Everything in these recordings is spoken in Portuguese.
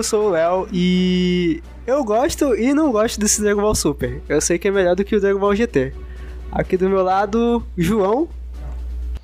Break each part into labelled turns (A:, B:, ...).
A: Eu sou o Léo e eu gosto e não gosto desse Dragon Ball Super. Eu sei que é melhor do que o Dragon Ball GT. Aqui do meu lado, João.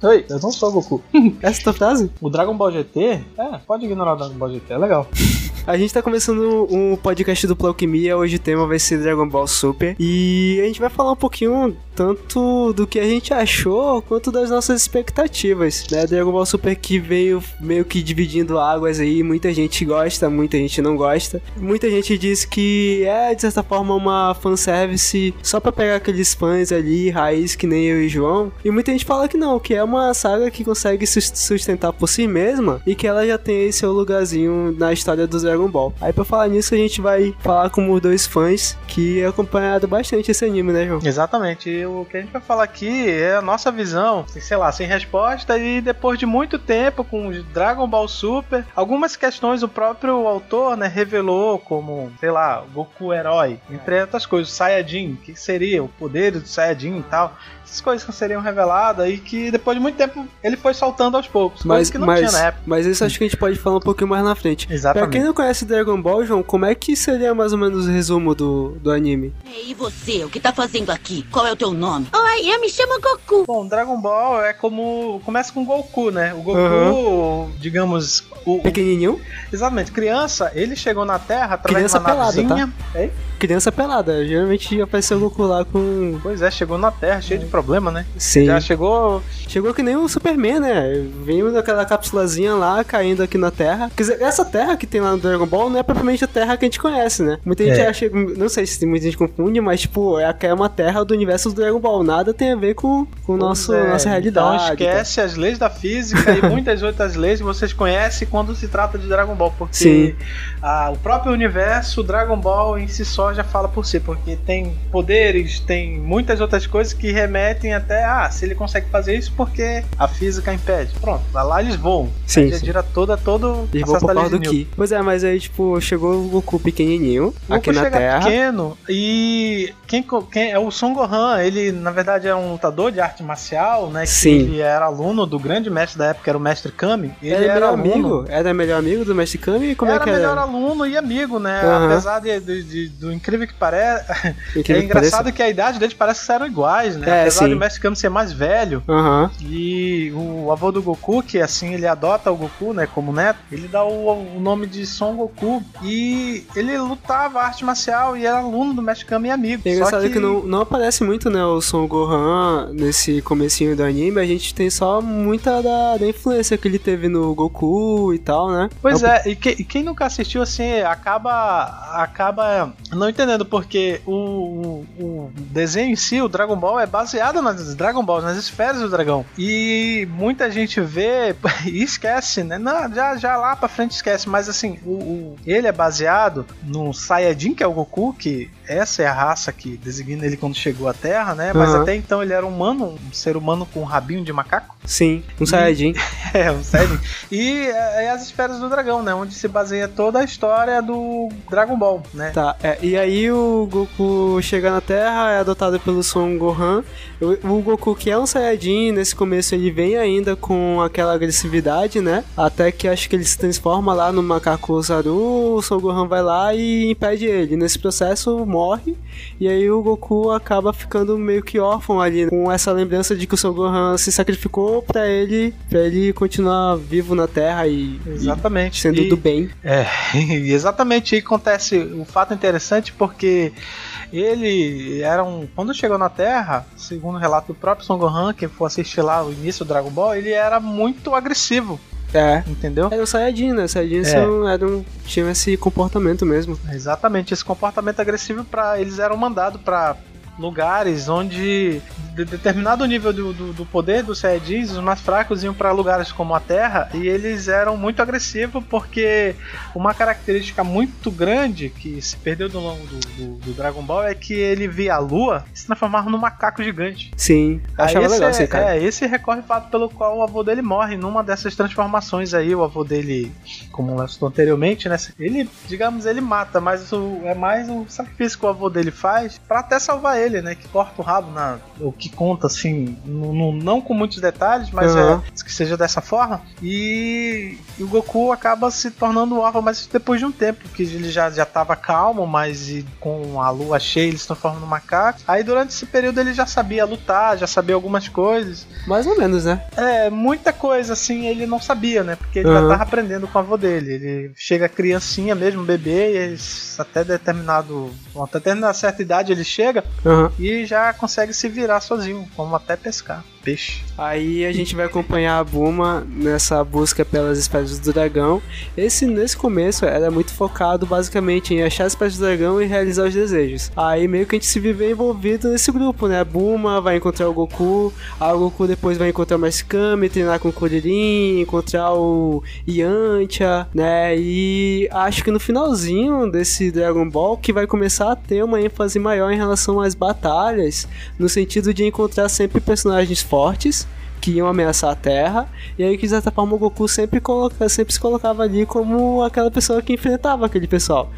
B: Oi, eu não sou Goku.
A: Essa é a tua frase?
B: O Dragon Ball GT? É, pode ignorar o Dragon Ball GT, é legal.
A: A gente tá começando um podcast do Plauquimia, hoje o tema vai ser Dragon Ball Super. E a gente vai falar um pouquinho tanto do que a gente achou, quanto das nossas expectativas, né? Dragon Ball Super que veio meio que dividindo águas aí, muita gente gosta, muita gente não gosta. Muita gente diz que é, de certa forma, uma fanservice só pra pegar aqueles fãs ali, raiz, que nem eu e João. E muita gente fala que não, que é uma saga que consegue se sustentar por si mesma e que ela já tem seu lugarzinho na história do Dragon Ball. Aí pra falar nisso, a gente vai falar com os dois fãs que acompanhado bastante esse anime, né, João?
B: Exatamente o que a gente vai falar aqui é a nossa visão, sei lá, sem resposta, e depois de muito tempo com Dragon Ball Super, algumas questões o próprio autor, né, revelou como, sei lá, Goku herói, entre outras coisas, Saiyajin, o que seria o poder do Saiyajin e tal essas coisas que seriam reveladas e que depois de muito tempo ele foi soltando aos poucos.
A: Mas, que não mas, tinha na época. Mas isso acho que a gente pode falar um pouquinho mais na frente.
B: Exatamente.
A: Pra quem não conhece Dragon Ball, João, como é que seria mais ou menos o resumo do, do anime?
C: E você, o que tá fazendo aqui? Qual é o teu nome? Oi, eu me chamo Goku.
B: Bom, Dragon Ball é como. Começa com Goku, né? O Goku, uhum. digamos. O,
A: Pequenininho?
B: Exatamente. Criança, ele chegou na Terra através
A: Criança
B: de uma
A: pelada,
B: navezinha.
A: Tá? Criança pelada. Geralmente apareceu o Goku lá com.
B: Pois é, chegou na Terra, cheio de problema, né?
A: Sim.
B: Já chegou.
A: Chegou que nem o Superman, né? Veio daquela cápsulazinha lá, caindo aqui na Terra. Quer dizer, essa Terra que tem lá no Dragon Ball não é propriamente a Terra que a gente conhece, né? Muita gente é. acha. Não sei se muita gente confunde, mas, tipo, é, é uma Terra do universo do Dragon Ball. Nada tem a ver com, com nosso, é. nossa realidade.
B: Então esquece as leis da física e muitas outras leis que vocês conhecem quando se trata de Dragon Ball. Porque Sim. A, o próprio universo, Dragon Ball em si só já fala por si. Porque tem poderes, tem muitas outras coisas que remetem até. Ah, se ele consegue fazer isso porque a física impede. Pronto, lá eles voam.
A: Sim.
B: Aí já tira toda, todo
A: eles voam por causa do Ki. Pois é, mas aí, tipo, chegou o Goku pequenininho o aqui Goku na Terra.
B: pequeno e quem, quem é o Son Gohan, ele na verdade é um lutador de arte marcial, né? Que
A: Sim.
B: ele era aluno do grande mestre da época, era o mestre Kami. Ele
A: era,
B: era
A: aluno, amigo? Era melhor amigo do mestre Kami? Como
B: era
A: é que
B: era?
A: Era
B: melhor aluno e amigo, né?
A: Uhum.
B: Apesar de, de, de, do incrível que parece. é engraçado que a idade deles parece que eram iguais, né?
A: É,
B: Apesar
A: sim.
B: do mestre Kami ser mais velho.
A: Uhum.
B: E o avô do Goku, que assim ele adota o Goku, né, como neto, ele dá o, o nome de Son Goku. E ele lutava arte marcial e era aluno do mestre Kami e amigo.
A: É engraçado que... que, não, não aparece muito, né, o Son Gohan nesse comecinho do anime. A gente tem só muita da, da influência que ele teve no Goku e tal, né?
B: Pois é, é e, que, e, quem nunca assistiu, assim, acaba acaba não entendendo, porque o, o, o, desenho em si, o Dragon Ball, é baseado nas Dragon Balls, nas esferas do dragão. E muita gente vê e esquece, né? Não, já, já lá pra frente esquece, mas assim, o, o ele é baseado no Saiyajin, que é o Goku, que essa é a raça que designa ele quando chegou à Terra, né? Mas
A: Uhum.
B: até então ele era um humano, um ser humano com um rabinho de macaco.
A: Sim, um Saiyajin.
B: É, um Saiyajin. e é, as esferas do dragão, né? Onde se baseia toda a história do Dragon Ball, né?
A: Tá, é, e aí o Goku chega na Terra, é adotado pelo Son Gohan. O, o Goku, que é um Saiyajin, nesse começo ele vem ainda com aquela agressividade, né? Até que acho que ele se transforma lá no macaco Zaru, o Son Gohan vai lá e impede ele. Nesse processo morre, e aí o Goku acaba ficando meio que órfão ali, com essa lembrança de que o Son Gohan se sacrificou pra ele, pra ele continuar vivo na Terra e,
B: Exatamente.
A: e sendo
B: E-
A: do bem.
B: É, e exatamente aí acontece um fato interessante porque ele era um. Quando chegou na Terra, segundo o relato do próprio Son Gohan, quem for assistir lá o início do Dragon Ball, ele era muito agressivo,
A: É.
B: entendeu?
A: Era o Saiyajin, né? O Saiyajin
B: É.
A: são- eram, tinham esse comportamento mesmo.
B: Exatamente, esse comportamento agressivo para eles eram mandados para lugares onde de determinado nível do, do, do poder dos Saiyajins, os mais fracos iam para lugares como a Terra e eles eram muito agressivos porque uma característica muito grande que se perdeu do longo do, do, do Dragon Ball é que ele via a Lua e se transformava num macaco gigante.
A: Sim, achava
B: esse
A: legal
B: é,
A: esse cara.
B: É, esse recorre o fato pelo qual o avô dele morre numa dessas transformações aí. O avô dele, como citou anteriormente, né? Ele, digamos, ele mata, mas o, é mais o sacrifício que o avô dele faz pra até salvar ele, né? Que corta o rabo na. O que conta, assim, no, no, não com muitos detalhes, mas uhum. é que seja dessa forma. E, e, o Goku acaba se tornando órfão, mas depois de um tempo, que ele já, já tava calmo, mas com a lua cheia ele se transforma no macaco. Aí durante esse período ele já sabia lutar, já sabia algumas coisas.
A: Mais ou menos, né?
B: É, muita coisa, assim, ele não sabia, né? Porque ele uhum. já tava aprendendo com a avó dele. Ele chega criancinha mesmo, bebê, e eles, até determinado. Até determinada certa idade ele chega uhum. e já consegue se virar sozinho, como até pescar peixe.
A: Aí a gente vai acompanhar a Buma nessa busca pelas espécies do dragão. Esse nesse começo era muito focado basicamente em achar as espécies do dragão e realizar os desejos. Aí meio que a gente se vive envolvido nesse grupo, né? A Buma vai encontrar o Goku, a Goku depois vai encontrar o Mascame, treinar com o Kuririn, encontrar o Yantia, né? E acho que no finalzinho desse Dragon Ball que vai começar a ter uma ênfase maior em relação às batalhas, no sentido de encontrar sempre personagens fortes fortes que iam ameaçar a Terra, e aí certa forma o Goku sempre, coloca, sempre se colocava ali como aquela pessoa que enfrentava aquele pessoal.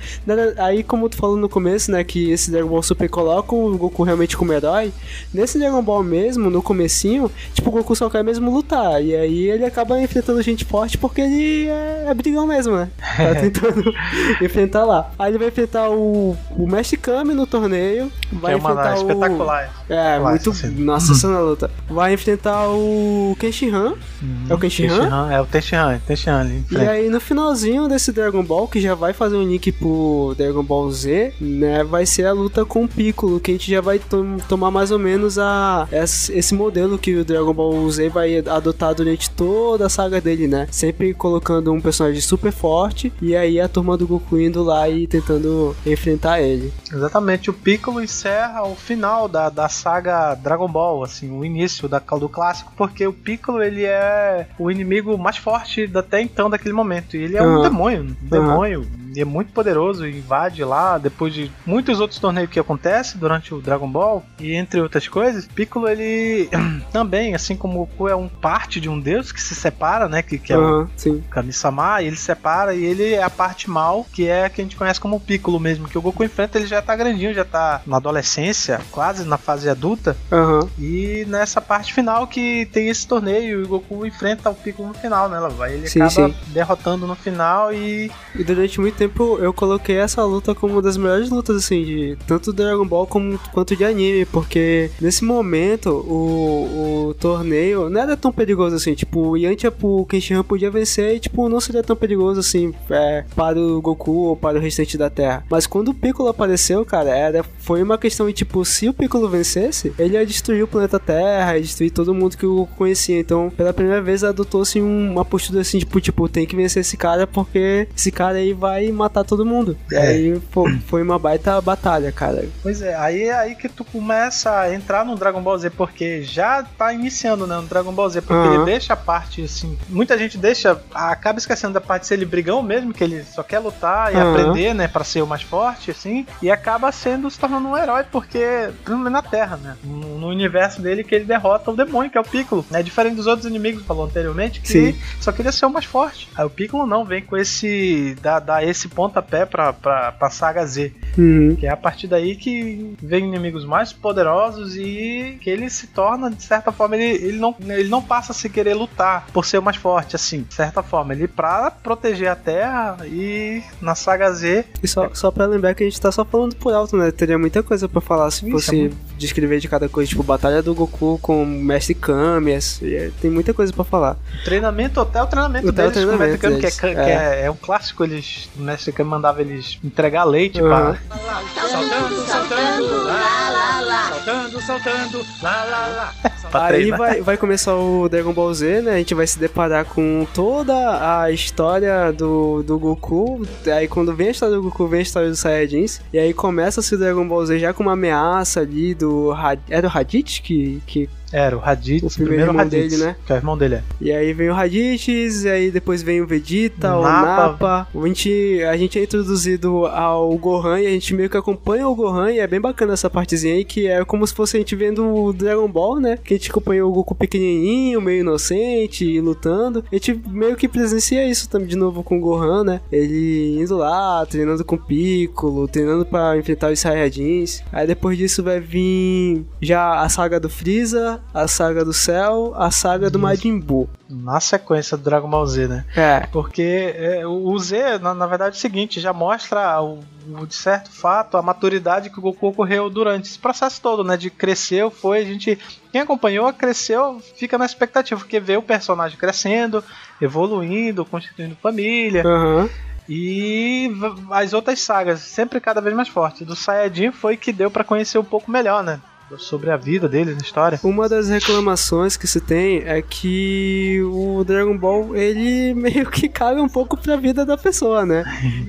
A: Aí, como tu falou no começo, né, que esse Dragon Ball Super coloca o Goku realmente como herói, nesse Dragon Ball mesmo, no comecinho, tipo, o Goku só quer mesmo lutar, e aí ele acaba enfrentando gente forte porque ele é, é brigão mesmo, né? Tá tentando enfrentar lá. Aí ele vai enfrentar o, o Mestre Kami no torneio, vai
B: é
A: enfrentar
B: o... espetacular.
A: É, muito... Nossa, essa na luta. Vai enfrentar o o Kenshihan. Hum, é o Kenshihan?
B: É o Tenshinhan, é Tenshinhan ali.
A: E aí no finalzinho desse Dragon Ball, que já vai fazer um link pro Dragon Ball Z, né? Vai ser a luta com o Piccolo, que a gente já vai to tomar mais ou menos a esse modelo que o Dragon Ball Z vai adotar durante toda a saga dele, né? Sempre colocando um personagem super forte e aí a turma do Goku indo lá e tentando enfrentar ele.
B: Exatamente, o Piccolo encerra o final da, da saga Dragon Ball, assim, o início da, do clássico, porque o Piccolo ele é o inimigo mais forte até então daquele momento. E ele é uhum. um demônio, um demônio é muito poderoso e invade lá depois de muitos outros torneios que acontecem durante o Dragon Ball e entre outras coisas. Piccolo ele também, assim como o Goku é um parte de um deus que se separa, né, que, que é uhum, o Kami-sama, ele separa e ele é a parte mal, que é a que a gente conhece como Piccolo mesmo, que o Goku enfrenta, ele já tá grandinho, já tá na adolescência, quase na fase adulta. Uhum. E nessa parte final que tem esse torneio e o Goku enfrenta o Piccolo no final, né? Ele sim, acaba sim. derrotando no final e
A: e durante muito tempo eu coloquei essa luta como uma das melhores lutas, assim, de tanto Dragon Ball como, quanto de anime, porque nesse momento o, o torneio não era tão perigoso assim, tipo, o Yantia pro Kenshin podia vencer e, tipo, não seria tão perigoso assim é, para o Goku ou para o restante da Terra. Mas quando o Piccolo apareceu, cara, era, foi uma questão de, tipo, se o Piccolo vencesse, ele ia destruir o planeta Terra, ia destruir todo mundo que o conhecia. Então, pela primeira vez, adotou-se uma postura assim, tipo, tipo, tem que vencer esse cara porque esse cara aí vai matar todo mundo. É. E aí pô, foi uma baita batalha, cara.
B: Pois é, aí é aí que tu começa a entrar no Dragon Ball Z, porque já tá iniciando, né, no Dragon Ball Z, porque uhum. ele deixa a parte, assim, muita gente deixa, acaba esquecendo da parte de ser ele brigão mesmo, que ele só quer lutar e uhum. aprender, né, pra ser o mais forte, assim, e acaba sendo, se tornando um herói, porque, na Terra, né, no, no universo dele, que ele derrota o demônio, que é o Piccolo, né, diferente dos outros inimigos, falou anteriormente, que Sim. só queria ser o mais forte. Aí o Piccolo não, vem com esse, dá, dá esse pontapé pra, pra, pra saga Z. Uhum. Que é a partir daí que vem inimigos mais poderosos e que ele se torna, de certa forma, ele, ele, não, ele não passa a se querer lutar por ser o mais forte, assim, de certa forma. Ele pra proteger a Terra e na saga Z.
A: E só, só pra lembrar que a gente tá só falando por alto, né? Teria muita coisa pra falar se fosse é descrever de cada coisa, tipo, Batalha do Goku com o Mestre Kami, é, tem muita coisa pra falar.
B: Treinamento, até o treinamento
A: até
B: deles
A: o treinamento
B: com o Mestre Kami, que, é, que é, é um clássico, eles, o Mestre Kami mandava eles entregar leite uhum. para. Saltando, saltando, lá, lá, lá. Saltando, saltando, lá, lá, lá.
A: Aí vai, vai começar o Dragon Ball Z, né? A gente vai se deparar com toda a história do, do Goku. Aí quando vem a história do Goku, vem a história dos Saiyajins. E aí começa-se o Dragon Ball Z já com uma ameaça ali do. É do Raditz que, que
B: Era, o Raditz,
A: O primeiro irmão
B: Raditz,
A: dele, né?
B: Que é o irmão dele, é.
A: E aí vem o Raditz, e aí depois vem o Vegeta, o
B: Nappa.
A: A gente, a gente é introduzido ao Gohan e a gente meio que acompanha o Gohan e é bem bacana essa partezinha aí, que é como se fosse a gente vendo o Dragon Ball, né? Que gente acompanha o Goku pequenininho, meio inocente, e lutando. A gente meio que presencia isso também de novo com o Gohan, né? Ele indo lá, treinando com o Piccolo, treinando pra enfrentar os Saiyajins. Aí depois disso vai vir já a saga do Freeza, a saga do Cell, a saga do Majin Buu.
B: Na sequência do Dragon Ball Z, né?
A: É.
B: Porque é, o o Z, na, na verdade, é o seguinte, já mostra o, o- de certo fato a maturidade que o Goku ocorreu durante esse processo todo, né? De cresceu, foi, a gente. Quem acompanhou, cresceu, fica na expectativa, porque vê o personagem crescendo, evoluindo, constituindo família.
A: Aham.
B: E as outras sagas, sempre cada vez mais forte. Do Saiyajin foi que deu pra conhecer um pouco melhor, né? Sobre a vida deles na história.
A: Uma das reclamações que se tem é que o Dragon Ball ele meio que caga um pouco pra vida da pessoa, né?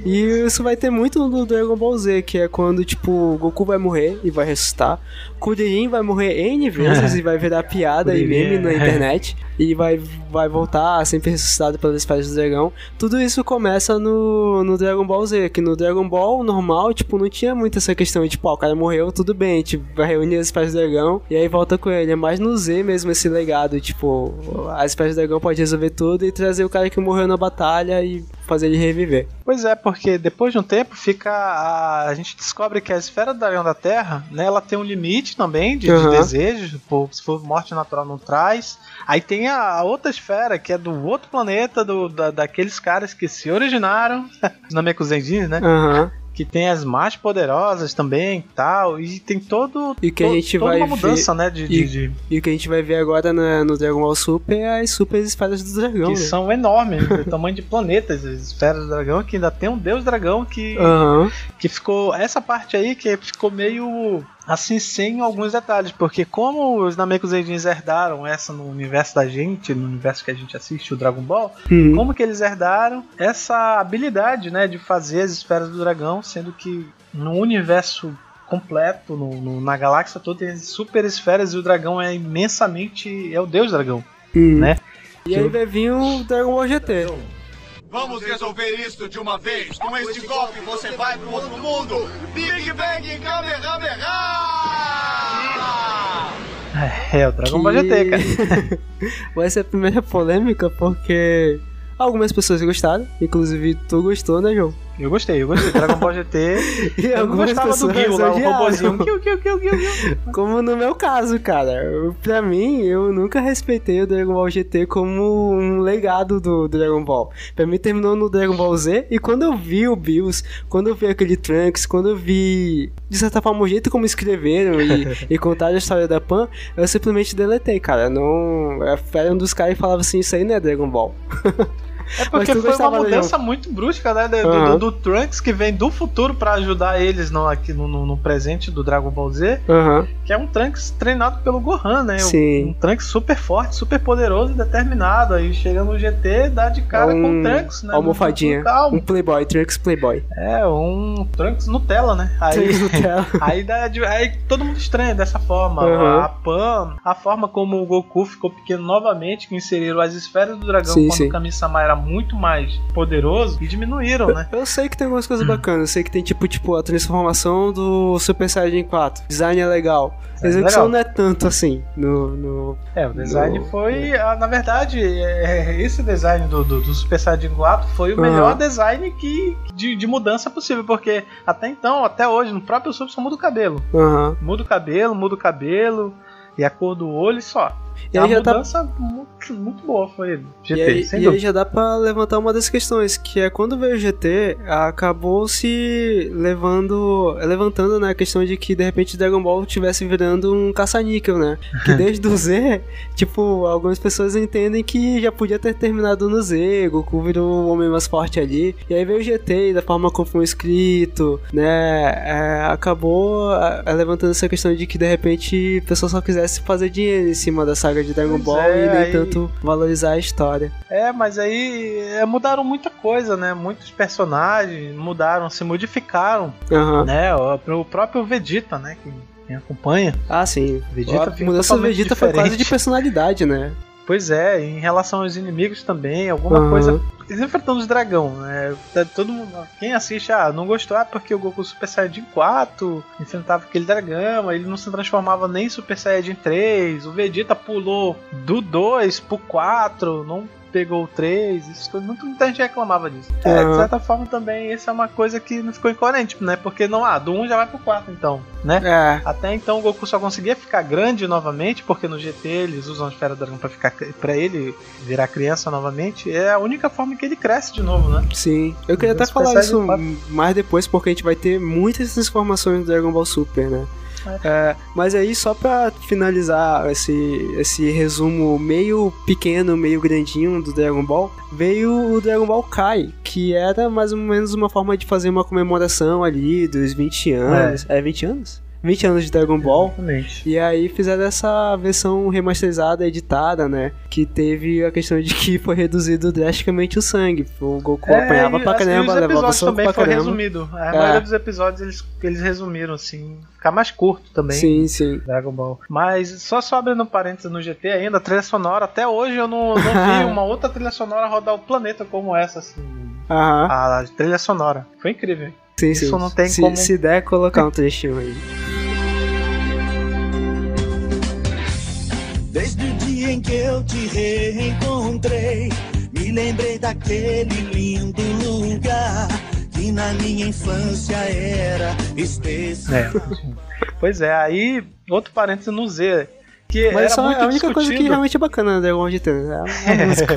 A: E isso vai ter muito no Dragon Ball Z, que é quando, tipo, Goku vai morrer e vai ressuscitar, Kuririn vai morrer N vezes e vai virar piada e meme na
B: é.
A: internet, e vai, vai voltar sempre ressuscitado pelas esferas do dragão. Tudo isso começa no, no Dragon Ball Z, que no Dragon Ball normal, tipo, não tinha muito essa questão de, tipo, ah, o cara morreu, tudo bem, gente vai reunir as esferas do dragão e aí volta com ele. É mais no Z mesmo esse legado, tipo, as esferas do dragão pode resolver tudo e trazer o cara que morreu na batalha e fazer ele reviver.
B: Pois é, porque depois de um tempo fica. A, a gente descobre que a esfera do dragão da Terra, né, ela tem um limite também de, de
A: Uhum.
B: desejos. Pô, se for morte natural, não traz. Aí tem a, outra esfera, que é do outro planeta, do, da, daqueles caras que se originaram, os Namekusendins, né?
A: Aham.
B: Que tem as mais poderosas também e tal. E tem todo.
A: E que a
B: to-
A: gente
B: toda
A: vai
B: uma mudança, né? De,
A: e-
B: de-
A: E o que a gente vai ver agora na- no Dragon Ball Super é as super esferas do dragão.
B: que
A: né?
B: são enormes, do tamanho de planetas, as esferas do dragão, que ainda tem um deus dragão que.
A: Aham.
B: que ficou essa parte aí que ficou meio assim sem alguns detalhes, porque como os Namekusendins herdaram essa no universo da gente, no universo que a gente assiste o Dragon Ball,
A: Uhum.
B: como que eles herdaram essa habilidade, né, de fazer as esferas do dragão, sendo que no universo completo, no, no- na galáxia toda tem super esferas e o dragão é imensamente é o deus dragão,
A: Uhum.
B: né?
A: E aí vai vir o Dragon Ball GT.
D: Vamos resolver isso de uma vez. Com este golpe você vai pro outro mundo. Big Bang Kamehameha!
B: É, o Dragon Ball GT, cara.
A: Vai ser a primeira polêmica porque algumas pessoas gostaram, inclusive tu gostou, né, João?
B: Eu gostei, eu gostei. Dragon Ball GT.
A: E
B: Eu gostava do Gil lá, o
A: odiaram.
B: robozinho. Gil, Gil, Gil, Gil, Gil.
A: Como no meu caso, cara. Eu- Pra mim, eu nunca respeitei o Dragon Ball GT como um legado do Dragon Ball. Pra mim, terminou no Dragon Ball Z. E quando eu vi o Bills, quando eu vi aquele Trunks, quando eu vi, de certa forma, o jeito como escreveram e, e contaram a história da Pan, eu simplesmente deletei, cara. Não, eu era um dos caras que falava assim: Isso aí não é Dragon Ball.
B: É porque foi uma mudança muito brusca, né? Do, do-
A: Aham.
B: do Trunks que vem do futuro pra ajudar eles no, aqui no, no- presente do Dragon Ball Z,
A: Aham.
B: que é um Trunks treinado pelo Gohan, né? Um-
A: Sim.
B: Um, Trunks super forte, super poderoso e determinado. Aí chega no GT, dá de cara com
A: Um
B: o Trunks, né?
A: Almofadinha. Um Playboy, Trunks Playboy.
B: É, um Trunks Nutella, né? Aí,
A: Trunks Nutella.
B: aí, dá aí todo mundo estranha dessa forma.
A: Aham.
B: A Pan, a forma como o Goku ficou pequeno novamente, que inseriram as esferas do dragão
A: Sim,
B: quando
A: sim.
B: o Kami-sama era muito mais poderoso e diminuíram, né?
A: Eu sei que tem algumas coisas bacanas. Eu sei que tem, tipo, tipo, a transformação do Super Saiyajin 4. Design é legal. A
B: Design é
A: execução
B: legal.
A: não é tanto assim. No, no...
B: É, o design
A: No-
B: foi. ah, Na verdade, é, esse design do, do, do Super Saiyajin 4 foi o
A: Aham.
B: melhor design que, de, de mudança possível, porque até então, até hoje, no próprio Super só muda o cabelo.
A: Aham.
B: Muda o cabelo, muda o cabelo e a cor do olho só.
A: E
B: é
A: aí
B: uma
A: já tá-
B: mudança muito, muito boa foi GT,
A: E aí,
B: sem
A: e aí já dá pra levantar uma das questões, que é quando veio o GT, acabou se levando, levantando né, a questão de que de repente Dragon Ball estivesse virando um caça-níquel, né? Que desde o Z, tipo, algumas pessoas entendem que já podia ter terminado no Z, Goku virou o homem mais forte ali. E aí veio o GT, e da forma como foi escrito, né? é, acabou é, levantando essa questão de que de repente o pessoal só quisesse fazer dinheiro em cima da saga de Dragon
B: Pois
A: Ball
B: é,
A: e nem
B: aí-
A: tanto valorizar a história.
B: É, mas aí é, mudaram muita coisa, né? Muitos personagens mudaram, se modificaram,
A: Aham.
B: né? O, o próprio Vegeta, né? Que quem acompanha.
A: Ah, sim.
B: Vegeta
A: a mudança do Vegeta foi quase de
B: diferente.
A: personalidade, né?
B: Pois é, em relação aos inimigos também, alguma
A: Aham.
B: coisa. Eles enfrentando os dragão, né? Tá Todo mundo. Quem assiste, ah, não gostou, ah, porque o Goku Super Saiyajin 4 enfrentava aquele dragão, ele não se transformava nem em Super Saiyajin 3, o Vegeta pulou do 2 pro 4, não pegou o 3, isso foi muito, muita gente reclamava disso. É, de certa forma também, isso é uma coisa que não ficou incoerente, né? Porque não, ah, do 1 já vai pro 4 então, né?
A: É.
B: Até então o Goku só conseguia ficar grande novamente, porque no GT eles usam a esfera do dragão pra ficar para ele virar criança novamente. É a única forma que ele cresce de novo, né?
A: Sim, eu queria até falar isso
B: 4.
A: mais depois, porque a gente vai ter muitas transformações do Dragon Ball Super, né? É, mas aí, só pra finalizar esse, esse resumo meio pequeno, meio grandinho do Dragon Ball, veio o Dragon Ball Kai, que era mais ou menos uma forma de fazer uma comemoração ali dos 20 anos. É, 20 anos? 20 anos de Dragon Ball.
B: Exatamente.
A: E aí fizeram essa versão remasterizada, editada, né? Que teve a questão de que foi reduzido drasticamente o sangue. O Goku apanhava
B: e,
A: pra
B: assim,
A: caramba,
B: os
A: levava soco
B: também
A: pra
B: foi
A: caramba.
B: resumido. A
A: É.
B: maioria dos episódios eles, eles resumiram, assim, ficar mais curto também.
A: Sim, sim.
B: Dragon Ball. Mas só só abrindo parênteses no GT ainda, a trilha sonora, até hoje eu não, não vi uma outra trilha sonora rodar o planeta como essa, assim.
A: Aham.
B: A trilha sonora. Foi incrível.
A: Sim,
B: Isso
A: sim.
B: não tem
A: se,
B: como-
A: se der, colocar um trechinho aí.
E: Desde o dia em que eu te reencontrei, me lembrei daquele lindo lugar que na minha infância era especial.
B: É. pois é, aí outro parênteses no Z. Que
A: Mas
B: era
A: só
B: muito
A: a única coisa que
B: discutido.
A: realmente é bacana no Dragon Ball GT. né? É a música.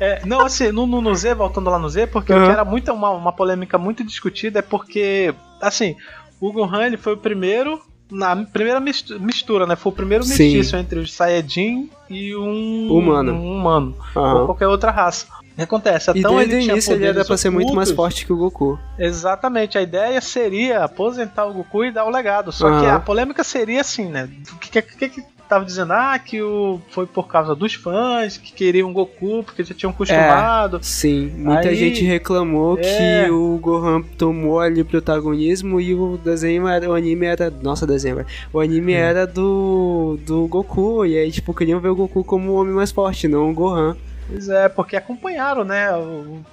B: É, não, assim, no, no, no Z, voltando lá no Z, porque o
A: Uhum.
B: que era muito, uma, uma polêmica muito discutida é porque, assim, o Gohan ele foi o primeiro, na primeira mistu- mistura, né? Foi o primeiro
A: Sim.
B: mestiço entre os Saiyajin e um
A: Humano.
B: um humano ou
A: Aham.
B: qualquer outra raça. O que acontece?
A: E
B: Então ele
A: o início ele era pra ser muito mais forte que o Goku.
B: Exatamente, a ideia seria aposentar o Goku e dar o legado. Só que
A: Aham.
B: a polêmica seria assim, né? O que, que, que tava dizendo? Ah, que o, foi por causa dos fãs que queriam o Goku, porque já tinham acostumado.
A: Sim, muita
B: Aí-
A: gente reclamou
B: É.
A: que o Gohan tomou ali protagonismo e o desenho era, o anime era, nossa, desenho, o anime
B: Hum.
A: era do do Goku e aí tipo queriam ver o Goku como o homem mais forte, não o Gohan.
B: Pois é, porque acompanharam, né?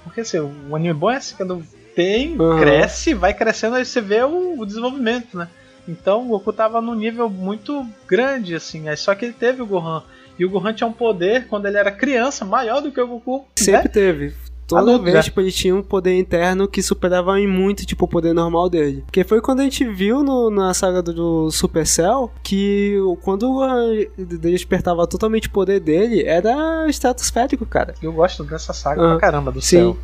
B: Porque assim, o anime bom é assim, quando tem,
A: Aham.
B: cresce, vai crescendo, aí você vê o, o desenvolvimento, né? Então o Goku tava num nível muito grande, assim, aí só que ele teve o Gohan. E o Gohan tinha um poder, quando ele era criança, maior do que o Goku.
A: Sempre
B: né?
A: teve. Toda
B: Adulto,
A: vez, tipo, ele tinha um poder interno que superava em muito, tipo, o poder normal dele. Porque foi quando a gente viu no- na saga do, do Supercell que quando Gohan despertava totalmente o poder dele, era estratosférico, cara.
B: Eu gosto dessa saga
A: Ah,
B: pra caramba do
A: sim.
B: céu.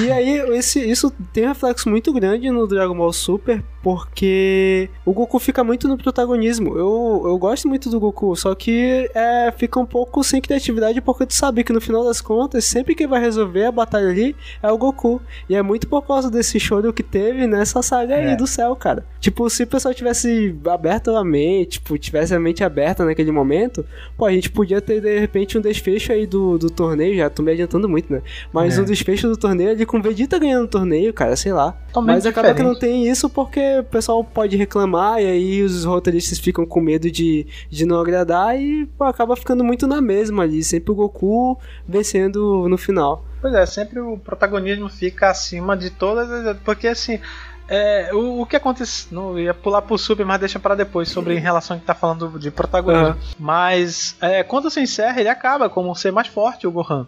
A: E aí, esse, isso tem um reflexo muito grande no Dragon Ball Super, porque o Goku fica muito no protagonismo. Eu, eu gosto muito do Goku, só que é, fica um pouco sem criatividade, porque tu sabe que no final das contas, sempre que vai resolver a batalha ali é o Goku. E é muito por causa desse choro que teve nessa saga
B: É.
A: aí do céu, cara. Tipo, se o pessoal tivesse aberto a mente, tipo, tivesse a mente aberta naquele momento, pô, a gente podia ter de repente um desfecho aí do, do torneio, já tô me adiantando muito, né? Mas
B: É.
A: um desfecho do torneio ali com o Vegeta ganhando o torneio, cara, sei lá.
B: Totalmente
A: Mas acaba que
B: diferente.
A: não tem isso porque o pessoal pode reclamar e aí os roteiristas ficam com medo de, de não agradar e pô, acaba ficando muito na mesma ali, sempre o Goku vencendo no final.
B: Pois é, sempre o protagonismo fica acima de todas as. Porque assim. é, o, o que acontece. Não ia pular pro Super, mas deixa para depois, sobre em relação ao que tá falando de protagonismo. Mas é, quando se encerra, ele acaba como ser mais forte o Gohan.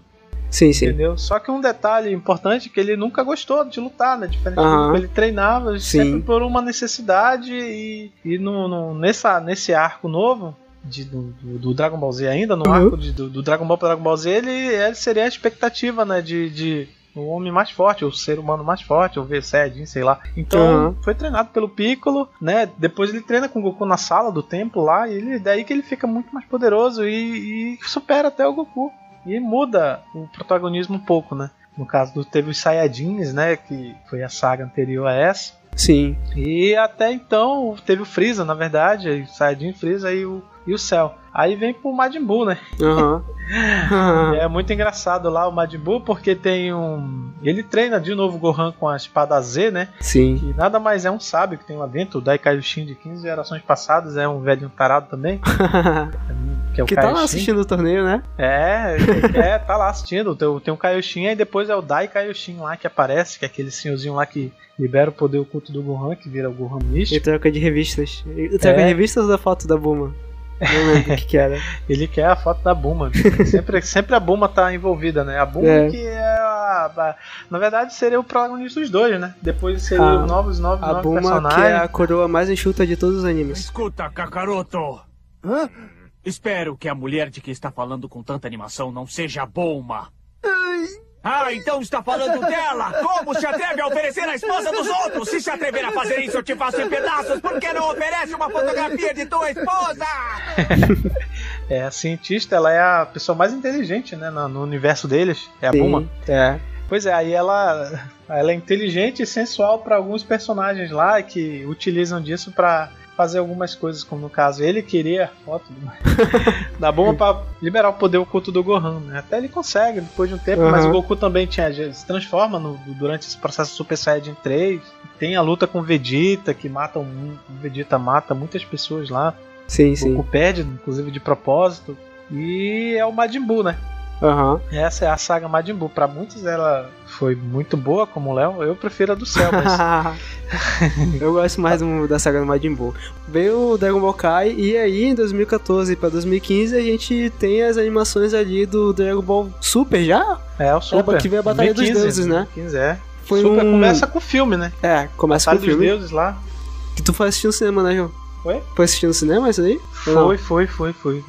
A: Sim, sim.
B: Entendeu? Só que um detalhe importante é que ele nunca gostou de lutar, né? Diferente
A: Aham.
B: do que ele treinava,
A: Sim.
B: sempre por uma necessidade e, e no, no- nessa, nesse arco novo. De- do, do- Dragon Ball Z ainda, no
A: Uhum.
B: arco de- do, do Dragon Ball para Dragon Ball Z, ele, ele seria a expectativa, né? De, de o homem mais forte, o ser humano mais forte, o V Saiyajin, sei lá. Então,
A: Uhum.
B: foi treinado pelo Piccolo, né? Depois ele treina com o Goku na sala do templo lá, e ele, daí que ele fica muito mais poderoso e, e supera até o Goku. E muda o protagonismo um pouco, né? No caso do teve os Saiyajins, né? Que foi a saga anterior a essa.
A: Sim.
B: E até então teve o Freeza, na verdade, Saiyajin, Freeza e o, e o Cell. Aí vem pro Majin Buu, né?
A: Aham.
B: É muito engraçado lá o Majin Buu, porque tem um. Ele treina de novo o Gohan com a espada Z, né?
A: Sim.
B: Que nada mais é um sábio que tem lá dentro. O Dai Kaioshin de 15 gerações passadas é um velho tarado também. Que é o
A: que tá lá assistindo o torneio, né?
B: É, ele- é, tá lá assistindo. Tem, tem um Kaioshin e depois é o Dai Kaioshin lá que aparece, que é aquele senhorzinho lá que libera o poder oculto do Gohan, que vira o Gohan
A: E
B: místico.
A: troca de revistas. E troca
B: É.
A: de revistas da foto da Buma? Não lembro o que, que era.
B: Ele quer a foto da Buma. sempre, sempre a Buma tá envolvida, né? A Buma
A: É.
B: que é a, a- Na verdade, seria o protagonista dos dois, né? Depois seria
A: A-
B: os novos, novos,
A: A
B: novos
A: Buma, que
B: personagens.
A: é a coroa mais enxuta de todos os animes.
F: Escuta, Kakaroto. Hã? Espero que a mulher de que está falando com tanta animação não seja a Bulma. Ah, então está falando dela! Como se atreve a oferecer a esposa dos outros? Se se atrever a fazer isso, eu te faço em pedaços! Por que não oferece uma fotografia de tua esposa?
B: É, a cientista, ela é a pessoa mais inteligente, né? No, no universo deles. É a Buma.
A: É.
B: Pois é, aí ela, ela é inteligente e sensual para alguns personagens lá que utilizam disso para fazer algumas coisas, como no caso ele queria a foto da bomba para liberar o poder oculto do Gohan, né? Até ele consegue depois de um tempo, mas o. Goku também tinha, se transforma no- durante esse processo Super Saiyajin 3. Tem a luta com o Vegeta, que mata um, Vegeta mata muitas pessoas lá.
A: Sim,
B: O
A: sim.
B: Goku perde, inclusive de propósito. E é o Majin Buu, né?
A: Aham.
B: Essa é a saga Majin Buu. Pra muitos ela foi muito boa, como o Léo. Eu prefiro a do céu, mas
A: Eu gosto mais do- da saga do Majin Buu. Veio o Dragon Ball Kai e aí em 2014 pra 2015 a gente tem as animações ali do Dragon Ball Super já?
B: é o Super.
A: que veio a Batalha dos
B: 2015,
A: Deuses, né?
B: 2015, é.
A: Foi
B: Super
A: um...
B: começa com o filme, né?
A: É, começa
B: Batalha
A: com o filme.
B: dos Deuses lá.
A: Que tu foi assistir no cinema, né, João?
B: Foi?
A: Foi assistir no cinema isso daí? Ou não?
B: Foi, foi, foi, foi.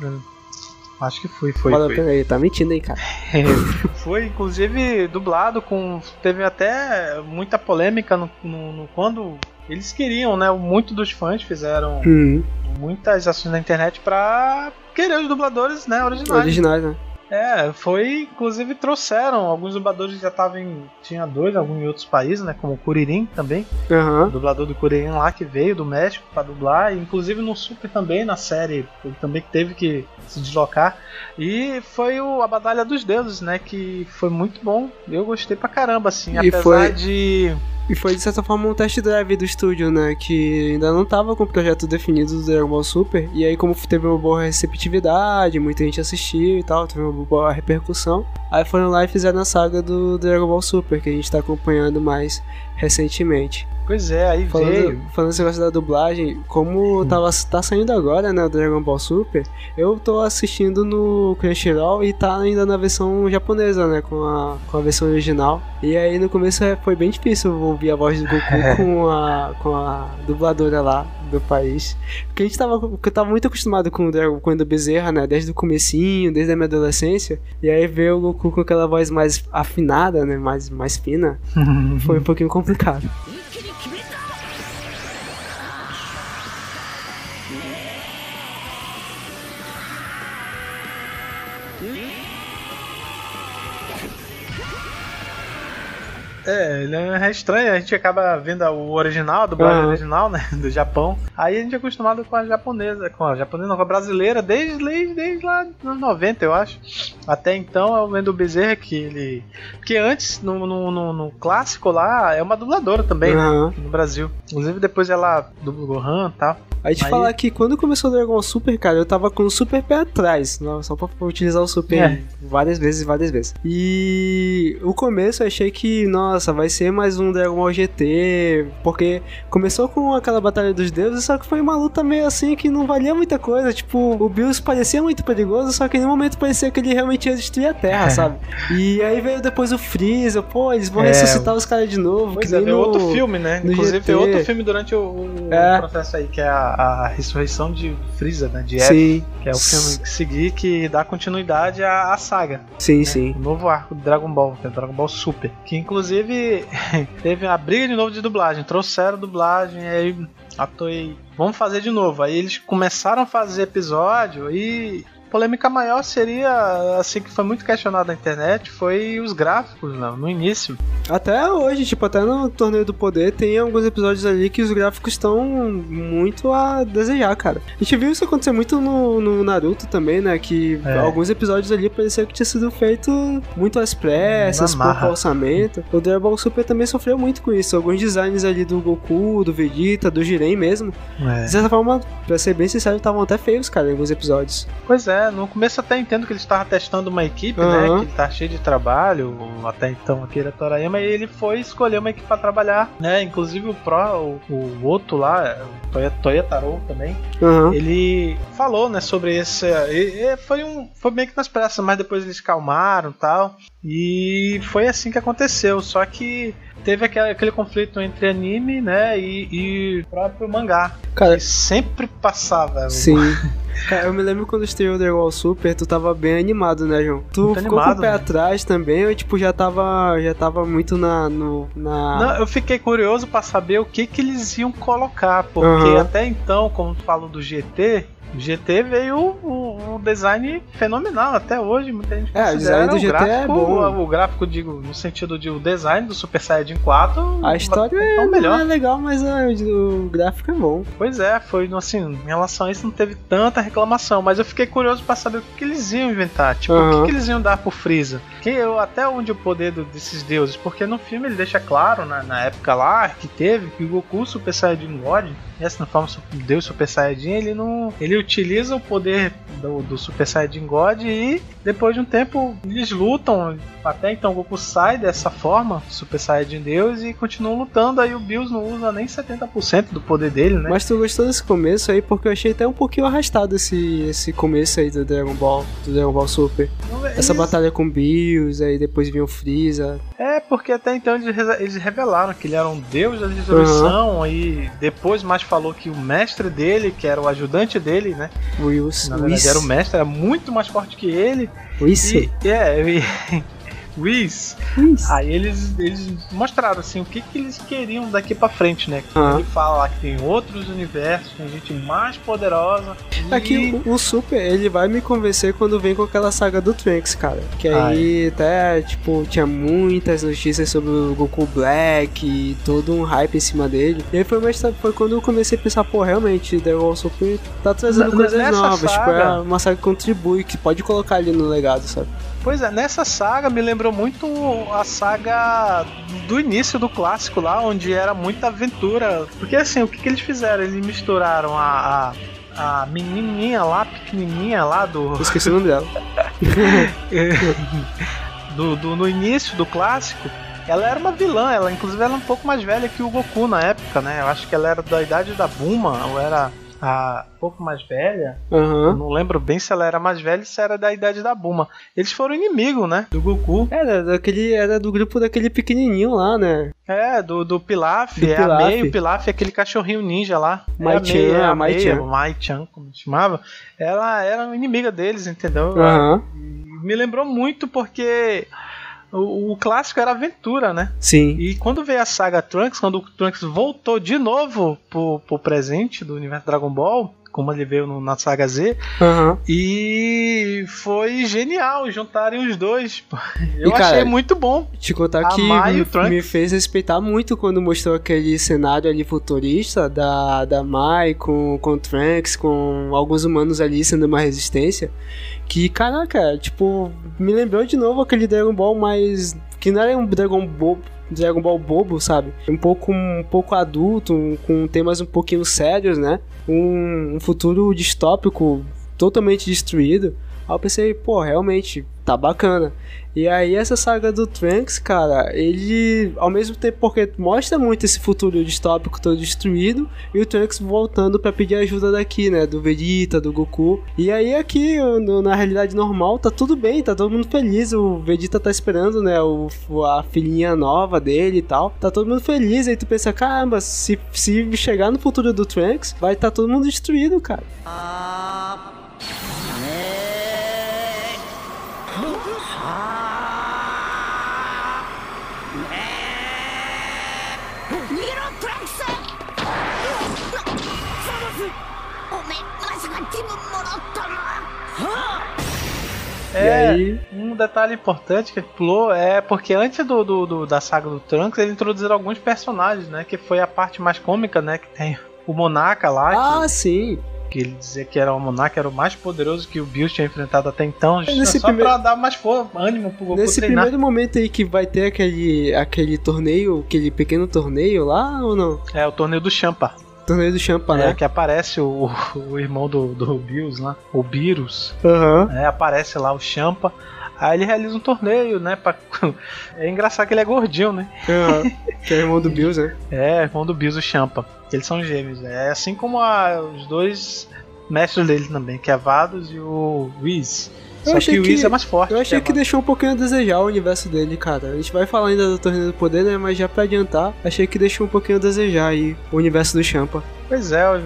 B: Acho que foi, foi.
A: Fala,
B: foi.
A: peraí, tá mentindo aí, cara.
B: Foi, inclusive, dublado com. Teve até muita polêmica no, no- no- quando eles queriam, né? Muito dos fãs fizeram
A: Hum,
B: muitas ações na internet pra querer os dubladores, né? Originais.
A: originais, né?
B: É, foi, inclusive trouxeram, alguns dubladores já estavam em, tinha dois, alguns em outros países, né, como o Kuririn também, o
A: Aham.
B: dublador do Kuririn lá que veio do México pra dublar, e inclusive no Super também, na série, ele também teve que se deslocar, e foi o, a Batalha dos Deuses, né, que foi muito bom, eu gostei pra caramba, assim,
A: E
B: apesar
A: foi-
B: de...
A: E foi de certa forma um test drive do estúdio, né? Que ainda não tava com o projeto definido do Dragon Ball Super. E aí, como teve uma boa receptividade, muita gente assistiu e tal, teve uma boa repercussão. Aí foram lá e fizeram a saga do Dragon Ball Super, que a gente tá acompanhando mais recentemente.
B: Pois é, aí
A: Falando,
B: veio...
A: falando esse negócio da dublagem, como tava, tá saindo agora, né, o Dragon Ball Super, eu tô assistindo no Crunchyroll e tá ainda na versão japonesa, né, com a, com a versão original. E aí no começo é- foi bem difícil ouvir a voz do Goku com a, com a dubladora lá do país. Porque a gente tava, porque eu tava muito acostumado com o Dragon com o Endo Bezerra, né, desde o comecinho, desde a minha adolescência. E aí ver o Goku com aquela voz mais afinada, né, mais, mais fina, foi um pouquinho complicado.
B: kann É, ele é estranho, a gente acaba vendo o original, a dublagem
A: Aham.
B: original, né, do Japão. Aí a gente é acostumado com a japonesa, com a japonesa, não, com a brasileira, desde, desde, desde lá nos anos 90, eu acho. Até então é o Wendel Bezerra que ele... Porque antes, no, no, no- no clássico lá, é uma dubladora também, né,
A: Aham.
B: aqui no Brasil. Inclusive depois ela dubla o Gohan e tal.
A: Aí te
B: Aí-
A: falar que quando começou o Dragon Super, cara, eu tava com o Super pé atrás, só pra utilizar o Super
B: É.
A: várias vezes, várias vezes. E o começo eu achei que, nossa, vai ser mais um Dragon Ball GT, porque começou com aquela Batalha dos Deuses, só que foi uma luta meio assim que não valia muita coisa, tipo, o Bills parecia muito perigoso, só que em nenhum momento parecia que ele realmente ia destruir a Terra, sabe? E aí veio depois o Freeza, pô, eles vão
B: É.
A: ressuscitar os caras de novo,
B: Pois é, veio
A: no-
B: outro filme, né? Inclusive
A: GT.
B: veio outro filme durante o, o
A: É.
B: processo aí, que é a, a ressurreição de Freeza, né? De F,
A: Sim,
B: que é o filme que seguir que dá continuidade à, à saga.
A: sim,
B: né?
A: sim.
B: O novo arco do Dragon Ball, que é o Dragon Ball Super. Que inclusive teve a briga de novo de dublagem. Trouxeram dublagem, aí a vamos fazer de novo. Aí eles começaram a fazer episódio e polêmica maior seria, assim, que foi muito questionado na internet, foi os gráficos, não, no início.
A: Até hoje, tipo, até no Torneio do Poder tem alguns episódios ali que os gráficos estão muito a desejar, cara. A gente viu isso acontecer muito no, no Naruto também, né? Que
B: É.
A: alguns episódios ali parecia que tinha sido feito muito às pressas, pouco orçamento. O Dragon Ball Super também sofreu muito com isso. Alguns designs ali do Goku, do Vegeta, do Jiren mesmo.
B: É.
A: De certa forma, pra ser bem sincero, estavam até feios, cara, em alguns episódios.
B: Pois é, no começo até entendo que ele estava testando uma equipe,
A: Aham.
B: né? Que ele tá cheio de trabalho, até então Akira Torayama, e ele foi escolher uma equipe para trabalhar, né? Inclusive o Pro, o, o outro lá, o Toya, Toyotaro também,
A: Aham.
B: ele falou, né, sobre esse. e- e foi um. Foi meio que nas pressas, mas depois eles calmaram e tal. E foi assim que aconteceu. Só que teve aquele, aquele conflito entre anime, né, e, e próprio mangá.
A: Cara,
B: Que sempre passava.
A: Sim. Cara, eu me lembro quando estreou o Dragon Ball Super, tu tava bem animado, né, João? Tu
B: Muito
A: ficou
B: animado,
A: com o pé
B: né?
A: atrás também, ou tipo, já tava, já tava muito na... No, na...
B: Não, eu fiquei curioso pra saber o que que eles iam colocar, porque
A: Aham.
B: até então, como tu falou do GT, GT veio o, o design fenomenal até hoje, muita gente
A: É, o design do
B: o
A: GT é
B: gráfico,
A: bom.
B: o gráfico digo no sentido de o design do Super Saiyajin 4,
A: A história
B: é
A: é,
B: o melhor.
A: não é legal, mas ah, o gráfico é bom.
B: Pois é, foi assim, em relação a isso não teve tanta reclamação, mas eu fiquei curioso pra saber o que, que eles iam inventar, tipo, o
A: Aham.
B: que, que eles iam dar pro Freeza, que eu, até onde o poder do- desses deuses, porque no filme ele deixa claro, na, na época lá que teve, que o Goku Super Saiyajin God, essa na forma Deus Super Saiyajin, ele não, ele utiliza o poder do, do Super Saiyajin God e depois de um tempo eles lutam, até então o Goku sai dessa forma, Super Saiyajin Deus, e continuam lutando, aí o Bills não usa nem 70% do poder dele, né?
A: Mas tu gostou desse começo aí, porque eu achei até um pouquinho arrastado esse, esse começo aí do Dragon Ball, do Dragon Ball Super. Essa
B: Eles-
A: batalha com Bills, aí depois vinha o Freeza.
B: É, porque até então eles, eles revelaram que ele era um deus da destruição, e depois mais falou que o mestre dele, que era o ajudante dele, né?
A: O Wilson.
B: Na verdade era o mestre, era muito mais forte que ele.
A: Wilson.
B: E, é, e, Whis. Aí eles, eles mostraram assim o que, que eles queriam daqui pra frente, né?
A: Aham.
B: Ele fala lá que tem outros universos, tem gente mais poderosa. e-
A: Aqui o, o Super, ele vai me convencer quando vem com aquela saga do Trunks, cara. Que aí até, tipo, tinha muitas notícias sobre o Goku Black e todo um hype em cima dele. E aí foi, mais, foi quando eu comecei a pensar, pô, realmente, The Wall Super tá trazendo
B: N-
A: coisas novas. Tipo, é
B: saga-
A: uma saga que contribui, que pode colocar ali no legado, sabe?
B: Pois é, nessa saga me lembrou muito a saga do início do clássico lá, onde era muita aventura. Porque assim, o que, que eles fizeram? Eles misturaram a, a, a menininha lá, pequenininha lá do,
A: Eu esqueci o nome dela.
B: do, do- no início do clássico. Ela era uma vilã, ela inclusive era um pouco mais velha que o Goku na época, né? Eu acho que ela era da idade da Buma, ou era a, pouco mais velha. Eu
A: Aham.
B: não lembro bem se ela era mais velha ou se era da idade da Buma. Eles foram inimigo, né? Do Goku.
A: Era, daquele, era do grupo daquele pequenininho lá, né?
B: É, do, do Pilaf,
A: Do
B: é
A: Pilaf.
B: a Mei, o Pilaf é aquele cachorrinho ninja lá. É
A: Mai-chan,
B: é
A: a Mai-chan.
B: a Mai-chan, como se chamava. Ela era inimiga deles, entendeu? E Me lembrou muito porque o, o clássico era aventura, né?
A: Sim.
B: E quando veio a saga Trunks, quando o Trunks voltou de novo pro, pro presente do universo Dragon Ball, como ele veio no- na saga Z,
A: Aham.
B: e foi genial juntarem os dois. Eu
A: E, cara,
B: achei muito bom.
A: Te contar
B: A
A: que
B: Mai e
A: me, me fez respeitar muito quando mostrou aquele cenário ali futurista da, da Mai com, com o Trunks, com alguns humanos ali sendo uma resistência. Que, caraca, tipo, me lembrou de novo aquele Dragon Ball mais. que não era um Dragon Ball. Dragon Ball bobo, sabe? Um pouco, um pouco adulto, um- com temas um pouquinho sérios, né? Um, um futuro distópico totalmente destruído. Aí eu pensei, pô, realmente, tá bacana. E aí essa saga do Trunks, cara, ele ao mesmo tempo porque mostra muito esse futuro distópico todo destruído e o Trunks voltando pra pedir ajuda daqui, né, do Vegeta, do Goku. E aí aqui na realidade normal tá tudo bem, tá todo mundo feliz, o Vegeta tá esperando, né, o, a filhinha nova dele e tal. Tá todo mundo feliz, aí tu pensa, caramba, se, se chegar no futuro do Trunks, vai tá todo mundo destruído, cara.
C: 逃
B: É,
A: E aí.
B: um detalhe importante que pulou é porque antes do, do- do- da saga do Trunks, eles introduziram alguns personagens, né? Que foi a parte mais cômica, né? Que tem o Monarca lá,
A: Ah, sim.
B: que, que ele dizia que era o Monarca, era o mais poderoso que o Bills tinha enfrentado até então.
A: nesse
B: só
A: primeiro-
B: pra dar mais ânimo pro Goku
A: Nesse
B: treinar.
A: primeiro momento aí que vai ter aquele, aquele torneio, aquele pequeno torneio lá ou não?
B: É, o torneio do Champa.
A: Torneio do Champa,
B: É,
A: né?
B: que aparece o, o irmão do, do Bills lá, o Beerus.
A: Aham.
B: É, aparece lá o Champa. Aí ele realiza um torneio, né? pra- É engraçado que ele é gordinho, né?
A: Aham. Que é irmão do Bills, né?
B: É, irmão do Bills, o Champa. Eles são gêmeos. É assim como a- os dois mestres dele também, que é Vados e o Whis.
A: Eu
B: Só
A: achei
B: que o Whis é mais forte.
A: Eu achei que deixou um pouquinho a desejar o universo dele, cara. A gente vai falar ainda do Torneio do Poder, né? Mas já pra adiantar, achei que deixou um pouquinho a desejar aí o universo do Champa.
B: Pois é, o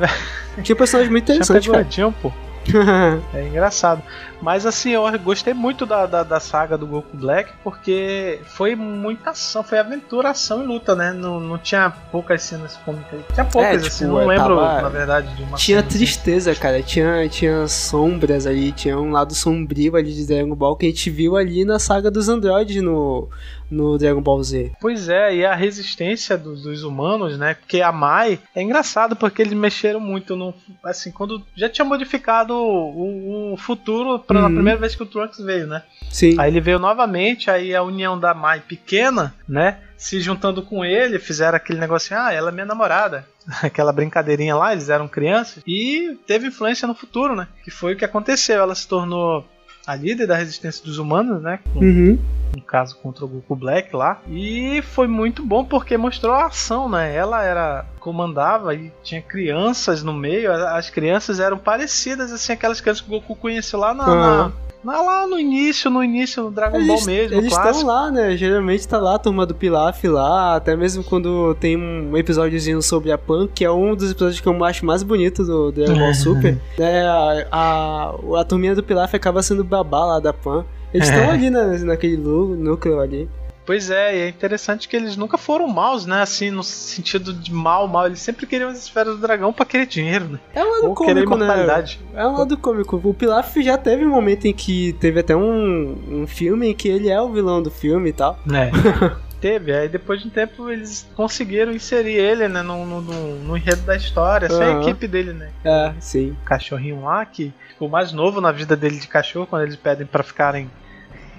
A: Tinha um personagem muito
B: Champa é
A: interessante, cara.
B: gordinho, pô. É engraçado. Mas assim, eu gostei muito da, da, da saga do Goku Black porque foi muita ação, foi aventura, ação e luta, né? Não, não tinha poucas cenas cômicas. Tinha poucas,
A: É, tipo,
B: assim, não
A: é,
B: lembro,
A: tava-
B: na verdade, de uma
A: Tinha
B: cena, assim.
A: tristeza, cara. Tinha, tinha sombras ali, tinha um lado sombrio ali de Dragon Ball que a gente viu ali na saga dos androides no, no Dragon Ball Z.
B: Pois é, e a resistência dos, dos humanos, né? Porque a Mai é engraçado porque eles mexeram muito no. Assim, quando já tinha modificado o, o futuro pra, na
A: Uhum.
B: primeira vez que o Trunks veio, né?
A: Sim.
B: Aí ele veio novamente, aí a união da Mai pequena, né? Se juntando com ele, fizeram aquele negócio, ah, ela é minha namorada. Aquela brincadeirinha lá, eles eram crianças. E teve influência no futuro, né? Que foi o que aconteceu. Ela se tornou a líder da resistência dos humanos, né? Com-
A: Uhum.
B: no caso contra o Goku Black lá. E foi muito bom porque mostrou a ação, né? Ela era comandava e tinha crianças no meio. As crianças eram parecidas assim aquelas crianças que o Goku conheceu lá na, na- na- lá no início, no início no Dragon Ball
A: Eles
B: mesmo,
A: eles estão lá, né? Geralmente tá lá a turma do Pilaf lá, até mesmo quando tem um episódiozinho sobre a Pan, que é um dos episódios que eu acho mais bonito do Dragon Ball Super. né? A, a, a turminha do Pilaf acaba sendo babá lá da Pan. Eles estão ali na, naquele núcleo ali.
B: Pois é, e é interessante que eles nunca foram maus, né? Assim, no sentido de mal, mal. Eles sempre queriam as esferas do dragão pra querer dinheiro, né?
A: É um lado
B: Ou
A: cômico, né? É um lado cômico. O Pilaf já teve um momento em que teve até um, um filme em que ele é o vilão do filme e tal.
B: É. Teve, aí depois de um tempo eles conseguiram inserir ele, né, no, no, no- no enredo da história, essa é a equipe dele, né?
A: É, sim.
B: O cachorrinho lá, que ficou mais novo na vida dele de cachorro, quando eles pedem pra ficarem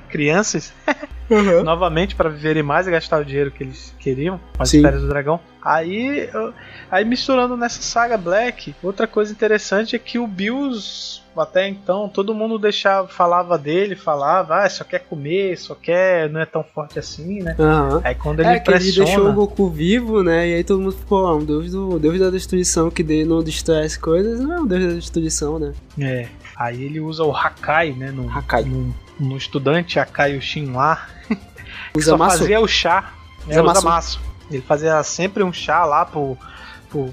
B: crianças,
A: Uhum.
B: novamente pra viverem mais e gastar o dinheiro que eles queriam, com as férias do dragão. Aí, eu- aí misturando nessa saga Black, outra coisa interessante é que o Bills, até então, todo mundo deixava, falava dele, falava, ah, só quer comer, só quer, não é tão forte assim, né?
A: Aham.
B: Aí quando ele
A: É, que ele
B: pressiona,
A: deixou o Goku vivo, né? E aí todo mundo ficou, ah, um deus, do, deus da destruição que de- não destrói as coisas, não é um deus da destruição, né?
B: é, aí ele usa o Hakai, né, no,
A: Hakai.
B: no, no estudante Hakai Ushin lá, que só fazia o chá, é,
A: usa maço.
B: maço. Ele fazia sempre um chá lá pro, pro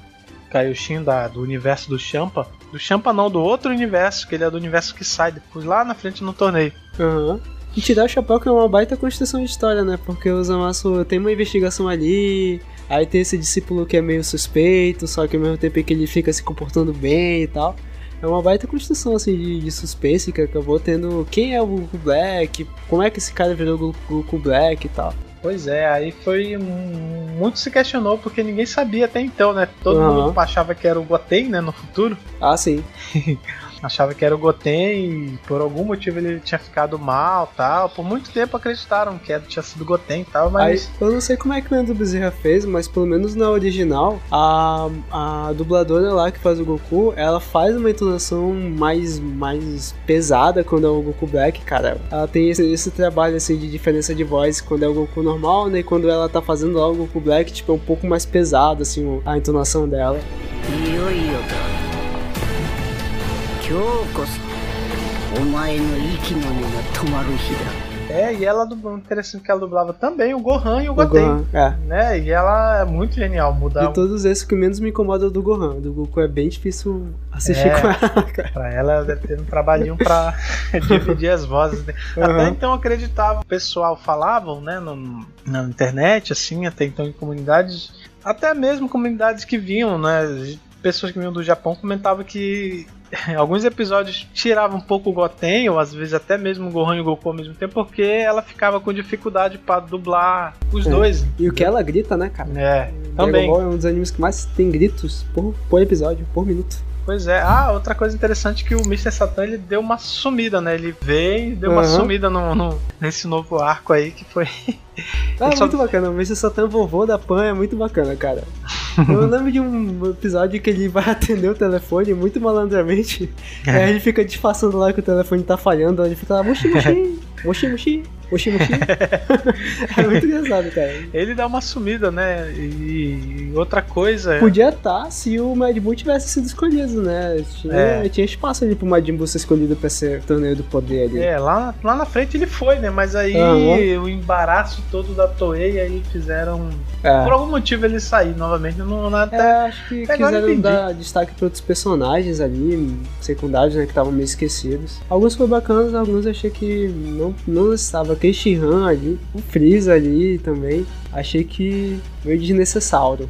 B: Kaioshin da, do universo do Champa. Do Champa não, do outro universo, que ele é do universo que sai depois lá na frente no torneio.
A: Aham. E tirar o chapéu que é uma baita construção de história, né? Porque o Zamasu tem uma investigação ali, aí tem esse discípulo que é meio suspeito, só que ao mesmo tempo que ele fica se comportando bem e tal. É uma baita construção assim de, de suspense que acabou tendo quem é o Goku Black, como é que esse cara virou o Goku Black e tal.
B: Pois é, aí foi. muito se questionou porque ninguém sabia até então, né? Todo
A: Aham.
B: mundo achava que era o Goten, né? No futuro.
A: Ah, sim.
B: achava que era o Goten e por algum motivo ele tinha ficado mal tal. Por muito tempo acreditaram que era, tinha sido Goten e tal, mas.
A: Aí, eu não sei como é que o Leandro Bezerra fez, mas pelo menos na original, a, a dubladora lá que faz o Goku, ela faz uma entonação mais, mais pesada quando é o Goku Black, cara. Ela tem esse, esse trabalho assim de diferença de voz quando é o Goku normal, né? E quando ela tá fazendo lá o Goku Black, tipo, é um pouco mais pesado, assim, a entonação dela.
C: Yuri, こそお前の息の根が止まる日だ
B: É, e ela dublava, interessante que ela dublava também o Gohan e o
A: O
B: Goten.
A: Gohan, é.
B: Né? E ela é muito genial mudar
A: De todos esses, o que menos me incomoda é o do Gohan. O do Goku é bem difícil assistir
B: É.
A: com ela, cara.
B: Pra ela deve ter um trabalhinho pra dividir as vozes. né? Até
A: Aham.
B: então eu acreditava, o pessoal falavam, né, no- na internet, assim, até então em comunidades, até mesmo comunidades que vinham, né, pessoas que vinham do Japão comentavam que alguns episódios tiravam um pouco o Goten, ou às vezes até mesmo o Gohan e o Goku ao mesmo tempo, porque ela ficava com dificuldade pra dublar os
A: É.
B: dois.
A: E o que ela grita, né, cara?
B: É,
A: Dragon
B: também.
A: Ball é um dos animes que mais tem gritos por, por episódio, por minuto.
B: Pois é. Ah, outra coisa interessante é que o Mr. Satan ele deu uma sumida, né? Ele veio e deu uma
A: Aham.
B: sumida no, no- nesse novo arco aí que foi.
A: Ah,
B: Ele só-
A: muito bacana. O Mr. Satan vovô da Pan é muito bacana, cara. Eu lembro de um episódio que ele vai atender o telefone muito malandramente.
B: É.
A: Aí ele fica disfarçando lá que o telefone tá falhando. Ele fica lá, muxi, muxi, muxi, muxi, muxi, muxi. É muito engraçado, cara.
B: Ele dá uma sumida, né? E, outra coisa.
A: Podia estar se o Mad Bull tivesse sido escolhido, né? Tinha,
B: É.
A: tinha espaço ali pro Mad Bull ser escolhido pra ser torneio do poder ali.
B: É, lá, lá na frente ele foi, né? Mas aí
A: Aham.
B: o embaraço todo da Toei aí fizeram.
A: É.
B: Por algum motivo ele sair novamente. Não, não, até,
A: É, acho que quiseram dar destaque pra outros personagens ali, secundários, né, que estavam meio esquecidos. Alguns foram bacanas, alguns achei que não, não estava. Aquele Shihan ali, o Freeza ali também, achei que meio desnecessário.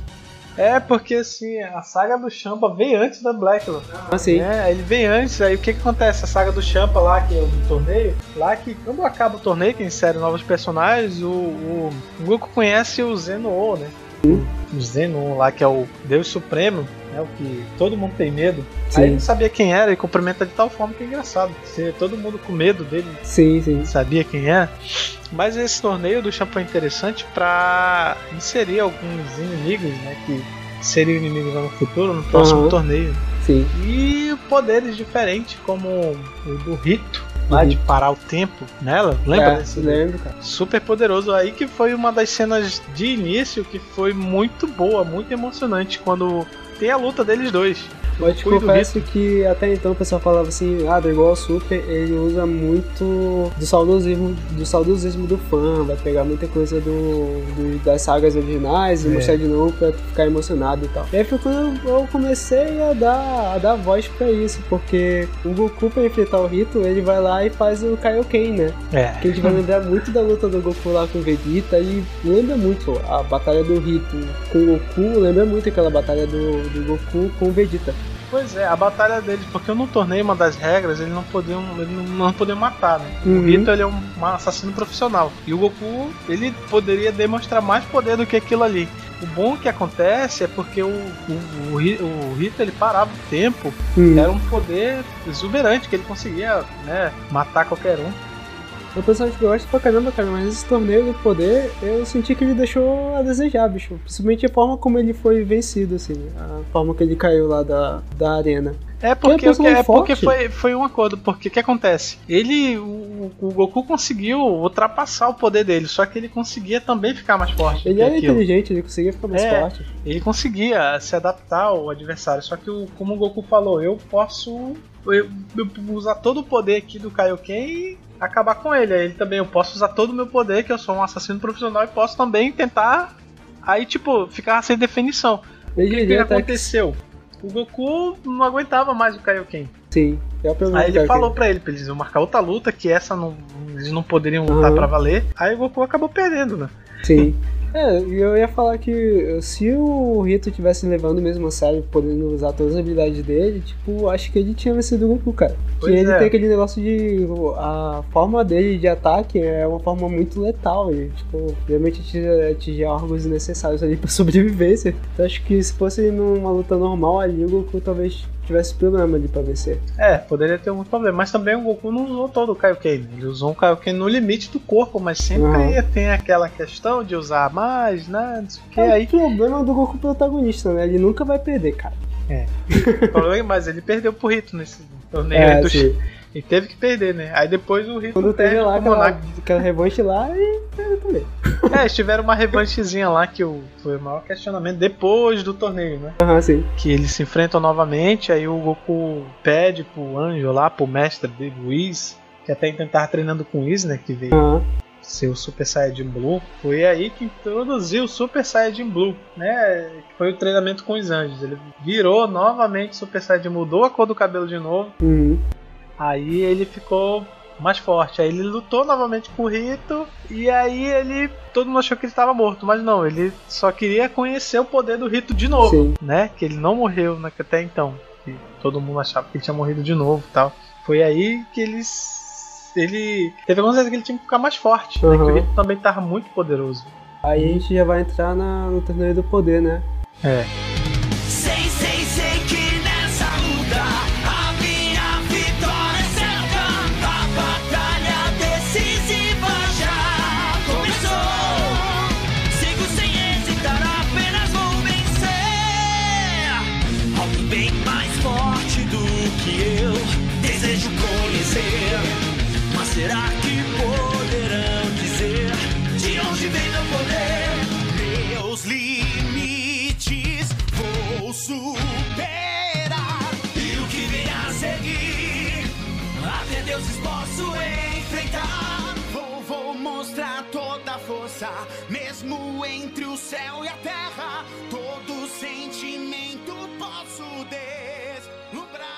B: É, porque assim, a saga do Champa veio antes da Blacklock.
A: Assim,
B: É, ele vem antes, aí o que que acontece? A saga do Champa lá, que é o do torneio, lá que quando acaba o torneio, que insere novos personagens, o, o, o Goku conhece o Zeno, né? O Zeno lá, que é o Deus Supremo, né? O que todo mundo tem medo.
A: Sim.
B: Aí ele não sabia quem era e cumprimenta de tal forma que é engraçado. Se todo mundo com medo dele
A: sim, sim.
B: sabia quem era. Mas esse torneio do Champa é interessante pra inserir alguns inimigos, né? Que seriam inimigos lá no futuro, no próximo
A: Aham.
B: torneio.
A: Sim.
B: E poderes diferentes, como o do Rito, lá de parar o tempo nela. Lembra
A: é,
B: desse?
A: Lembro, cara.
B: Super poderoso aí, que foi uma das cenas de início que foi muito boa, muito emocionante, quando tem a luta deles dois.
A: Mas te confesso que até então o pessoal falava assim, ah, Dragon Ball Super, ele usa muito do saudosismo do, saudosismo do fã, vai pegar muita coisa do, do- das sagas originais e
B: É.
A: mostrar de novo pra ficar emocionado e tal. E aí foi quando eu comecei a dar, a dar voz pra isso, porque o Goku pra enfrentar o Rito, ele vai lá e faz o Kaioken, né?
B: É.
A: Que a gente vai lembrar muito da luta do Goku lá com o Vegeta e lembra muito a batalha do Rito com o Goku, lembra muito aquela batalha do, do Goku com o Vegeta.
B: Pois é, a batalha deles, porque eu não tornei uma das regras, eles não podiam, eles não, não podiam matar, né? O
A: Uhum.
B: Rito ele é um, assassino profissional. E o Goku, ele poderia demonstrar mais poder do que aquilo ali. O bom que acontece é porque o, o, o, o Rito ele parava o tempo,
A: Hum.
B: era um poder exuberante que ele conseguia né, matar qualquer um.
A: O personagem que eu gosto pra caramba, cara, mas esse torneio do poder, eu senti que ele deixou a desejar, bicho. Principalmente a forma como ele foi vencido, assim. A forma que ele caiu lá da, da arena.
B: É porque,
A: é
B: é porque foi, foi um acordo, porque o que acontece? Ele, o, o Goku conseguiu ultrapassar o poder dele, só que ele conseguia também ficar mais forte.
A: Ele era
B: aquilo.
A: inteligente, ele conseguia ficar mais
B: É.
A: forte.
B: Ele conseguia se adaptar ao adversário, só que o, como o Goku falou, eu posso eu- eu usar todo o poder aqui do Kaioken e acabar com ele. Aí ele também, eu posso usar todo o meu poder, que eu sou um assassino profissional, e posso também tentar, aí tipo, ficar sem definição. O que, que aconteceu? O Goku não aguentava mais o Kaioken.
A: sim. É o problema
B: Aí ele falou pra ele, pra eles iam marcar outra luta, que essa não, eles não poderiam lutar
A: Aham.
B: pra valer. Aí o Goku acabou perdendo, né?
A: Sim. É, eu ia falar que se o Rito tivesse levando mesmo a sério, podendo usar todas as habilidades dele, tipo, acho que ele tinha vencido o Goku, cara.
B: Pois
A: que ele
B: é.
A: tem aquele negócio de. A forma dele de ataque é uma forma muito letal. E, tipo, realmente atingir órgãos necessários ali pra sobrevivência. Então acho que se fosse numa luta normal ali, o Goku talvez tivesse problema ali pra vencer.
B: É, poderia ter algum problema. Mas também o Goku não usou todo o Kaioken. né? Ele usou o Kaioken no limite do corpo, mas sempre
A: Uhum.
B: tem aquela questão de usar mais, né? Não sei o que.
A: É
B: Aí,
A: o problema do Goku protagonista, né? Ele nunca vai perder, cara.
B: o problema é, mas ele perdeu pro Rito nesse torneio.
A: É,
B: do- Ele teve que perder, né? Aí depois o Rito
A: Quando
B: perde
A: teve lá aquela, aquela revanche lá, e perdeu também.
B: É, eles tiveram uma revanchezinha lá que foi o maior questionamento depois do torneio, né?
A: Aham, sim.
B: que eles se enfrentam novamente, aí o Goku pede pro anjo lá, pro mestre dele, o Whis, que até então tava treinando com o Whis, né, que veio
A: Aham.
B: ser o Super Saiyajin Blue, foi aí que introduziu o Super Saiyajin Blue, né, foi o treinamento com os anjos, ele virou novamente Super Saiyajin, mudou a cor do cabelo de novo,
A: Uhum.
B: Aí ele ficou mais forte, aí ele lutou novamente com o Rito, e aí ele, todo mundo achou que ele estava morto, mas não, ele só queria conhecer o poder do Rito de novo
A: Sim.
B: né? Que ele não morreu até então. que todo mundo achava que ele tinha morrido de novo e tal. Foi aí que eles. Ele. Teve algumas vezes que ele tinha que ficar mais forte, né? Que
A: Uhum.
B: o Rito também tava muito poderoso.
A: Aí a gente já vai entrar na- no torneio do poder, né?
B: É.
E: entre o céu e a terra. Todo sentimento posso deslumbrar.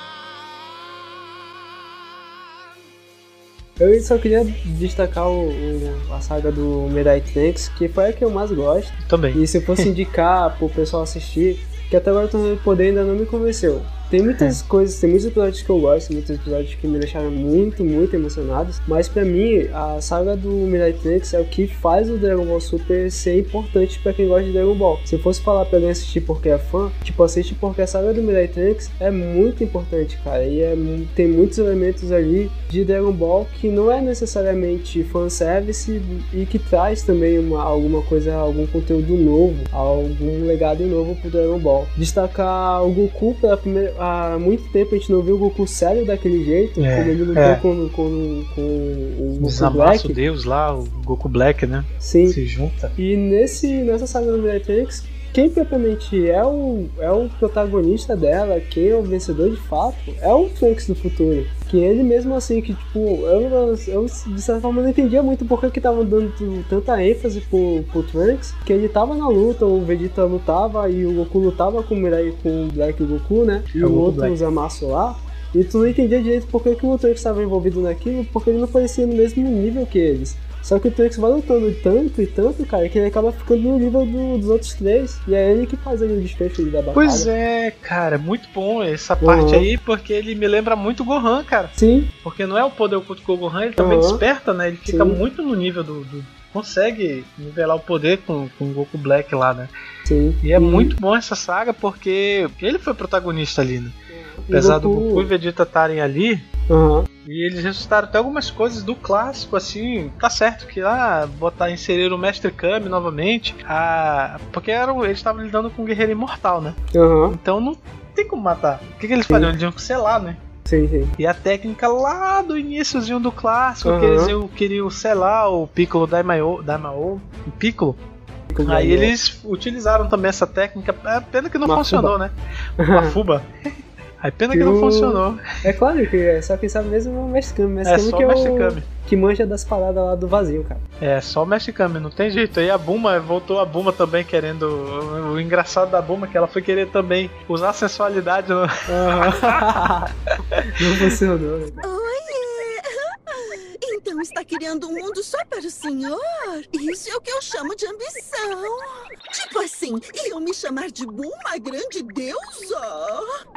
A: Eu só queria destacar o, o- a saga do Mirai Trunks, que foi a que eu mais gosto.
B: Também.
A: E se eu fosse indicar pro pessoal assistir, que até agora o Torneio do Poder ainda não me convenceu. Tem muitas coisas, tem muitos episódios que eu gosto, muitos episódios que me deixaram muito, muito emocionados. Mas pra mim, a saga do Mirai Trunks é o que faz o Dragon Ball Super ser importante pra quem gosta de Dragon Ball. Se eu fosse falar pra alguém assistir porque é fã, tipo, assiste porque a saga do Mirai Trunks é muito importante, cara. E é, tem muitos elementos ali de Dragon Ball que não é necessariamente fanservice e que traz também uma, alguma coisa, algum conteúdo novo, algum legado novo pro Dragon Ball. Destacar o Goku pela primeira. Há muito tempo a gente não viu o Goku sério daquele jeito,
B: É,
A: como ele lutou
B: é.
A: com, com, com o Goku Black.
B: Deus lá, o Goku Black, né?
A: Sim.
B: Se junta.
A: E nesse, nessa saga do Trunks, quem propriamente é o, é o protagonista dela, quem é o vencedor de fato, é o Trunks do futuro. Que ele mesmo assim, que tipo, eu, eu de certa forma não entendia muito porque que estavam dando tanta ênfase pro, pro Trunks, que ele tava na luta, o Vegeta lutava e o Goku lutava com o Mirai, com o Black Goku, né? E
B: É o
A: o outro
B: Black.
A: Zamasu lá. E tu não entendia direito por que, que o Trunks estava envolvido naquilo, porque ele não parecia no mesmo nível que eles. Só que o Trunks vai lutando tanto e tanto, cara, que ele acaba ficando no nível do- dos outros três. E é ele que faz ali o desfecho da batalha.
B: Pois é, cara, muito bom essa
A: Uhum.
B: parte aí, porque ele me lembra muito o Gohan, cara.
A: Sim,
B: Porque não é o poder oculto que o Gohan, ele também
A: Uhum.
B: desperta, né? Ele fica
A: Sim.
B: muito no nível do. do- consegue nivelar o poder com, com o Goku Black lá, né?
A: sim.
B: E é muito bom essa saga porque ele foi protagonista ali, né? Apesar do Goku e Vegeta estarem ali,
A: Aham.
B: e eles ressuscitaram até algumas coisas do clássico, assim. Tá certo que lá botar inserir o Mestre Kami novamente. A... Porque eram, eles estavam lidando com um guerreiro imortal, né?
A: Aham.
B: Então não tem como matar. O que, que eles fariam? Eles iam selar, né?
A: Sim, sim.
B: E a técnica lá do iníciozinho do clássico,
A: Aham.
B: que eles iam, queriam selar o Piccolo Daimao, Daimao o Piccolo. Aí eles utilizaram também essa técnica. É pena que não
A: Uma
B: funcionou, né? Uma fuba. Aí pena que
A: Que
B: não
A: o-
B: funcionou.
A: É claro que é, só quem sabe mesmo é o Mestre Kami. Mestre
B: É
A: Kami
B: só
A: que
B: o
A: é
B: Mestre
A: o
B: Kami.
A: que manja das paradas lá do vazio, cara.
B: É, só o Mestre Kami, não tem jeito. Aí a Buma, voltou a Buma também querendo. O, engraçado da Buma é que ela foi querer também usar a sensualidade no.
A: Não funcionou, né?
G: Então está criando um mundo só para o senhor? Isso é o que eu chamo de ambição. Tipo assim, iam me chamar de Boom, a grande deusa?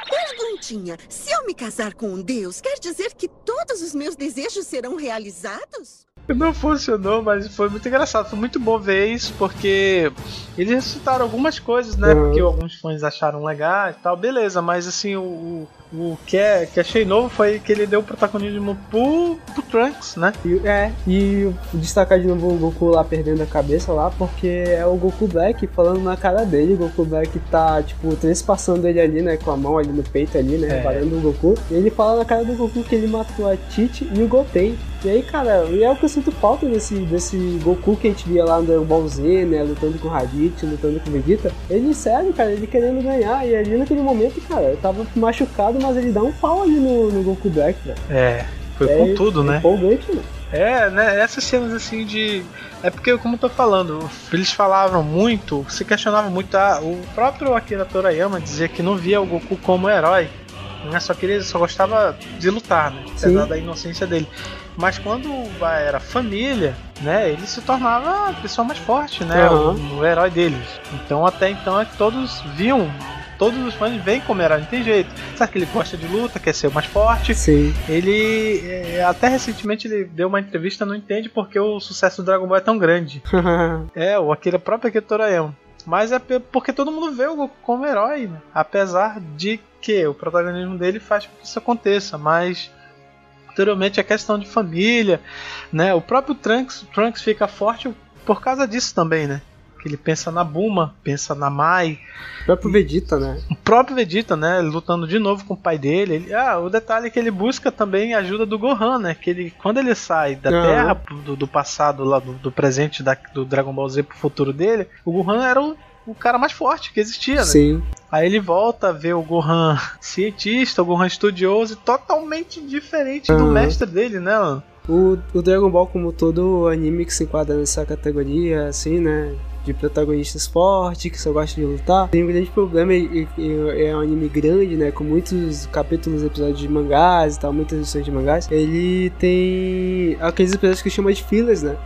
G: Perguntinha: se eu me casar com um deus, quer dizer que todos os meus desejos serão realizados?
B: Não funcionou, mas foi muito engraçado. Foi muito bom ver isso, porque eles ressuscitaram algumas coisas, né?
A: Uhum.
B: Porque alguns fãs acharam legais e tal, beleza, mas assim, o, o, que, é, que achei novo foi que ele deu o protagonismo pro, pro Trunks, né?
A: E, é, e destacar de novo o Goku lá perdendo a cabeça lá, porque é o Goku Black falando na cara dele. O Goku Black tá, tipo, trespassando ele ali, né? Com a mão ali no peito ali, né?
B: É.
A: Parando o Goku. E ele fala na cara do Goku que ele matou a Tite e o Goten. E aí, cara, e é o que eu sinto falta desse, desse Goku que a gente via lá no Dragon Ball Z, né? Lutando com o Raditz, lutando com o Vegeta. Ele, sério, cara, ele querendo ganhar. E ali naquele momento, cara, eu tava machucado, mas ele dá um pau ali no, no Goku Black, velho.
B: É, foi
A: É
B: com tudo, né?
A: Empolgante.
B: É, né? Essas cenas assim de. É porque, como eu tô falando, eles falavam muito, se questionavam muito. Ah, o próprio Akira Toriyama dizia que não via o Goku como herói, né? Só que ele só gostava de lutar, né? Apesar
A: Sim.
B: da inocência dele. Mas quando era família, né? Ele se tornava a pessoa mais forte, né?
A: Aham.
B: O, o herói deles. Então, até então, é que todos viam todos os fãs veem como Herói, não tem jeito. Sabe que ele gosta de luta, quer ser o mais forte.
A: Sim.
B: Ele, é, até recentemente, ele deu uma entrevista, não entende porque o sucesso do Dragon Ball é tão grande. É, o aquele próprio Akira Toriyama. Mas é porque todo mundo vê o Goku como herói, né? Apesar de que o protagonismo dele faz com que isso aconteça, mas anteriormente a questão de família, né? O próprio Trunks, Trunks fica forte por causa disso também, né? Que ele pensa na Buma, pensa na Mai,
A: o próprio Vegeta, né?
B: o próprio Vegeta, né, lutando de novo com o pai dele. Ele, ah, o detalhe é que ele busca também a ajuda do Gohan, né? Que ele, quando ele sai da
A: Aham.
B: Terra do, do passado lá do, do presente da, do Dragon Ball Z pro futuro dele, o Gohan era o, o cara mais forte que existia, né?
A: Sim.
B: Aí ele volta a ver o Gohan cientista, o Gohan estudioso, totalmente diferente do
A: Aham.
B: mestre dele, né? mano?
A: O, o Dragon Ball, como todo anime que se enquadra nessa categoria, assim, né? De protagonistas fortes, que só gostam de lutar. Tem um grande problema, e, e- e é um anime grande, né? Com muitos capítulos, episódios de mangás e tal, muitas edições de mangás. Ele tem aqueles episódios que chama de fillers, né?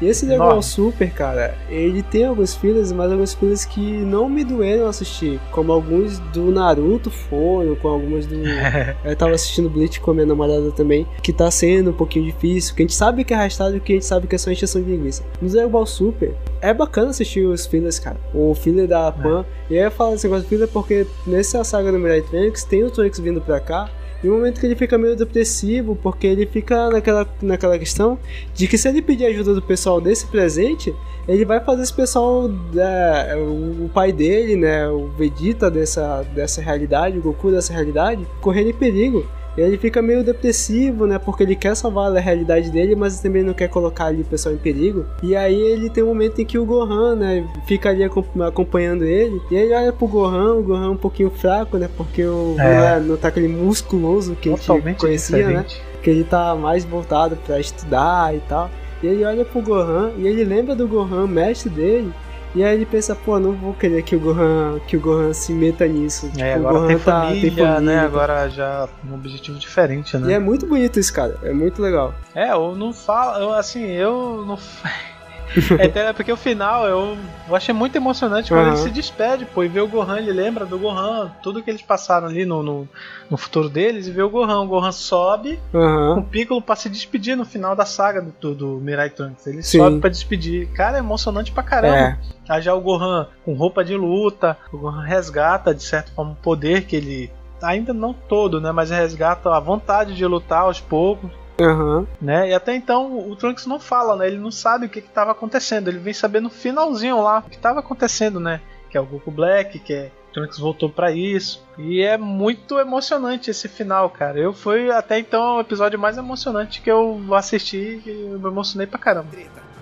A: E esse Dragon Ball. Super, cara, ele tem alguns fillers, mas alguns fillers que não me doeram assistir. Como alguns do Naruto foram, com algumas do. Eu tava assistindo Bleach com a minha namorada também, que tá sendo um pouquinho difícil, que a gente sabe que é arrastado e que a gente sabe que é só encheção de linguiça. No Dragon Ball Super, é bacana assistir os fillers, cara. O filler da Pan. E aí eu falo esse negócio de filler porque nessa saga do Mirai Trunks, tem o Trunks vindo pra cá. E um momento que ele fica meio depressivo, porque ele fica naquela, naquela questão de que se ele pedir ajuda do pessoal desse presente, ele vai fazer esse pessoal, é, o, o pai dele, né, o Vegeta dessa, dessa realidade, o Goku dessa realidade, correr em perigo. E ele fica meio depressivo, né? Porque ele quer salvar a realidade dele, mas também não quer colocar ali o pessoal em perigo. E aí ele tem um momento em que o Gohan, né? Fica ali acom- acompanhando ele. E ele olha pro Gohan, o Gohan um pouquinho fraco, né? Porque o
B: É.
A: não, é- não tá aquele musculoso que a gente
B: Totalmente
A: conhecia, né? que ele tá mais voltado pra estudar e tal. E ele olha pro Gohan e ele lembra do Gohan, mestre dele. E aí ele pensa, pô, não vou querer que o Gohan, que o Gohan se meta nisso.
B: É,
A: Tipo, o
B: agora
A: Gohan
B: tem
A: tá-
B: família, né? Agora já um objetivo diferente, né?
A: E é muito bonito isso, cara. É muito legal.
B: É, eu não falo, eu, assim, eu não. é, até porque o final eu, achei muito emocionante quando
A: Aham.
B: ele se despede, pô, e vê o Gohan, ele lembra do Gohan, tudo que eles passaram ali no, no, no futuro deles, e vê o Gohan. O Gohan sobe com
A: Aham.
B: o Piccolo pra se despedir no final da saga do, do, do Mirai Trunks. Ele
A: Sim.
B: sobe pra despedir. Cara, é emocionante pra caramba.
A: É.
B: Aí já o Gohan com roupa de luta, o Gohan resgata de certa forma o poder que ele. Ainda não todo, né? Mas resgata a vontade de lutar aos poucos,
A: Aham.
B: né? E até então o Trunks não fala, né? Ele não sabe o que estava acontecendo. Ele vem saber no finalzinho lá o que estava acontecendo, né? Que é o Goku Black, que é. o Trunks voltou pra isso. E é muito emocionante esse final, cara. Eu fui até então o episódio mais emocionante que eu assisti e eu me emocionei pra caramba.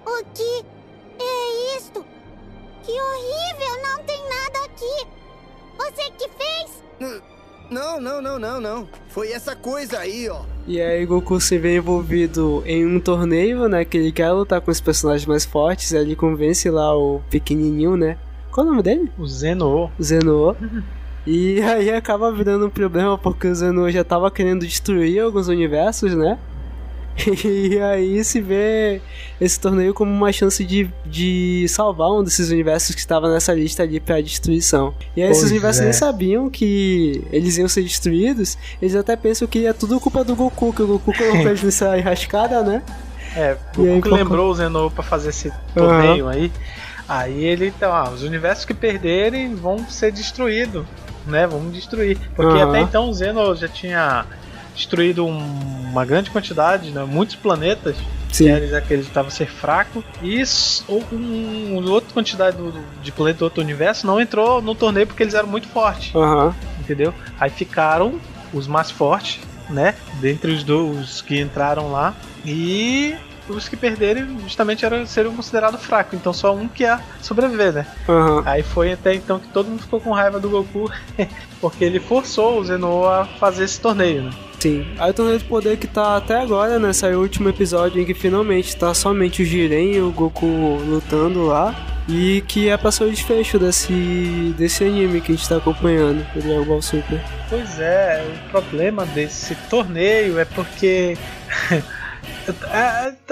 H: O que é isto? Que horrível! Não tem nada aqui! Você que fez?
I: Não, não, não, não, não. Foi essa coisa aí, ó.
A: E aí Goku se vê envolvido em um torneio, né? Que ele quer lutar com os personagens mais fortes. Aí ele convence lá o pequenininho, né? Qual é o nome dele?
B: O Zeno.
A: Zenô. E aí acaba virando um problema porque o Zenô já tava querendo destruir alguns universos, né? E aí se vê esse torneio como uma chance de, de salvar um desses universos que estava nessa lista ali pra destruição. E aí esses
B: Pois
A: universos
B: é.
A: nem sabiam que eles iam ser destruídos, eles até pensam que é tudo culpa do Goku, que o Goku colocou eles nessa enrascada, né?
B: É,
A: E
B: o
A: aí,
B: Goku que
A: qual-
B: lembrou o Zeno pra fazer esse torneio aí. Aí ele, então, ah, os universos que perderem vão ser destruídos, né? Vamos destruir. Porque
A: Aham.
B: até então o Zeno já tinha destruído um- uma grande quantidade, né? Muitos planetas.
A: Sim.
B: Que eles acreditavam ser fraco. E s- ou- um, um, outra quantidade do- de planetas do outro universo não entrou no torneio porque eles eram muito fortes
A: Aham.
B: entendeu? Aí ficaram os mais fortes, né? Dentre os dois que entraram lá. E os que perderem justamente eram, seriam considerados fracos. Então só um que ia sobreviver, né?
A: Aham.
B: Aí foi até então que todo mundo ficou com raiva do Goku. porque ele forçou o Zeno a fazer esse torneio, né?
A: Sim. Aí o torneio de poder que tá até agora, né? Saiu o último episódio em que finalmente tá somente o Jiren e o Goku lutando lá. E que é pra ser o desfecho desse, desse anime que a gente tá acompanhando, o Dragon Ball Super.
B: Pois é, o problema desse torneio é porque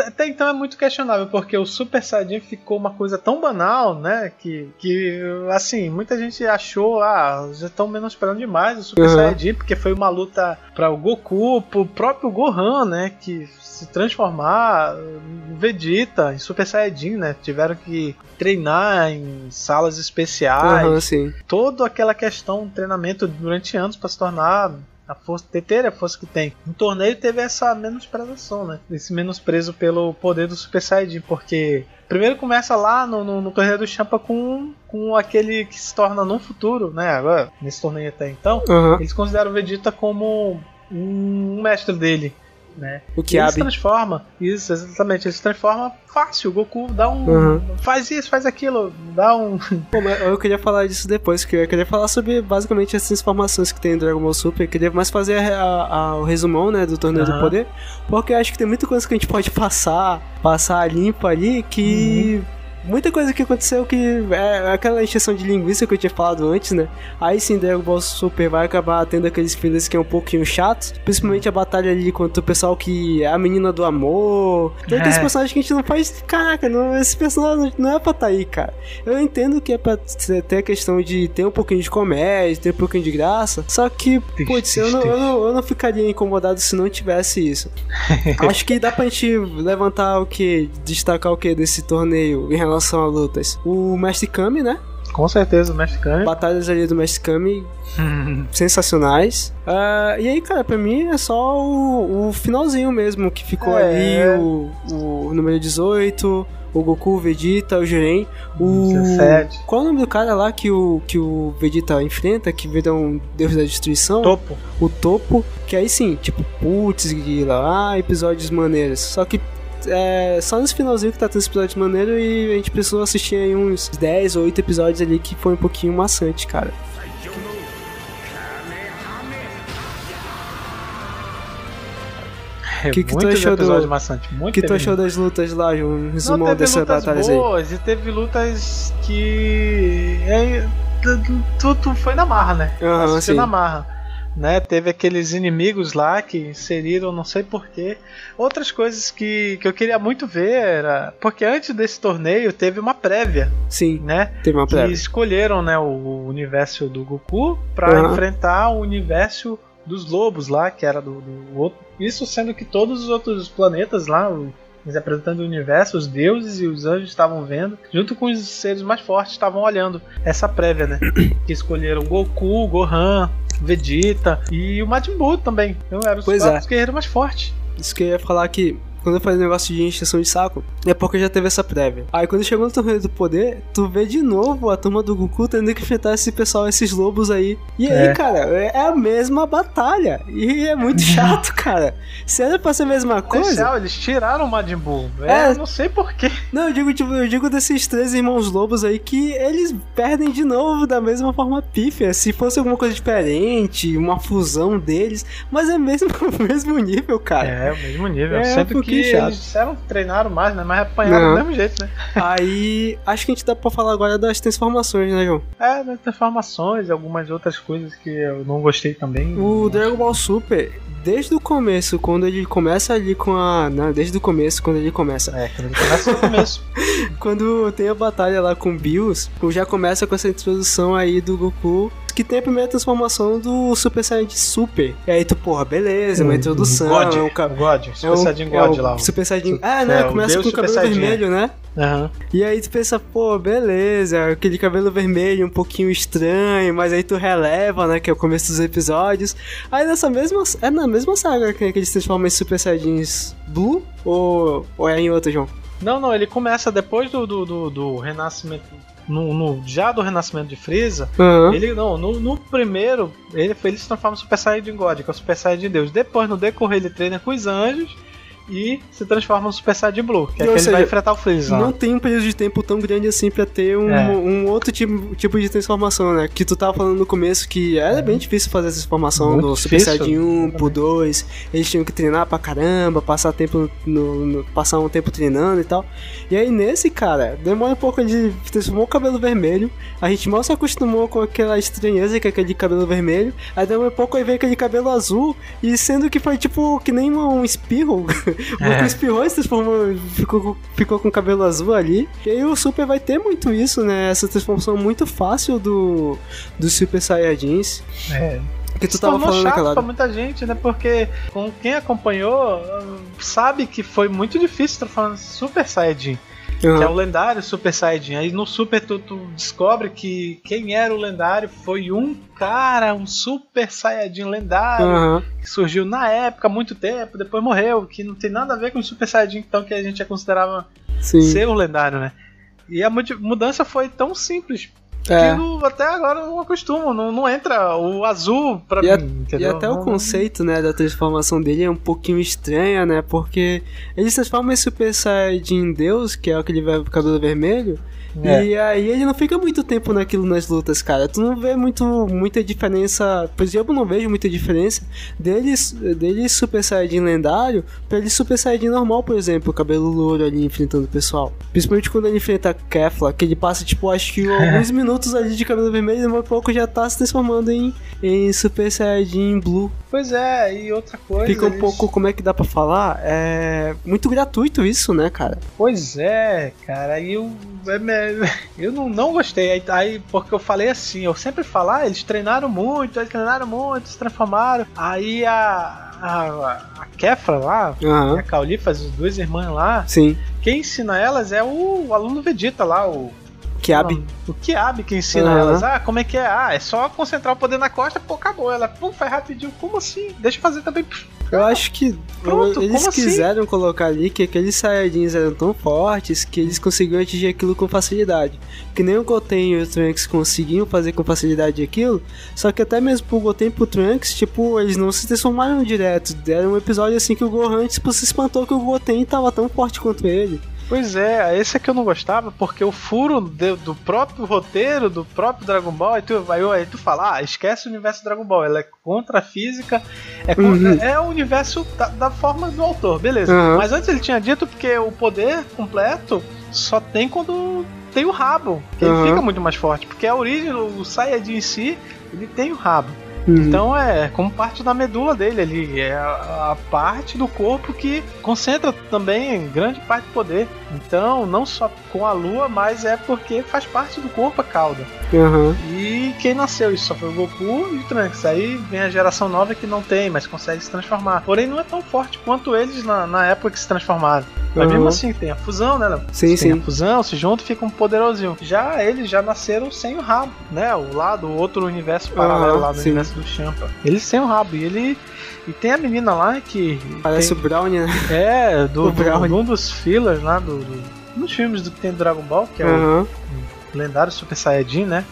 B: até então é muito questionável, porque o Super Saiyajin ficou uma coisa tão banal, né? Que, que assim, muita gente achou, ah, já estão menosprezando demais o Super
A: Uhum.
B: Saiyajin, porque foi uma luta para o Goku, pro próprio Gohan, né? Que se transformar no Vegeta em Super Saiyajin, né? Tiveram que treinar em salas especiais
A: Aham, sim.
B: toda aquela questão treinamento durante anos para se tornar a força ter, ter a força que tem. No torneio teve essa menosprezação, né? Esse menosprezo pelo poder do Super Saiyajin, porque primeiro começa lá no, no, no torneio do Champa com, com aquele que se torna no futuro, né? Agora, nesse torneio até então,
A: Aham.
B: eles consideram o Vegeta como um mestre dele. Né?
A: O
B: E ele se transforma, isso, exatamente, ele se transforma fácil. O Goku dá um.
A: Uhum.
B: Faz isso, faz aquilo, dá um.
A: Pô, eu queria falar disso depois, que eu queria falar sobre basicamente essas informações que tem em Dragon Ball Super. Eu queria mais fazer a- a- o resumão, né, do Torneio do
B: Aham.
A: Poder, porque eu acho que tem muita coisa que a gente pode passar, passar limpo ali, que...
B: Uhum.
A: Muita coisa que aconteceu que é aquela encheção de linguiça que eu tinha falado antes, né? Aí sim, Dragon Ball Super vai acabar tendo aqueles fillers que é um pouquinho chatos. Principalmente a batalha ali contra o pessoal que é a menina do amor. Tem aqueles
B: É.
A: personagens que a gente não faz. Caraca, não, esse personagem não é pra tá aí, cara. Eu entendo que é pra ter ter a questão de ter um pouquinho de comédia, ter um pouquinho de graça. Só que, putz, eu não, eu, não, eu não ficaria incomodado se não tivesse isso. Acho que dá pra gente levantar o que? Destacar o que desse torneio em relação a lutas? O Mestre Kami, né?
B: Com certeza, o Mestre Kami.
A: Batalhas ali do Mestre Kami sensacionais. Ah, e aí, cara, pra mim é só o, o finalzinho mesmo que ficou
B: É.
A: ali, o, o número 18, o Goku, o Vegeta, o Jiren, o...
B: 17.
A: Qual é o nome do cara lá que o, que o Vegeta enfrenta, que vira um deus da destruição?
B: Topo.
A: O Topo, que aí sim, tipo, putz, grila, ah, episódios maneiros. Só que é só nesse finalzinho que tá tendo esse episódio maneiro e a gente precisou assistir aí uns 10 ou 8 episódios ali que foi um pouquinho maçante, cara.
B: É
A: Que que tu
B: muitos
A: achou do-. O
B: Muito
A: que tu achou das lutas lá? Um resumão
B: teve
A: dessa batalha aí.
B: boas e teve lutas que. É, tu- tu, tu foi na marra, né?
A: Aham,
B: Assistiu
A: sim.
B: na marra. Né? Teve aqueles inimigos lá que inseriram, não sei porquê. Outras coisas que, que eu queria muito ver era. Porque antes desse torneio teve uma prévia,
A: Sim,
B: né?
A: teve uma
B: que
A: prévia.
B: escolheram né, o universo do Goku pra
A: Aham.
B: enfrentar o universo dos lobos lá, que era do, do outro. Isso sendo que todos os outros planetas lá, o- os representantes do universo, os deuses e os anjos estavam vendo, junto com os seres mais fortes estavam olhando essa prévia, né? que escolheram Goku, Gohan, Vegeta e o Majin Buu também. Então eram os
A: Pois
B: quatro
A: é.
B: guerreiros mais fortes.
A: Isso que eu ia falar que quando eu falei negócio de encheção de saco, é porque já teve essa prévia. Aí quando chegou no torneio do poder, tu vê de novo a turma do Goku tendo que enfrentar esse pessoal, esses lobos aí. E aí,
B: É.
A: cara, é a mesma batalha. E é muito chato, cara. Se era pra ser a mesma coisa.
B: Especial, eles tiraram o Majin Buu.
A: É.
B: É, eu não sei porquê.
A: Não, eu digo, tipo, eu digo desses três irmãos lobos aí que eles perdem de novo da mesma forma pífia. Se fosse alguma coisa diferente, uma fusão deles. Mas é mesmo o mesmo nível, cara.
B: É, o mesmo nível.
A: É,
B: Sempre
A: pouquinho
B: que
A: chato.
B: eles disseram que treinaram mais, né? Mas apanharam
A: Não.
B: do mesmo jeito, né?
A: Aí, acho que a gente dá pra falar agora das transformações, né, João?
B: É, das transformações e algumas outras coisas que eu não gostei também.
A: O Dragon Ball Super, desde o começo, quando ele começa ali com a. Não, desde o começo, quando ele começa.
B: É, quando ele começa no começo.
A: Quando tem a batalha lá com o Bills, já começa com essa introdução aí do Goku. Que tem a primeira transformação do Super Saiyajin Super. E aí tu, porra, beleza, uma introdução.
B: God,
A: é um
B: God,
A: é
B: Super
A: um-
B: Saiyajin
A: é
B: God lá.
A: Super Saiyajin. Ah, né?
B: é,
A: começa com o cabelo
B: Saiyajin,
A: vermelho, né?
B: Aham.
A: E aí tu pensa, pô, beleza, aquele cabelo vermelho um pouquinho estranho, mas aí tu releva, né, que é o começo dos episódios. Aí nessa mesma, é na mesma saga que, que eles transformam em Super Saiyajins Blue? Ou, ou é em outra, João?
B: Não, não, ele começa depois do, do, do, do renascimento. No, no- já do renascimento de Freeza,
A: Aham.
B: ele não, no, no primeiro, ele, ele se transforma no Super Saiyajin God, que é o Super Saiyajin Deus. Depois, no decorrer, ele treina com os anjos e se transforma no Super Saiyajin Blue, que é
A: Ou
B: que ele
A: seja,
B: vai enfrentar o Freeza.
A: Não tem um período de tempo tão grande assim pra ter um,
B: É.
A: um outro tipo, tipo de transformação, né? Que tu tava falando no começo que era bem difícil fazer essa transformação
B: Muito
A: do Super
B: difícil,
A: Saiyajin 1 pro 2. Eles tinham que treinar pra caramba, passar tempo no, no- passar um tempo treinando e tal. E aí nesse, cara, demora um pouco ele transformou o cabelo vermelho. A gente mal se acostumou com aquela estranheza que é aquele cabelo vermelho. Aí demora um pouco aí vem aquele cabelo azul. E sendo que foi tipo que nem um espirro O Goku espirrou e se transformou, ficou, com- ficou com cabelo azul ali. E aí o Super vai ter muito isso, né? Essa transformação muito fácil do, dos Super Saiyajins.
B: É.
A: Que tu tava falando
B: chato
A: naquela
B: pra muita gente, né? Porque com quem acompanhou hum, sabe que foi muito difícil transformar Super Saiyajin. Que é o lendário Super Saiyajin. Aí no Super tu, tu descobre que quem era o lendário foi um cara, um Super Saiyajin lendário,
A: Aham.
B: que surgiu na época, há muito tempo, depois morreu, que não tem nada a ver com o Super Saiyajin então que a gente já considerava
A: Sim.
B: ser o lendário, né? E a mudança foi tão simples
A: É.
B: que até agora eu não acostumo, não, não entra o azul pra
A: E, a-
B: mim,
A: e
B: entendeu?
A: até o
B: Não-
A: conceito, né, da transformação dele é um pouquinho estranha, né? Porque ele se transforma em Super Saiyajin em Deus, que é aquele velho com cabelo vermelho.
B: É.
A: E aí ele não fica muito tempo naquilo nas lutas, cara. Tu não vê muito, muita diferença. Por exemplo, eu não vejo muita diferença dele, dele Super Saiyajin lendário pra ele Super Saiyajin normal, por exemplo, o cabelo louro ali enfrentando o pessoal. Principalmente quando ele enfrenta a Kefla, que ele passa, tipo, acho que alguns minutos ali de cabelo vermelho e daqui a pouco já tá se transformando em, em Super Saiyajin Blue.
B: Pois é, e outra coisa.
A: Fica um
B: eles-
A: pouco, como é que dá pra falar? É muito gratuito isso, né, cara?
B: Pois é, cara, aí eu, é eu não, não gostei. Aí, porque eu falei assim, eu sempre falo, ah, eles treinaram muito, eles treinaram muito, se transformaram. Aí a. A, a Kefra lá,
A: Aham.
B: a Caulifa, as duas irmãs lá,
A: Sim.
B: quem ensina elas é o, o aluno Vegeta lá, o.
A: Kiabi.
B: O Kiabi que ensina
A: Aham.
B: elas. Ah, como é que é? Ah, é só concentrar o poder na costa, pô, acabou. Ela, pô, faz rapidinho. Como assim? Deixa eu fazer também.
A: Eu acho que
B: Pronto,
A: eles
B: assim?
A: quiseram colocar ali que aqueles Saiyajins eram tão fortes que eles conseguiam atingir aquilo com facilidade. Que nem o Goten e o Trunks conseguiam fazer com facilidade aquilo, só que até mesmo pro Goten e pro Trunks, tipo, eles não se transformaram direto. Deram um episódio assim que o Gohan tipo, se espantou que o Goten tava tão forte quanto ele.
B: Pois é, esse é que eu não gostava, porque o furo de- do próprio roteiro, do próprio Dragon Ball, aí tu, aí, aí tu fala, ah, esquece o universo Dragon Ball, ela é contra a física, é, contra-
A: Uhum.
B: é o universo da, da forma do autor, beleza.
A: Uhum.
B: Mas antes ele tinha dito porque o poder completo só tem quando tem o rabo, que
A: Uhum.
B: ele fica muito mais forte, porque a origem, o Saiyajin em si, ele tem o rabo.
A: Uhum.
B: Então é como parte da medula dele ali, é a, a parte do corpo que concentra também grande parte do poder. Então, não só com a lua, mas é porque faz parte do corpo a cauda.
A: Aham.
B: E quem nasceu isso só foi o Goku e o Trunks. Aí vem a geração nova que não tem, mas consegue se transformar. Porém, não é tão forte quanto eles na, na época que se transformaram. Mas
A: Uhum.
B: mesmo assim, tem a fusão, né?
A: Sim,
B: tem
A: sim.
B: a fusão, se juntam, ficam poderosinho. Já eles já nasceram sem o rabo, né? O lado, o outro universo paralelo lá do
A: sim.
B: universo do Champa. Eles sem o rabo. E ele. E tem a menina lá que.
A: Parece
B: tem-
A: o Brownie, né?
B: É, do,
A: o
B: do,
A: Brownie.
B: um dos fillers lá do. do nos filmes do que tem do Dragon Ball, que é
A: Aham.
B: o lendário Super Saiyajin, né?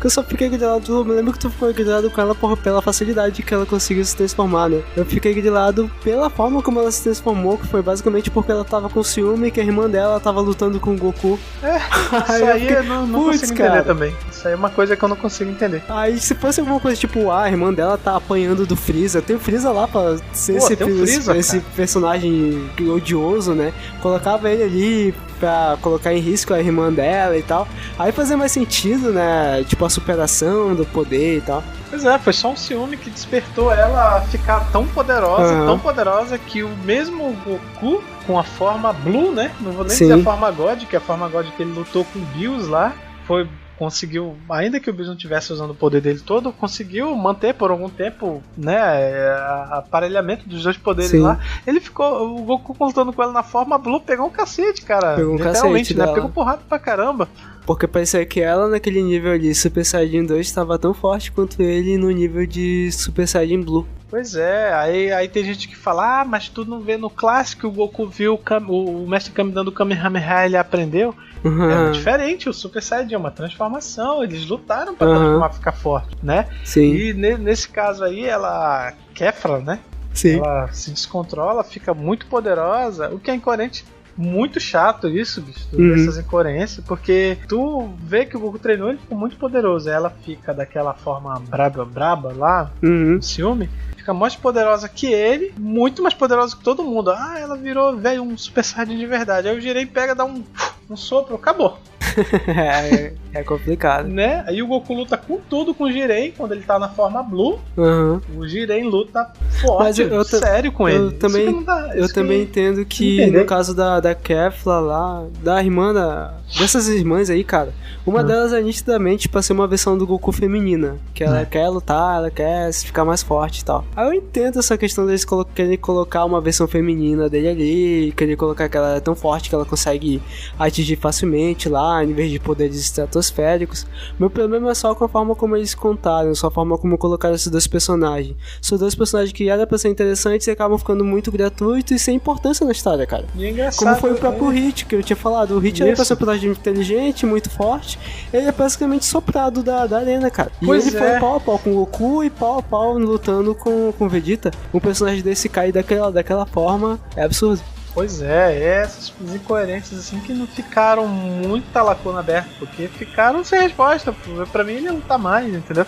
A: Que eu só fiquei grilado, eu me lembro que tu ficou grilado com ela por, pela facilidade que ela conseguiu se transformar, né? Eu fiquei grilado pela forma como ela se transformou, que foi basicamente porque ela tava com ciúme que a irmã dela tava lutando com o Goku.
B: É,
A: Aí
B: Isso
A: eu
B: aí
A: fiquei,
B: eu não, não
A: "Putz,
B: consigo
A: cara."
B: entender também. Isso aí é uma coisa que eu não consigo entender.
A: Aí se fosse alguma coisa tipo, ah, a irmã dela tá apanhando do Freeza, tem o Freeza lá pra ser
B: Pô,
A: esse,
B: Freeza,
A: esse personagem odioso, né? Colocava ele ali pra colocar em risco a irmã dela e tal. Aí fazia mais sentido, né? Tipo a superação do poder e tal.
B: Pois é, foi só um ciúme que despertou ela a ficar tão poderosa,
A: Aham.
B: tão poderosa que o mesmo Goku, com a forma Blue, né? Não vou nem
A: Sim.
B: dizer a forma God, que é a forma God que ele lutou com o Bills lá, foi conseguiu, ainda que o Bills não tivesse usando o poder dele todo, conseguiu manter por algum tempo, né, é, aparelhamento dos dois poderes
A: Sim.
B: lá. Ele ficou, o Goku lutando com ela na forma Blue, pegou um cacete, cara.
A: Pegou um cacete
B: né?
A: dela.
B: Pegou porrada pra caramba.
A: Porque parecia que ela naquele nível ali, Super Saiyajin 2, estava tão forte quanto ele no nível de Super Saiyajin Blue.
B: Pois é, aí, aí tem gente que fala, ah, mas tu não vê no clássico o Goku viu o, Kam- o, o Mestre Kami dando Kamehameha ele aprendeu. É
A: Uhum.
B: diferente, o Super Saiyajin é uma transformação, eles lutaram pra
A: Aham.
B: transformar ficar forte, né?
A: Sim,
B: E ne- nesse caso aí, ela, Kefra, né?
A: sim.
B: Ela se descontrola, fica muito poderosa, o que é incoerente. Muito chato isso, bicho,
A: Uhum.
B: essas incoerências, porque tu vê que o Goku treinou, ele ficou muito poderoso. aí Ela fica daquela forma braba, braba lá,
A: Uhum.
B: ciúme, fica mais poderosa que ele, muito mais poderosa que todo mundo. Ah, ela virou, velho, um Super Saiyajin de verdade. Aí o Jirei pega, dá um, um sopro, acabou.
A: É, É complicado.
B: Né? Aí o Goku luta com tudo com o Jiren quando ele tá na forma Blue.
A: Aham.
B: O Jiren luta forte,
A: Mas eu- eu
B: sério com
A: eu
B: ele.
A: também-
B: dá-
A: Eu também entendo que
B: Entender.
A: no caso da, da Kefla lá, da irmã da, dessas irmãs aí, cara, uma
B: Hum.
A: delas é nitidamente pra ser uma versão do Goku feminina. Que ela
B: É.
A: quer lutar, ela quer ficar mais forte e tal. Aí eu entendo essa questão deles colo querem colocar uma versão feminina dele ali, querer colocar que ela é tão forte que ela consegue atingir facilmente lá, em vez de poderes estratosféricos. Meu problema é só com a forma como eles contaram, só a forma como colocaram esses dois personagens. São dois personagens que eram pra ser interessantes e acabam ficando muito gratuitos e sem importância na história, cara.
B: E é engraçado.
A: Como foi o próprio
B: né?
A: Hit, que eu tinha falado. O Hit era pra ser um personagem inteligente, muito forte. Ele é basicamente soprado da, da arena, cara. E
B: Pois
A: ele
B: é.
A: foi pau a pau com o Goku e pau a pau lutando com, com Vegeta. Um personagem desse cair daquela, daquela forma é absurdo.
B: Pois é, é essas incoerências assim que não ficaram muita lacuna aberta, porque ficaram sem resposta. Pra mim ele não tá mais, entendeu?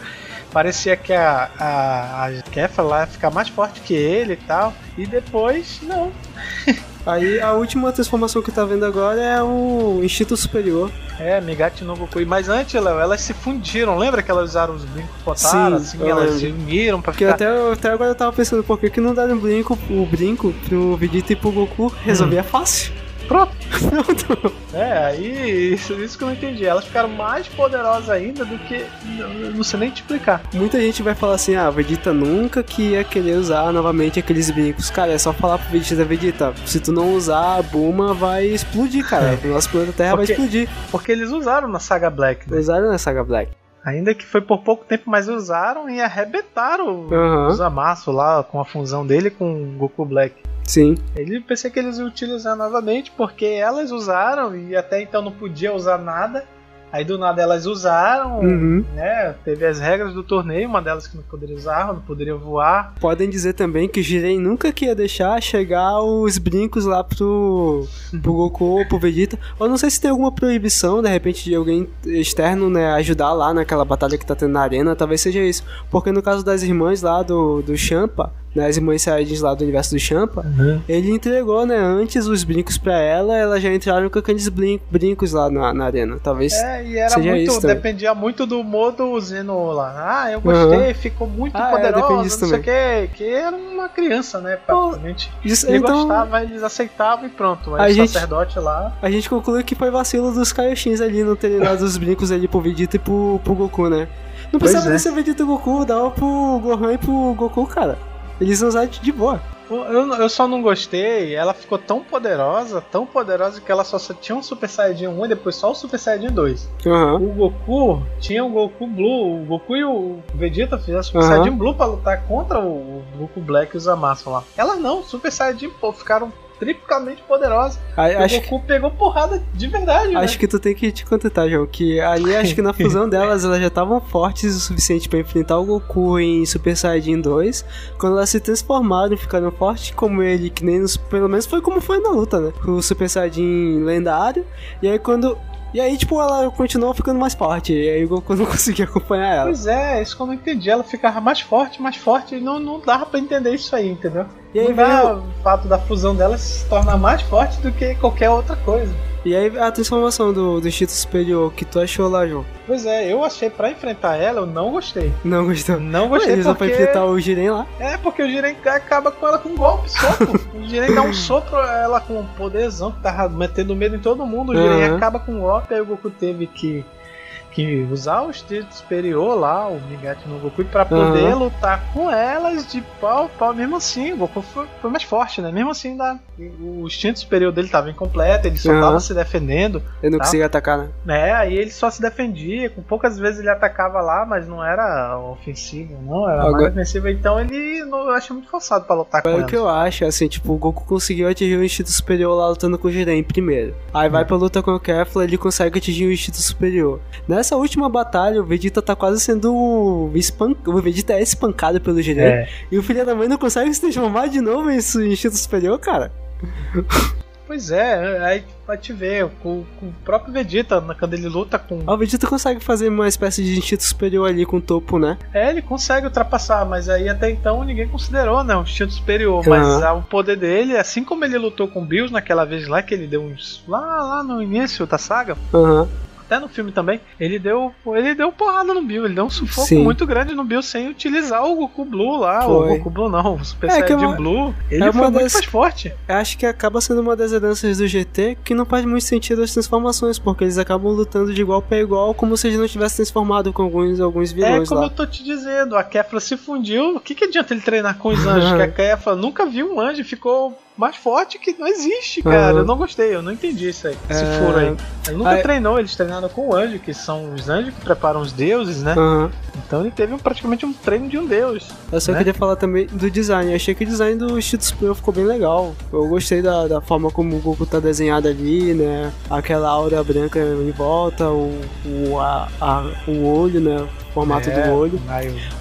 B: Parecia que a, a, a lá ia ficar mais forte que ele e tal. E depois, não.
A: Aí a última transformação que tá vendo agora é o Instinto Superior.
B: É, Migati no Goku. Mas antes, Léo, elas se fundiram. Lembra que elas usaram os brincos Potara?
A: Sim,
B: Assim, elas se uniram pra
A: Porque
B: ficar.
A: até, até agora eu tava pensando, por que, que não deram brinco, o brinco pro Vegeta e pro Goku? Resolvia fácil.
B: Pronto.
A: Pronto.
B: É, aí isso, isso que eu não entendi. Elas ficaram mais poderosas ainda do que. Não, não sei nem te explicar.
A: Muita gente vai falar assim, ah, Vegeta nunca que ia querer usar novamente aqueles brincos. Cara, é só falar pro Vegeta, Vegeta, se tu não usar, a Buma vai explodir, cara. O nosso planeta Terra
B: Porque-
A: vai explodir.
B: Porque eles usaram na saga Black, né?
A: Usaram na Saga Black.
B: Ainda que foi por pouco tempo, mas usaram e arrebentaram
A: Aham.
B: os amassos lá com a fusão dele com o Goku Black.
A: Sim.
B: Ele pensei que eles iam utilizar novamente, porque elas usaram e até então não podia usar nada. Aí do nada elas usaram,
A: Uhum.
B: né? Teve as regras do torneio, uma delas que não poderia usar, não poderia voar.
A: Podem dizer também que o Jiren nunca que ia deixar chegar os brincos lá pro, pro Goku ou pro Vegeta. Eu não sei se tem alguma proibição, de repente, de alguém externo, né, ajudar lá naquela batalha que tá tendo na arena, talvez seja isso. Porque no caso das irmãs lá do, do Champa, né, as irmãs Saiyajins lá do universo do Champa, ele entregou, né, antes os brincos pra ela, elas já entraram com aqueles brin- brincos lá na, na arena. Talvez
B: É, e era
A: seja
B: muito.
A: isso também.
B: Dependia muito do modo Zeno lá. Ah, eu gostei,
A: Aham.
B: ficou muito
A: Ah, é,
B: poderoso,
A: depende
B: não
A: disso
B: sei o que. Que era uma criança, né? Praticamente.
A: Isso-
B: Ele
A: então-
B: gostava, eles aceitavam e pronto.
A: A
B: Mas o
A: gente-
B: sacerdote lá.
A: A gente conclui que foi vacilo dos Kaioshins ali não terem dado os brincos ali pro Vegeta e pro, pro Goku, né? Não precisava
B: é.
A: ser Vegeta e Goku, dava pro Gohan e pro Goku, cara. Eles usaram de de boa.
B: Eu, eu só não gostei, ela ficou tão poderosa, tão poderosa que ela só, só tinha um Super Saiyajin 1 e depois só o Super Saiyajin 2.
A: Aham.
B: O Goku tinha o Goku Blue, o Goku e o Vegeta fizeram Super
A: Aham.
B: Saiyajin Blue pra lutar contra o Goku Black e os Zamasu lá. Ela não, Super Saiyajin, pô, ficaram triplicamente poderosas.
A: A-
B: E
A: Acho,
B: o Goku pegou porrada de verdade, né?
A: acho que tu tem que te contentar, João, que ali acho que na fusão delas elas já estavam fortes o suficiente pra enfrentar o Goku em Super Saiyajin 2. Quando elas se transformaram e ficaram fortes como ele, que nem nos, pelo menos foi como foi na luta, né? O Super Saiyajin lendário. E aí quando. E aí, tipo, ela continuou ficando mais forte. E aí o Goku não conseguia acompanhar ela.
B: Pois é, isso que eu não entendi. Ela ficava mais forte, mais forte, e não, não dava pra entender isso aí, entendeu?
A: E aí veio-
B: o fato da fusão dela se tornar mais forte do que qualquer outra coisa.
A: E aí a transformação do, do instinto superior que tu achou lá, João?
B: Pois é, eu achei pra enfrentar ela, eu não gostei.
A: Não gostou?
B: Não gostei
A: Ué, só pra
B: porque...
A: enfrentar o Jiren lá?
B: É, porque o Jiren acaba com ela com um golpe, sopro. o Jiren dá um sopro, ela com um poderzão que tava metendo medo em todo mundo. O Jiren
A: Aham.
B: acaba com um golpe, aí o Goku teve que, que usar o instinto superior lá, o Migati no Goku, pra poder
A: Aham.
B: lutar com elas de pau a pau. Mesmo assim, o Goku foi, foi mais forte, né? Mesmo assim, dá, o instinto superior dele tava incompleto, ele só
A: Aham.
B: tava se defendendo.
A: Eu não
B: Tá.
A: consegui atacar, né?
B: É, aí ele só se defendia, com poucas vezes ele atacava lá, mas não era ofensivo, não, era
A: Agora-
B: mais defensivo, então ele não, eu achei muito forçado pra lutar com
A: Agora
B: ela.
A: o que eu acho, assim, tipo, o Goku conseguiu atingir o instinto superior lá lutando com o Jiren primeiro. Aí
B: Hum.
A: vai pra luta com o Kefla, ele consegue atingir o instinto superior. Nessa última batalha, o Vegeta tá quase sendo espancado. O Vegeta é espancado pelo Jiren.
B: É.
A: E o filho da mãe não consegue se transformar de novo em instinto superior, cara.
B: Pois é, aí vai te ver, com, com o próprio Vegeta, quando ele luta com.
A: Ah, O Vegeta consegue fazer uma espécie de instinto superior ali com o topo, né?
B: É, ele consegue ultrapassar, mas aí até então ninguém considerou, né? O instinto superior. Mas
A: Aham.
B: ah, o poder dele, assim como ele lutou com o Bills naquela vez lá, que ele deu uns. Lá, lá no início da saga,
A: Aham.
B: Até no filme também, ele deu, ele deu porrada no Bill, ele deu um sufoco
A: Sim.
B: muito grande no Bill sem utilizar o Goku Blue lá, o
A: Foi.
B: Goku Blue não, o Super
A: É, é
B: Saiyajin
A: uma-
B: Blue, ele
A: é
B: foi
A: uma
B: muito
A: das-
B: mais forte.
A: Acho que acaba sendo uma das heranças do GT que não faz muito sentido as transformações, porque eles acabam lutando de igual pra igual, como se eles não tivessem transformado com alguns, alguns
B: É
A: vilões
B: como
A: lá.
B: eu tô te dizendo, a Kefla se fundiu. O que, que adianta ele treinar com os anjos? que a Kefla nunca viu um anjo ficou mais forte que não existe, cara.
A: Aham.
B: Eu não gostei, eu não entendi isso aí. Esse
A: É.
B: furo aí. Ele nunca
A: Aí-
B: treinou, eles treinaram com o anjo, que são os anjos que preparam os deuses, né?
A: Aham.
B: Então ele teve um- praticamente um treino de um deus.
A: Eu só
B: né?
A: queria falar também do design. Eu achei que o design do Cheeto Supremo ficou bem legal. Eu gostei da, da forma como o Goku tá desenhado ali, né? Aquela aura branca em volta, o, o, a, a- o olho, né? Formato
B: É,
A: do olho.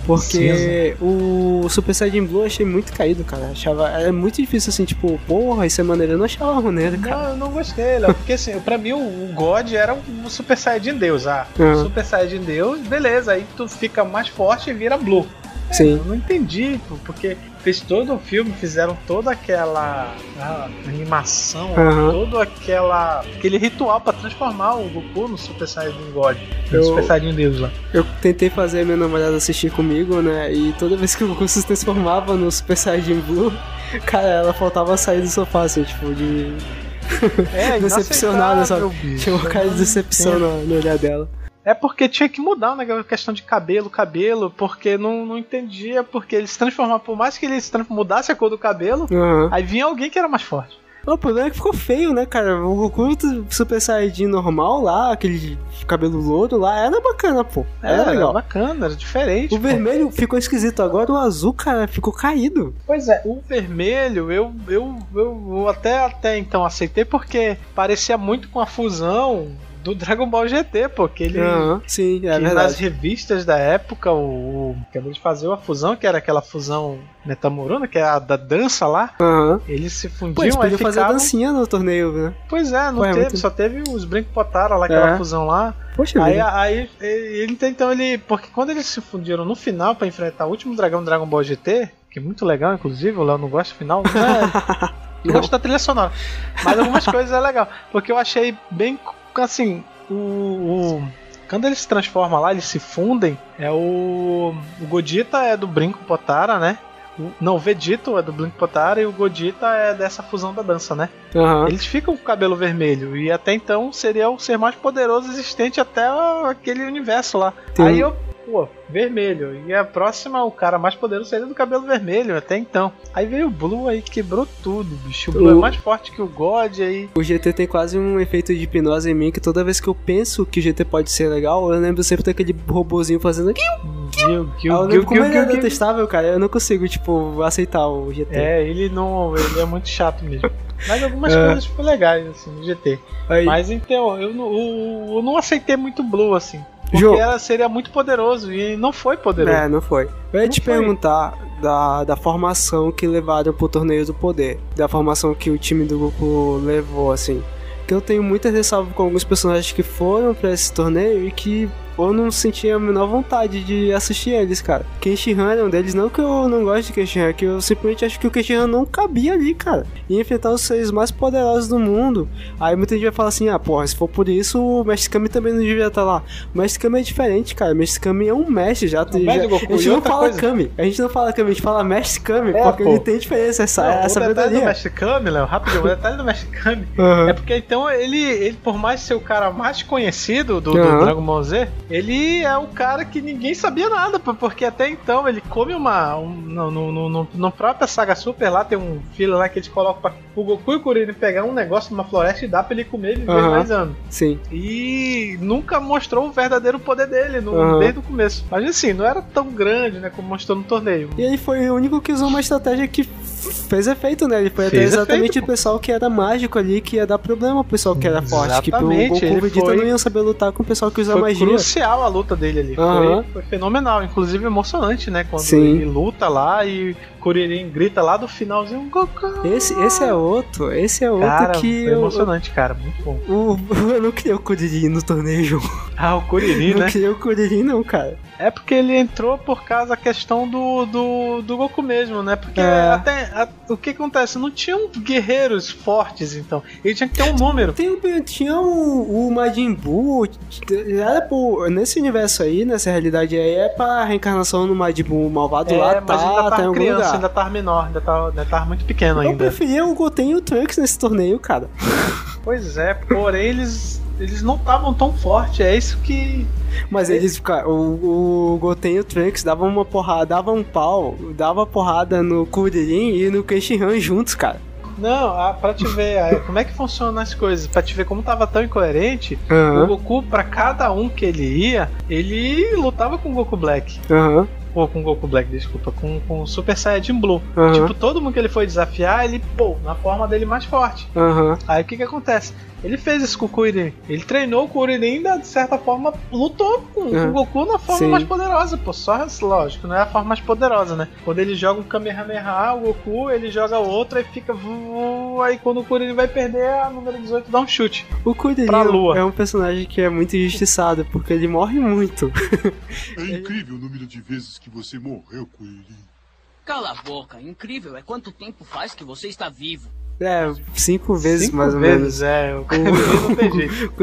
A: Porque o Super Saiyajin Blue eu achei muito caído, cara. Achava, era muito difícil assim, tipo, porra, isso é maneiro. Eu não achava maneiro, cara.
B: Não, eu não gostei, Léo. Porque assim, pra mim o, o God era um Super Saiyajin Deus. Ah,
A: Aham.
B: Super Saiyajin Deus, beleza. Aí tu fica mais forte e vira Blue. É,
A: Sim.
B: Eu não entendi, porque fez todo o filme, fizeram toda aquela ah, animação,
A: Aham.
B: todo aquela aquele ritual pra transformar o Goku no Super Saiyajin God, no
A: Eu-
B: Super Saiyajin Deus lá.
A: Eu tentei fazer a minha namorada assistir comigo, né? E toda vez que o Goku se transformava no Super Saiyajin Blue, cara, ela faltava sair do sofá, assim, tipo, de.
B: É,
A: decepcionada, sabe?
B: bicho.
A: Tinha uma cara de decepção no, no olhar dela.
B: É porque tinha que mudar né, a questão de cabelo, cabelo, porque não, não entendia, porque ele se transformava, por mais que ele se mudasse a cor do cabelo,
A: Aham.
B: aí vinha alguém que era mais forte.
A: O problema é que ficou feio, né, cara? O Goku Super Saiyajin normal lá, aquele cabelo louro lá, era bacana, pô. Era
B: Era
A: legal.
B: bacana, era diferente.
A: O
B: pô.
A: vermelho ficou esquisito, agora o azul, cara, ficou caído.
B: Pois é, o vermelho eu, eu, eu, eu até, até então aceitei porque parecia muito com a fusão do Dragon Ball GT, porque ele.
A: Aham, sim, é
B: que nas
A: verdade.
B: revistas da época, o, o que eles faziam a fusão, que era aquela fusão Metamoruna, que é a da dança lá,
A: Aham.
B: eles se
A: Pô,
B: fundiam
A: eles
B: aí
A: podiam fazer a
B: ficavam...
A: dancinha no torneio, né?
B: Pois é, não
A: Pô, é
B: teve,
A: muito-
B: só teve os Brinco Potara lá, aquela
A: É.
B: fusão lá.
A: Poxa
B: Aí,
A: vida.
B: aí ele então ele. Porque quando eles se fundiram no final pra enfrentar o último dragão do Dragon Ball GT, que é muito legal, inclusive, o Léo não gosta do final. Não, eu gosto da trilha sonora. Mas algumas coisas é legal. Porque eu achei bem assim. O. o- quando eles se transformam lá, eles se fundem. É o. O Godita é do Brinco Potara, né? O- Não, o Vegito é do Brinco Potara e o Godita é dessa fusão da dança, né?
A: Aham.
B: Eles ficam com o cabelo vermelho e até então seria o ser mais poderoso existente até aquele universo lá.
A: Tem-
B: Aí eu, pô, vermelho. E a próxima, o cara mais poderoso seria do cabelo vermelho até então. Aí veio o Blue aí quebrou tudo, bicho. O Blue
A: O-
B: é mais forte que o God aí.
A: O GT tem quase um efeito de hipnose em mim que toda vez que eu penso que o GT pode ser legal, eu lembro sempre daquele robozinho fazendo aqui.
B: Gil, Gil,
A: Eu
B: Gil,
A: lembro como
B: Gil,
A: ele é detestável, cara. Eu não consigo, tipo, aceitar o GT.
B: É, ele não. Ele é muito chato mesmo. Mas algumas
A: É.
B: coisas foram legais, assim, no GT.
A: Aí,
B: Mas então, eu, não- o- eu não aceitei muito o Blue, assim. Porque ela seria muito poderoso e não foi poderoso.
A: É, não foi. Eu ia
B: Não
A: te
B: foi.
A: perguntar da, da formação que levaram pro torneio do poder. Da formação que o time do Goku levou, assim. Que eu tenho muita ressalva com alguns personagens que foram pra esse torneio e que eu não sentia a menor vontade de assistir eles, cara. Kenshihan era um deles, não que eu não gosto de Kenshihan, é que eu simplesmente acho que o Kenshihan não cabia ali, cara. E enfrentar os seres mais poderosos do mundo. Aí muita gente vai falar assim, ah, porra, se for por isso, o Mestre Kami também não devia estar lá. O Mestre Kami é diferente, cara. O Mestre Kami é um mestre já.
B: mestre
A: já-
B: Goku,
A: a gente não fala
B: coisa-
A: Kami. A gente não fala Kami, a gente fala Mestre Kami,
B: É,
A: porque
B: pô.
A: ele tem diferença, essa,
B: Não,
A: essa
B: o detalhe do. Mestre Kami, Léo, rapidinho, o detalhe do Mestre Kami
A: Aham.
B: é porque então ele, ele, por mais ser o cara mais conhecido do, do
A: Aham.
B: Dragon Ball Z, ele é o cara que ninguém sabia nada, porque até então ele come uma. Um, no, no, no, no, própria Saga Super lá tem um filho lá que eles colocam pra o Goku e o Kuririn pegar um negócio numa floresta e dá pra ele comer e viver
A: Aham.
B: mais anos.
A: Sim.
B: E nunca mostrou o verdadeiro poder dele no,
A: Aham.
B: desde o começo. Mas assim, não era tão grande, né, como mostrou no torneio.
A: E ele foi o único que usou uma estratégia que fez efeito, né? Ele foi até
B: Fez
A: exatamente
B: efeito,
A: o pessoal que era mágico ali, que ia dar problema pro pessoal que era forte. Que o
B: Exatamente,
A: Goku e
B: ele
A: o Vegeta
B: foi-
A: não iam saber lutar com o pessoal que usa
B: Foi
A: magia.
B: crucial a luta dele ali.
A: Aham.
B: Foi, foi fenomenal, inclusive emocionante, né? Quando
A: Sim.
B: ele luta lá e Kuririn grita lá do finalzinho Goku.
A: Esse, esse é outro, esse é outro
B: Cara,
A: que
B: foi
A: eu,
B: emocionante, cara, muito bom.
A: o, eu não queria o Kuririn no torneio.
B: Ah, o Kuririn,
A: não
B: né?
A: queria o Kuririn não, cara.
B: É porque ele entrou por causa da questão do, do, do Goku mesmo, né? Porque
A: É.
B: até a- o que acontece? Não tinham guerreiros fortes, então. Ele tinha que ter um número.
A: Tem, tinha o, o Majin Buu, era por, nesse universo aí, nessa realidade aí, é pra reencarnação no Majin Buu malvado lá,
B: É, mas
A: tá,
B: ainda
A: tá algum
B: criança,
A: lugar.
B: ainda tava menor, ainda tava, ainda muito pequeno
A: Eu
B: ainda.
A: preferia o Goten e o Trunks nesse torneio, cara.
B: Pois é, porém eles, eles não estavam tão fortes, é isso que.
A: Mas eles, cara, o, o Goten e o Trunks davam uma porrada, davam um pau, dava porrada no Kuririn e no Kenshinhan juntos, cara.
B: Não, ah, pra te ver ah, como é que funcionam as coisas, pra te ver como tava tão incoerente,
A: Aham.
B: o Goku, pra cada um que ele ia, ele lutava com o Goku Black. Ou com o Goku Black, desculpa, com, com o Super Saiyajin Blue.
A: Aham.
B: Tipo, todo mundo que ele foi desafiar, ele, pô, na forma dele mais forte. Aí o que que acontece? Ele fez isso com o Kuririn. Ele treinou o Kuririn e ainda, de certa forma, lutou com, com
A: Uhum.
B: o Goku na forma
A: Sim.
B: mais poderosa, pô. Só, lógico, não é a forma mais poderosa, né? Quando ele joga um Kamehameha, o Goku, ele joga outro e fica... Aí quando o Kuririn vai perder, a número 18 dá um chute.
A: O Kuririn
B: lua.
A: é um personagem que é muito injustiçado, porque ele morre muito.
J: É incrível o número de vezes que você morreu, Kuririn.
C: Cala a boca, incrível é quanto tempo faz que você está vivo.
A: É, cinco vezes
B: Cinco
A: mais ou
B: vezes,
A: menos.
B: é. O não tem jeito.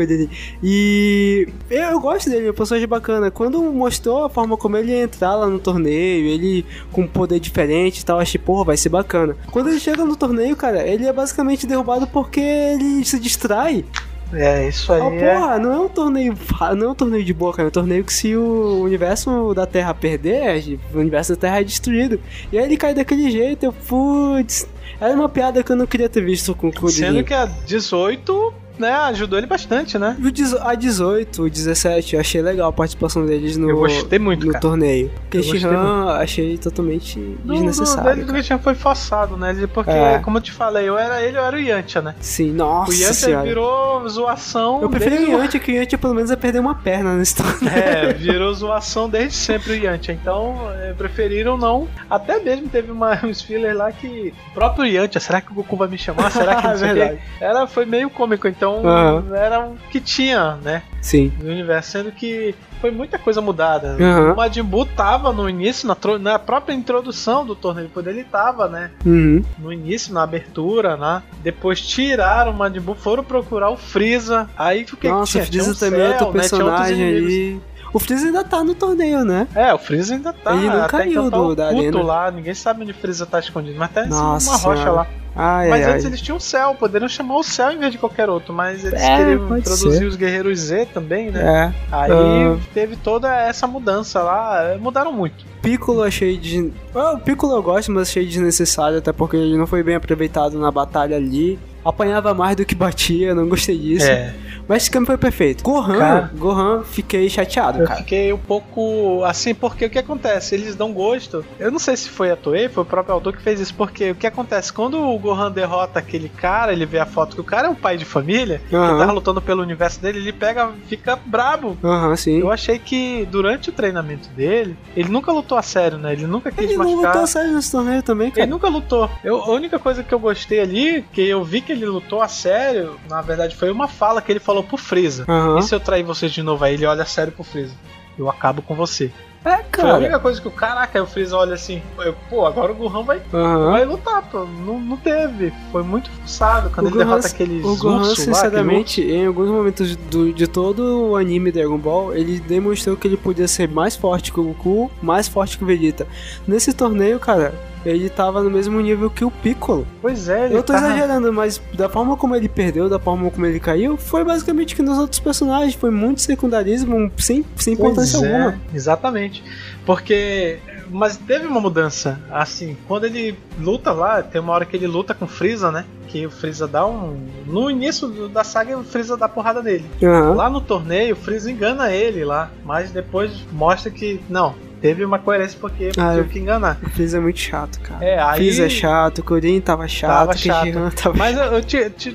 A: E eu, eu gosto dele, é um personagem bacana. Quando mostrou a forma como ele ia entrar lá no torneio, ele com um poder diferente e tal, achei, porra, vai ser bacana. Quando ele chega no torneio, cara, ele é basicamente derrubado porque ele se distrai.
B: É, isso aí
A: Ah,
B: é...
A: porra, não é um torneio, não é um torneio de boa, cara. É um torneio que se o universo da Terra perder, o universo da Terra é destruído. E aí ele cai daquele jeito, eu, putz. Era uma piada que eu não queria ter visto com o Kuririn.
B: Sendo que a 18, né, ajudou ele bastante, né?
A: O A 18, o 17, eu achei legal a participação deles no,
B: Eu gostei muito,
A: no
B: cara.
A: torneio. Kenshinhan achei totalmente
B: No-
A: desnecessário.
B: No dele do Christian foi forçado, né? Ele- Porque,
A: É.
B: como eu te falei, eu era ele, eu era o Yantia, né?
A: Sim, nossa
B: o Yantia
A: senhora.
B: virou zoação.
A: Eu prefiro
B: desde
A: o Yantia, que o Yantia pelo menos vai perder uma perna nesse torneio.
B: É, virou zoação desde sempre o Yantia. Então, é, preferiram não. Até mesmo teve uma, uns fillers lá que. O próprio Yantia, será que o Goku vai me chamar? Será que não sei o quê?
A: Verdade.
B: Era, foi meio cômico, então
A: Aham.
B: era o que tinha, né?
A: Sim.
B: No universo, sendo que foi muita coisa mudada.
A: Aham.
B: O Majin Buu tava no início, na, na própria introdução do torneio, quando ele tava, né?
A: Uhum.
B: no início, na abertura, né? Depois tiraram o Majin Buu, foram procurar o Freeza. Aí o que
A: Nossa,
B: que
A: o
B: tinha?
A: Freeza
B: Tinha um
A: também é
B: céu,
A: outro
B: né? Tinha
A: personagem ali. O Freeza ainda tá no torneio, né?
B: É, o Freeza ainda tá.
A: Ele não
B: até
A: caiu
B: então tá
A: do- da arena.
B: lá, ninguém sabe onde o Freeza tá escondido, mas tá em cima de
A: Nossa
B: uma rocha lá.
A: Ai,
B: mas
A: ai,
B: antes
A: ai.
B: eles tinham o céu, poderiam chamar o céu em vez de qualquer outro, mas eles
A: É,
B: queriam introduzir
A: ser.
B: os guerreiros Z também, né?
A: É.
B: Aí
A: Ah.
B: teve toda essa mudança lá, é, mudaram muito.
A: Piccolo achei de. Ah, o Piccolo eu gosto, mas achei desnecessário, até porque ele não foi bem aproveitado na batalha ali. Apanhava mais do que batia, não gostei disso.
B: É.
A: Mas esse caminho foi perfeito. Gohan,
B: Cara.
A: Gohan, fiquei chateado,
B: Eu
A: cara.
B: fiquei um pouco assim, porque o que acontece? Eles dão gosto. Eu não sei se foi a Toei, foi o próprio autor que fez isso, porque o que acontece? Quando o Gohan derrota aquele cara, ele vê a foto que o cara é um pai de família, que
A: Aham.
B: tava lutando pelo universo dele, ele pega, fica brabo.
A: Aham, sim.
B: Eu achei que durante o treinamento dele, ele nunca lutou a sério, né? Ele nunca quis
A: Ele não
B: machucar.
A: lutou a sério nesse torneio também, cara.
B: Ele nunca lutou. Eu, a única coisa que eu gostei ali, que eu vi que ele lutou a sério, na verdade foi uma fala que ele falou pro Freeza.
A: Aham.
B: E se eu trair vocês de novo aí, ele olha sério pro Freeza. Eu acabo com você.
A: É,
B: Foi a
A: cara.
B: única coisa que o caraca, o Freeza olha assim, pô, agora o Gohan vai,
A: Aham.
B: vai lutar, pô. Não, não teve. Foi muito forçado. Quando
A: O
B: ele
A: Gohan,
B: derrota aqueles
A: o Gohan
B: lá,
A: sinceramente, em alguns momentos do, de todo o anime Dragon Ball, ele demonstrou que ele podia ser mais forte que o Goku, mais forte que o Vegeta. Nesse torneio, cara, ele tava no mesmo nível que o Piccolo.
B: Pois é, ele
A: Eu tô
B: tá...
A: exagerando, mas da forma como ele perdeu, da forma como ele caiu, foi basicamente que nos outros personagens. Foi muito secundarismo, sem, sem importância
B: é,
A: alguma.
B: Exatamente. Porque. Mas teve uma mudança. Assim, quando ele luta lá, tem uma hora que ele luta com o Freeza, né? Que o Freeza dá um. No início da saga, o Freeza dá porrada nele.
A: Aham.
B: Lá no torneio, o Freeza engana ele lá. Mas depois mostra que. Não, teve uma coerência porque
A: Ah,
B: teve
A: eu-
B: que enganar.
A: O Freeza é muito chato, cara.
B: É, aí-
A: Freeza é chato, o Kuririn tava chato,
B: Tava chato.
A: Keshihan tava
B: Mas eu, eu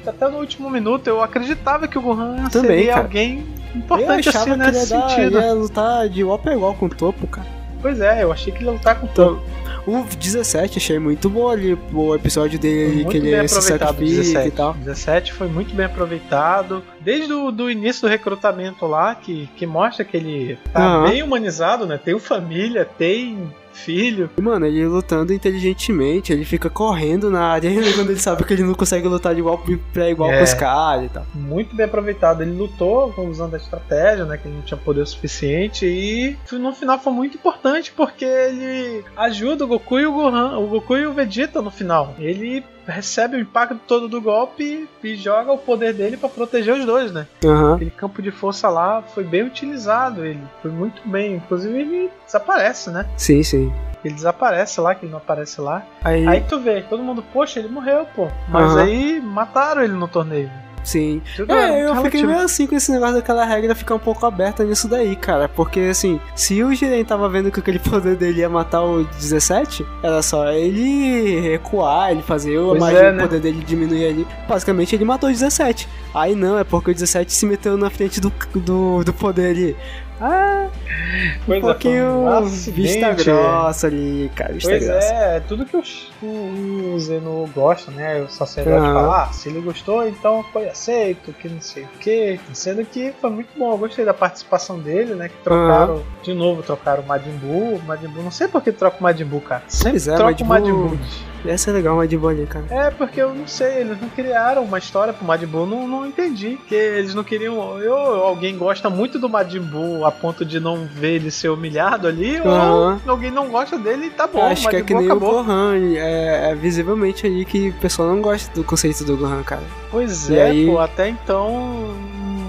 B: até no último minuto eu acreditava que o Gohan
A: Também,
B: seria
A: cara.
B: alguém
A: Eu
B: importante
A: achava
B: assim
A: que
B: nesse
A: ele ia, dar,
B: sentido.
A: ia lutar de igual pra igual com o topo, cara.
B: Pois é, eu achei que ele ia lutar com
A: Então. O 17 achei muito bom ali, o episódio dele que ele se sacrifica
B: 17.
A: e tal.
B: 17 foi muito bem aproveitado. Desde o do início do recrutamento lá, que, que mostra que ele tá
A: Aham.
B: bem humanizado, né? Tem família, tem filho.
A: E, Mano, ele lutando inteligentemente, ele fica correndo na área quando ele sabe que ele não consegue lutar de igual pra igual
B: É.
A: com os caras e tal.
B: Muito bem aproveitado. Ele lutou usando a estratégia, né? Que ele não tinha poder suficiente. E no final foi muito importante porque ele ajuda o Goku e o Gohan, o Goku e o Vegeta no final. Ele recebe o impacto todo do golpe e joga o poder dele pra proteger os dois, né?
A: Aham.
B: Aquele campo de força lá foi bem utilizado, ele foi muito bem. Inclusive ele desaparece, né?
A: Sim, sim.
B: Ele desaparece lá, que ele não aparece lá.
A: Aí,
B: Aí tu vê, todo mundo, poxa, ele morreu, pô. Mas
A: Aham.
B: aí mataram ele no torneio.
A: Sim.
B: Tudo é
A: eu fiquei
B: relativo.
A: meio assim com esse negócio daquela regra ficar um pouco aberta nisso daí, cara. Porque assim, se o Jiren tava vendo que aquele poder dele ia matar o 17, era só ele recuar, ele fazer o magia,
B: é,
A: o
B: né?
A: poder dele diminuir ali. Basicamente ele matou o 17. Aí não, é porque o 17 se meteu na frente do, do, do poder ali. Ah, um
B: Pois é, foi
A: pouquinho
B: um
A: vista grossa ali, cara. Vista
B: Pois
A: grossa.
B: é, é tudo que o, o, o Zeno gosta, né? O sacerdote
A: Aham.
B: fala, ah, se ele gostou, então foi aceito, que não sei o que. Sendo que foi muito bom, eu gostei da participação dele, né? Que trocaram, de novo, trocaram o Majin Buu. O Majin Buu, não sei por que troca o Majin Buu, cara. Sempre
A: Pois é,
B: troca o
A: Majin Buu- Ia ser legal uma de bolinha, cara.
B: É, porque eu não sei, eles não criaram uma história pro Majin Buu, não, não entendi. Que eles não queriam. Eu, alguém gosta muito do Majin Buu a ponto de não ver ele ser humilhado ali,
A: Aham.
B: ou alguém não gosta dele e tá bom,
A: Acho que é que nem
B: acabou.
A: o Gohan. É, é visivelmente ali que o pessoal não gosta do conceito do Gohan, cara.
B: Pois
A: E
B: é,
A: aí-
B: pô, até então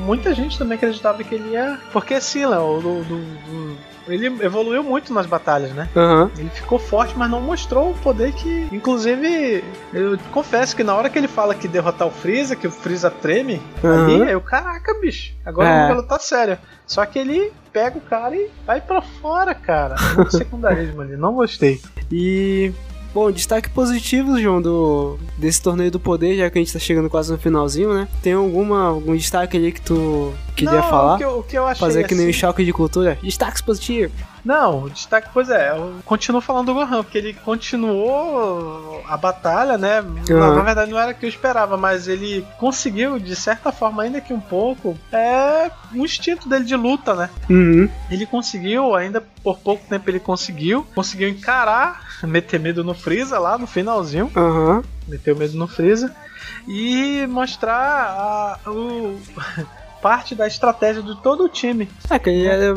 B: muita gente também acreditava que ele ia. Porque sim, Léo, do- do- do- ele evoluiu muito nas batalhas, né?
A: Aham.
B: Ele ficou forte, mas não mostrou o poder que. Inclusive, eu confesso que na hora que ele fala que derrotar o Freeza, que o Freeza treme ali,
A: Aham.
B: eu, caraca, bicho, agora
A: É.
B: eu vou lutar sério. Só que ele pega o cara e vai pra fora, cara. Muito secundarismo ali, não gostei.
A: E. Bom, destaque positivo, João, do, desse torneio do poder, já que a gente tá chegando quase no finalzinho, né? Tem alguma, algum destaque ali que tu queria
B: não,
A: falar?
B: O que, eu, o que eu achei
A: Fazer que nem
B: assim-
A: o choque de cultura? Destaques positivos.
B: Não, o destaque, pois é, eu continuo falando do Gohan, porque ele continuou a batalha, né? Na,
A: Aham.
B: na verdade não era o que eu esperava, mas ele conseguiu, de certa forma, ainda que um pouco, é um instinto dele de luta, né?
A: Uhum.
B: Ele conseguiu, ainda por pouco tempo ele conseguiu, conseguiu encarar, meter medo no Freeza lá no finalzinho,
A: Aham.
B: meteu medo no Freeza, e mostrar a, o, parte da estratégia de todo o time.
A: É, que ele era.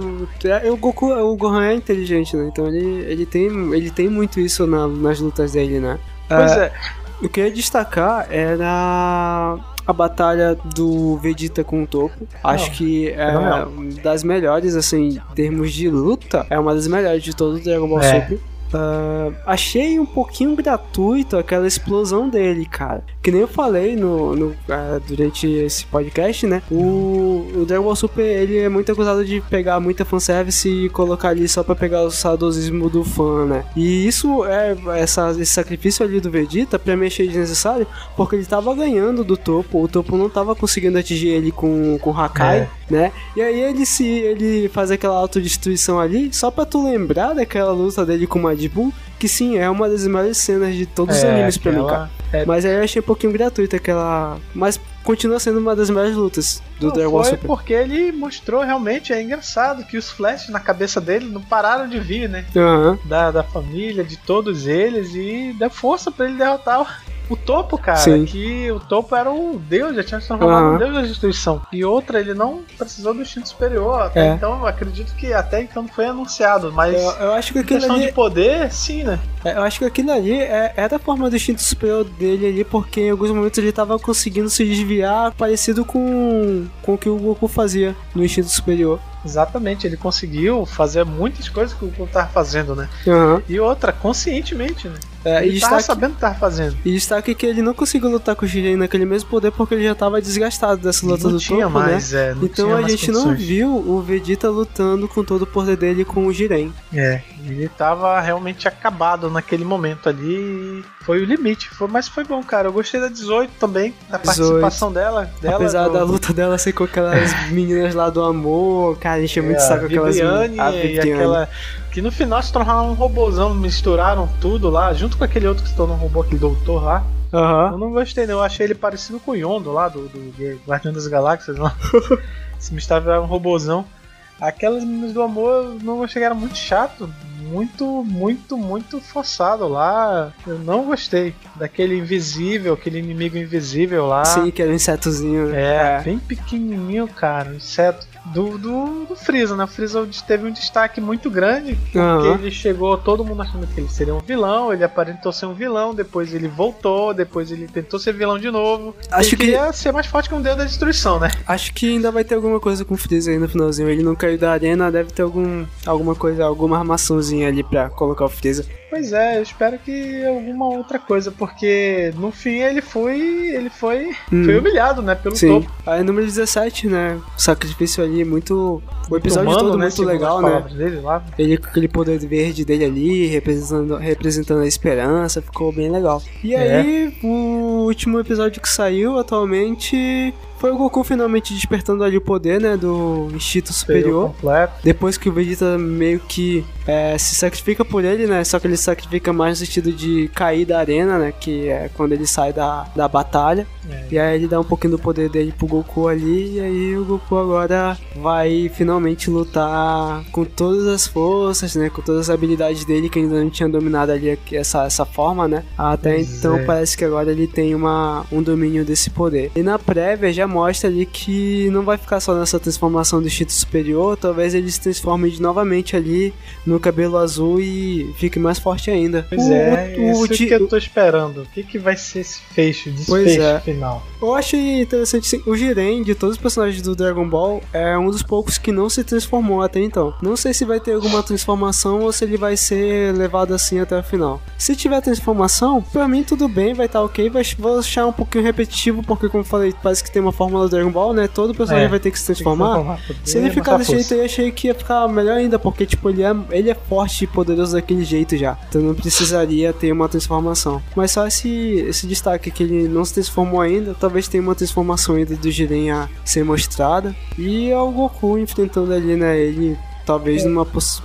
A: é, O Goku, o Gohan é inteligente, né? Então ele, ele, tem, ele tem muito isso na- nas lutas dele, né?
B: Pois
A: É,
B: é,
A: Eu queria destacar era a batalha do Vegeta com o Topo. Acho
B: Não,
A: que é
B: fenomenal.
A: das melhores, assim, em termos de luta, é uma das melhores de todo o Dragon Ball
B: É.
A: Super. Ah, achei um pouquinho gratuito aquela explosão dele, cara. Que nem eu falei no, no, ah, durante esse podcast, né? O, o Dragon Ball Super ele é muito acusado de pegar muita fanservice e colocar ali só pra pegar o saudosismo do fã, né? E isso é essa, esse sacrifício ali do Vegeta pra mim achei desnecessário porque ele tava ganhando do topo, o topo não tava conseguindo atingir ele com, com Hakai,
B: É.
A: né? E aí ele se ele faz aquela autodestruição ali só pra tu lembrar daquela luta dele com o Buu, que sim, é uma das melhores cenas de todos os
B: É,
A: animes pra mim, cara.
B: é-
A: Mas aí eu achei um pouquinho gratuito aquela. Mas continua sendo uma das melhores lutas do
B: Não,
A: Dragon Ball Super.
B: porque ele mostrou realmente, é engraçado, que os flashes na cabeça dele não pararam de vir, né?
A: Aham.
B: Da, da família, de todos eles, e deu força pra ele derrotar o, topo, cara.
A: Sim.
B: Que o topo era o deus, já tinha se transformado
A: Aham.
B: no deus da destruição. E outra, ele não precisou do instinto superior. Até
A: É.
B: então, eu acredito que até então foi anunciado, mas.
A: Eu, eu acho que aquilo
B: questão
A: ali,
B: de poder, sim, né?
A: é, eu acho que aquilo ali é, era a forma do instinto superior dele ali, porque em alguns momentos ele tava conseguindo se desviar parecido com, com o que o Goku fazia no instinto superior.
B: Exatamente, ele conseguiu fazer muitas coisas que o Goku tava fazendo, né?
A: Aham.
B: E outra, conscientemente, né?
A: É, e
B: ele tava sabendo o que tava fazendo.
A: e destaque que ele não conseguiu lutar com o Jiren naquele mesmo poder porque ele já tava desgastado dessa luta do
B: tinha
A: topo, né?
B: mais, é, não
A: Então
B: tinha
A: a
B: mais
A: gente não viu o Vegeta lutando com todo o poder dele com o Jiren.
B: É, ele tava realmente acabado naquele momento ali. Foi o limite. Foi, mas foi bom, cara. Eu gostei da 18 também, da
A: 18.
B: participação dela. dela
A: Apesar
B: no-
A: da luta dela ser com aquelas meninas lá do amor, cara, encheu muito
B: é,
A: saco
B: a
A: aquelas
B: Viviane
A: a
B: e
A: Viviane.
B: aquela, Que no final se tornaram um robôzão, misturaram tudo lá, junto com aquele outro que se tornou um robô, aquele doutor lá.
A: Aham.
B: Eu não gostei, não. Eu achei ele parecido com o Yondo lá, do, do, do Guardião das Galáxias lá. Se misturava um robôzão. Aquelas meninas do amor não chegaram muito chato. Muito, muito, muito forçado lá. Eu não gostei. Daquele invisível, aquele inimigo invisível lá.
A: Sim, que era um insetozinho. né?
B: É, bem pequenininho, cara, um inseto. Do, do, do Freeza, né? O Freeza teve um destaque muito grande, porque
A: Aham.
B: ele chegou, todo mundo achando que ele seria um vilão, ele aparentou ser um vilão, depois ele voltou, depois ele tentou ser vilão de novo.
A: Acho
B: ele
A: que-
B: queria ser mais forte que um deus da destruição, né?
A: Acho que ainda vai ter alguma coisa com o Freeza aí no finalzinho. Ele não caiu da arena, deve ter algum, alguma coisa, alguma armaçãozinha ali pra colocar o Freeza.
B: Pois é, eu espero que alguma outra coisa, porque no fim ele foi. ele foi.
A: Hum.
B: foi humilhado, né? Pelo
A: Sim.
B: topo.
A: Aí número 17, né? O sacrifício ali, muito. O episódio todo
B: né,
A: muito legal, né?
B: Dele lá.
A: Ele com aquele poder verde dele ali, representando, representando a esperança, ficou bem legal. E
B: É.
A: aí, o último episódio que saiu atualmente foi o Goku finalmente despertando ali o poder, né, do instinto superior.
B: completo.
A: Depois que o Vegeta meio que é, se sacrifica por ele, né? Só que ele sacrifica mais no sentido de cair da arena, né? Que é quando ele sai da, da batalha.
B: É.
A: E aí ele dá um pouquinho do poder dele pro Goku ali. E aí o Goku agora vai finalmente lutar com todas as forças, né? Com todas as habilidades dele que ainda não tinha dominado ali essa, essa forma, né? Até
B: Pois
A: então
B: é.
A: parece que agora ele tem uma, um domínio desse poder. E na prévia já mostra ali que não vai ficar só nessa transformação do instinto superior, talvez ele se transforme de novamente ali no cabelo azul e fique mais forte ainda.
B: Pois
A: O-
B: é,
A: o- o
B: isso
A: di-
B: que eu tô esperando. O que, que vai ser esse fecho, desfecho
A: é.
B: final?
A: Eu acho interessante sim. O Jiren, de todos os personagens do Dragon Ball, é um dos poucos que não se transformou até então. Não sei se vai ter alguma transformação ou se ele vai ser levado assim até o final. Se tiver transformação, pra mim tudo bem, vai estar ok. Vai, vou achar um pouquinho repetitivo, porque como falei, parece que tem uma fórmula do Dragon Ball, né? Todo personagem
B: É,
A: vai ter que se
B: que
A: transformar.
B: transformar tudo.
A: Se ele ficar desse jeito eu achei que ia ficar melhor ainda, porque, tipo, ele é, ele é forte e poderoso daquele jeito já. Então não precisaria ter uma transformação. Mas só esse, esse destaque que ele não se transformou ainda, talvez tenha uma transformação ainda do Jiren a ser mostrada. E é o Goku enfrentando ali, né, ele talvez numa poss...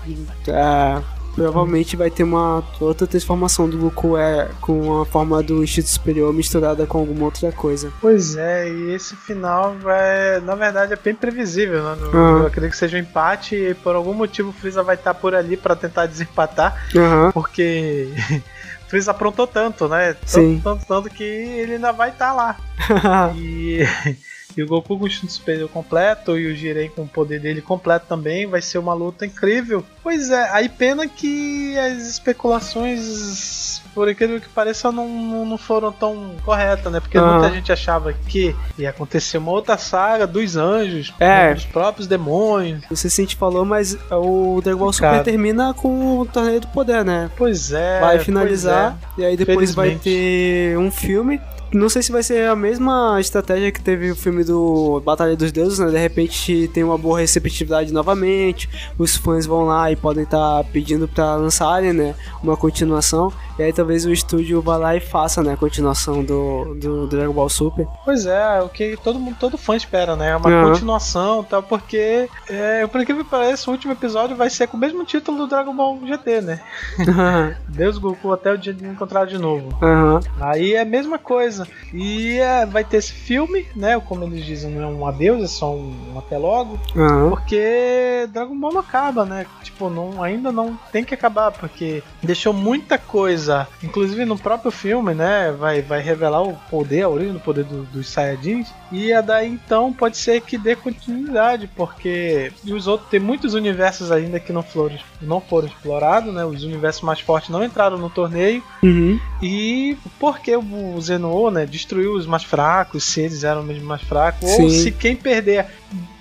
A: é, Provavelmente vai ter uma outra transformação do Goku é, com a forma do instinto superior misturada com alguma outra coisa.
B: Pois é, e esse final vai, na verdade, é bem previsível, né? No-
A: Aham.
B: Eu acredito que seja um empate e por algum motivo o Freeza vai estar por ali pra tentar desempatar,
A: Aham.
B: porque Freeza aprontou tanto, né? Tanto,
A: Sim.
B: tanto, tanto que ele ainda vai estar lá. E, e o Goku com o instinto superior completo e o Jiren com o poder dele completo também. Vai ser uma luta incrível. Pois é, aí pena que as especulações, por incrível que pareça, não, não, não foram tão corretas, né? Porque
A: Aham.
B: muita gente achava que ia acontecer uma outra saga dos anjos,
A: É.
B: dos próprios demônios.
A: Não sei se a gente falou, mas o Dragon Ball Super termina com o Torneio do Poder, né?
B: Pois é.
A: vai finalizar e aí depois vai ter um filme. Não sei se vai ser a mesma estratégia que teve o filme do Batalha dos Deuses, né? De repente tem uma boa receptividade novamente, os fãs vão lá e podem estar pedindo pra lançarem, né? Uma continuação. E aí talvez o estúdio vá lá e faça, né? A continuação do, do Dragon Ball Super.
B: Pois é, o que todo mundo, todo fã espera, né? Uma
A: Aham.
B: continuação, tal, porque é, por incrível que pareça, o último episódio vai ser com o mesmo título do Dragon Ball GT, né? Deus Goku até o dia de me encontrar de novo.
A: Aham.
B: Aí é a mesma coisa. E é, vai ter esse filme, né? Como eles dizem, não é um adeus, é só um, um até logo.
A: Aham.
B: Porque Dragon Ball não acaba, né? Tipo, não, ainda não tem que acabar, porque deixou muita coisa. Inclusive no próprio filme, né? Vai, vai revelar o poder, a origem do poder do- dos Saiyajins. E a daí então pode ser que dê continuidade, porque os outros tem muitos universos ainda que não foram, não foram explorados, né? Os universos mais fortes não entraram no torneio.
A: Uhum.
B: E porque o Né, destruiu os mais fracos, se eles eram mesmo mais fracos, ou
A: Sim.
B: se quem perder.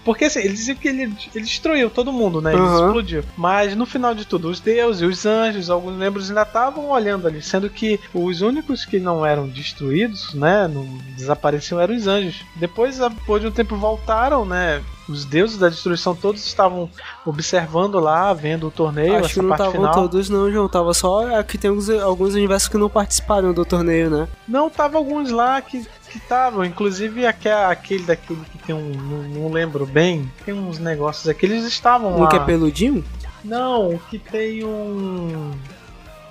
B: Porque assim, ele dizia que ele, ele destruiu todo mundo, né? Ele
A: Aham.
B: explodiu. Mas no final de tudo, os deuses, os anjos, alguns membros ainda estavam olhando ali, sendo que os únicos que não eram destruídos, né? Não desapareciam eram os anjos. Depois, depois de um tempo, voltaram, né? Os deuses da destruição todos estavam observando lá, vendo o torneio,
A: Acho
B: essa
A: que não estavam todos, não, João. Tava só. Aqui tem alguns, alguns universos que não participaram do torneio, né?
B: Não, tava alguns lá que que estavam, inclusive aque- aquele daquele que tem um, não, não lembro bem, tem uns negócios aqui, eles estavam
A: Um
B: lá.
A: que é peludinho?
B: Não, o que tem um.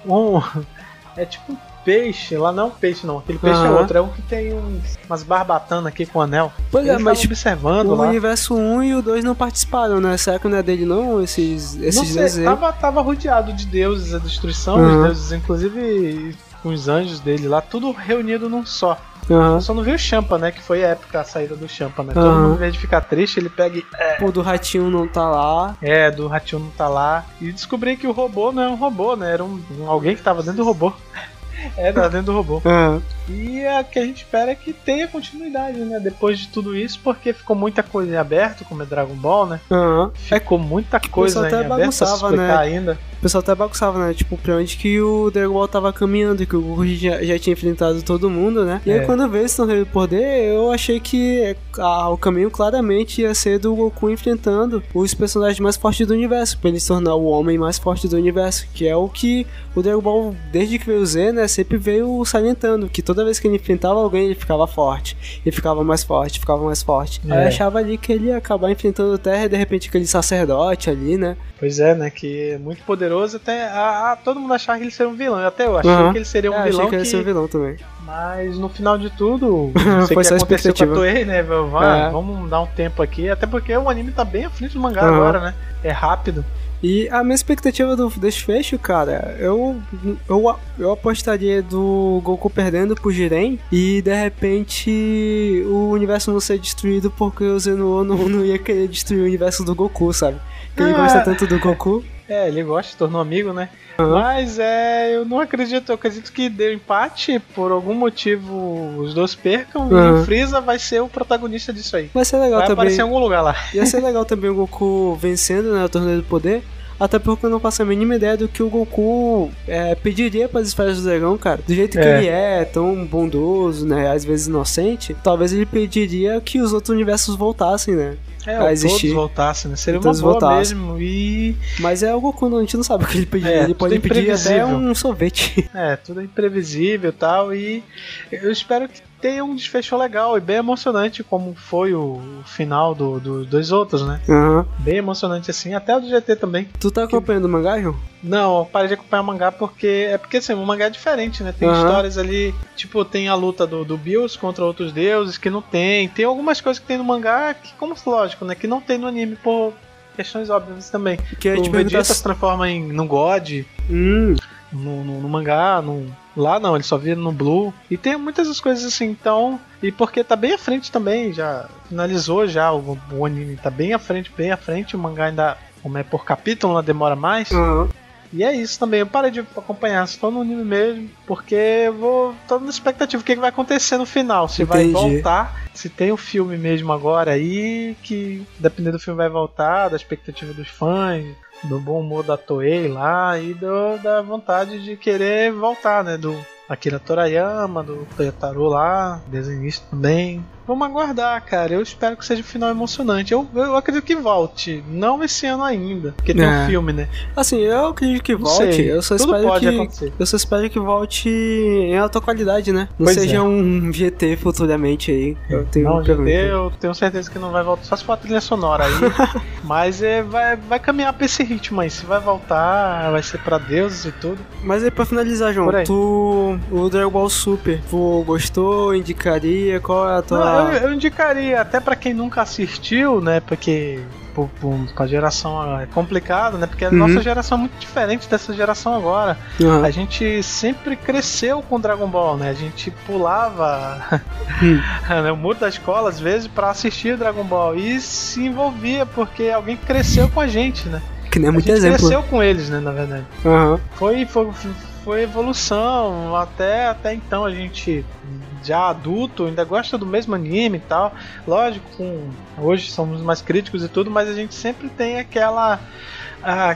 B: Um. É tipo um peixe. Lá não é um peixe, não. Aquele peixe é
A: Aham.
B: outro. É um que tem uns, umas barbatanas aqui com anel.
A: Pois é,
B: Eles
A: mas
B: estavam
A: tipo,
B: observando
A: o
B: lá.
A: universo 1 e o 2 não participaram, né? Será que não é dele não, esses,
B: Não
A: esses
B: sei,
A: desenhos?
B: tava, tava rodeado de deuses, a destruição,
A: Aham.
B: os deuses, inclusive com os anjos dele lá, tudo reunido num só. Eu só não vi o Champa, né? Que foi épica a saída do Champa, né? Todo
A: Aham.
B: mundo, em vez de ficar triste, ele pega e. É,
A: O do ratinho não tá lá.
B: é, do Ratinho não tá lá. E descobri que o robô não é um robô, né? Era um, um- alguém que tava dentro do robô. Era dentro do robô.
A: Aham.
B: E a que a gente espera é que tenha continuidade, né? Depois de tudo isso, porque ficou muita coisa em aberto, como é Dragon Ball, né?
A: Aham.
B: Ficou muita coisa em aberto pra explicar
A: né?
B: ainda.
A: O pessoal até bagunçava, né? Tipo, pra onde que o Dragon Ball tava caminhando e que o Goku já, já tinha enfrentado todo mundo, né? E aí
B: É.
A: quando veio esse torneio do poder, eu achei que ah, o caminho claramente ia ser do Goku enfrentando os personagens mais fortes do universo, pra ele se tornar o homem mais forte do universo, que é o que o Dragon Ball, desde que veio o Z, né, sempre veio salientando, que toda vez que ele enfrentava alguém, ele ficava forte, ele ficava mais forte, ficava mais forte. Aí
B: É.
A: eu achava ali que ele ia acabar enfrentando o Terra e de repente aquele sacerdote ali, né?
B: Pois é, né? Que é muito poderoso. Até a, a- todo mundo achava que ele seria um vilão. Até eu achei
A: Aham.
B: que ele seria um
A: É, achei
B: vilão.
A: que ele ia
B: que-
A: ser um vilão também.
B: Mas no final de tudo, não sei
A: Foi
B: o que
A: só a
B: aconteceu com a
A: expectativa.
B: Toei, né? Vamos,
A: É.
B: vamos dar um tempo aqui. Até porque o anime tá bem à frente do mangá
A: Aham.
B: agora, né? É rápido.
A: E a minha expectativa do desfecho, cara, eu, eu, eu apostaria do Goku perdendo pro Jiren e de repente o universo não ser destruído porque o Zenuo não, não ia querer destruir o universo do Goku, sabe? Porque ele
B: Ah.
A: gosta tanto do Goku.
B: É, ele gosta, se tornou amigo, né?
A: Aham.
B: Mas é, eu não acredito, eu acredito que deu empate, por algum motivo os dois percam e
A: Aham.
B: o Freeza vai ser o protagonista disso aí.
A: Vai ser legal
B: vai
A: também.
B: aparecer em algum lugar lá.
A: Ia ser legal também o Goku vencendo né, o torneio do poder. Até porque eu não faço a mínima ideia do que o Goku é, pediria para as esferas do dragão, cara. Do jeito que
B: É.
A: ele é, tão bondoso, né? Às vezes inocente. Talvez ele pediria que os outros universos voltassem, né?
B: É,
A: a
B: ou
A: existir.
B: todos voltassem, né? Seria uma
A: Todos
B: boa
A: voltassem.
B: mesmo. E
A: Mas é o Goku, não, a gente não sabe o que ele pediria.
B: É,
A: ele pode pedir até um sorvete.
B: É, tudo é imprevisível e tal. E eu espero que tenha um desfecho legal e bem emocionante, como foi o, final do, do- dos outros, né?
A: Aham.
B: Bem emocionante assim, até o do GT também.
A: Tu tá acompanhando o mangá, João?
B: Não, eu parei de acompanhar o mangá porque. É porque assim, o mangá é diferente, né? Tem
A: Aham.
B: histórias ali, tipo, tem a luta do, do Bills contra outros deuses que não tem. Tem algumas coisas que tem no mangá que, como lógico, né? Que não tem no anime por questões óbvias também.
A: Que aí
B: o
A: te
B: Vegeta se transforma em no God
A: Hum,
B: no, no, no mangá, no, lá não, ele só vira no Blue. E tem muitas das coisas assim, então. E porque tá bem à frente também, já finalizou já, o, o anime tá bem à frente, bem à frente, o mangá ainda, como é por capítulo, ela demora mais.
A: aham.
B: E é isso também, eu parei de acompanhar, só no anime mesmo, porque eu vou. tô na expectativa, o que, vai acontecer no final, se vai
A: Entendi.
B: voltar, se tem o filme mesmo agora aí, que dependendo do filme vai voltar, da expectativa dos fãs, do bom humor da Toei lá e do, da vontade de querer voltar, né? Do Akira Torayama, do Toyotaro lá, desenhista também. Vamos aguardar, cara. Eu espero que seja um final emocionante. Eu, eu acredito que volte. Não esse ano ainda, porque tem
A: É.
B: um filme, né?
A: Assim, eu acredito que volte. Eu só
B: tudo
A: espero que.
B: acontecer.
A: Eu só espero que volte em alta qualidade, né? Não
B: Pois
A: seja
B: é.
A: um GT futuramente aí. Eu tenho
B: Não,
A: uma
B: GT, eu tenho certeza que não vai voltar. Só se for a trilha sonora aí. Mas é, vai, vai caminhar pra esse ritmo aí. Se vai voltar, vai ser pra deuses e tudo.
A: Mas aí pra finalizar, João, tu. O Dragon Ball Super, tu gostou? Indicaria? Qual é a tua.
B: Não, eu, eu indicaria, até pra quem nunca assistiu, né? Porque por, por, a geração é complicado, né? Porque a
A: Uhum.
B: nossa geração é muito diferente dessa geração agora.
A: Aham.
B: A gente sempre cresceu com Dragon Ball, né? A gente pulava
A: Hum.
B: né, o muro da escola às vezes pra assistir Dragon Ball e se envolvia porque alguém cresceu com a gente, né?
A: Que nem é
B: a
A: muito
B: gente
A: exemplo.
B: cresceu com eles, né? Na verdade. Foi, foi, foi evolução. Até, até então a gente, já adulto, ainda gosta do mesmo anime e tal. Lógico, com, hoje somos mais críticos e tudo, mas a gente sempre tem aquela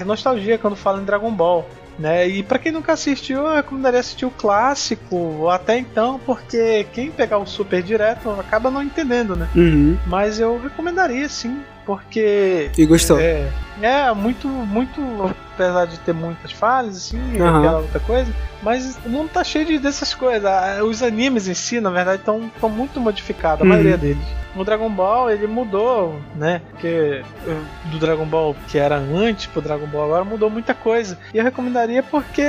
B: nostalgia quando fala em Dragon Ball. Né? E pra quem nunca assistiu, eu recomendaria assistir o clássico até então, porque quem pegar o Super direto acaba não entendendo, né?
A: Uhum.
B: Mas eu recomendaria sim, porque
A: E gostou?
B: é, É, muito, muito. Apesar de ter muitas falhas, assim,
A: Aham.
B: aquela outra coisa. Mas o mundo tá cheio de, dessas coisas. Os animes em si, na verdade, estão muito modificados, a
A: Uhum.
B: maioria deles. O Dragon Ball, ele mudou, né? Porque eh, do Dragon Ball que era antes pro Dragon Ball agora mudou muita coisa. E eu recomendaria porque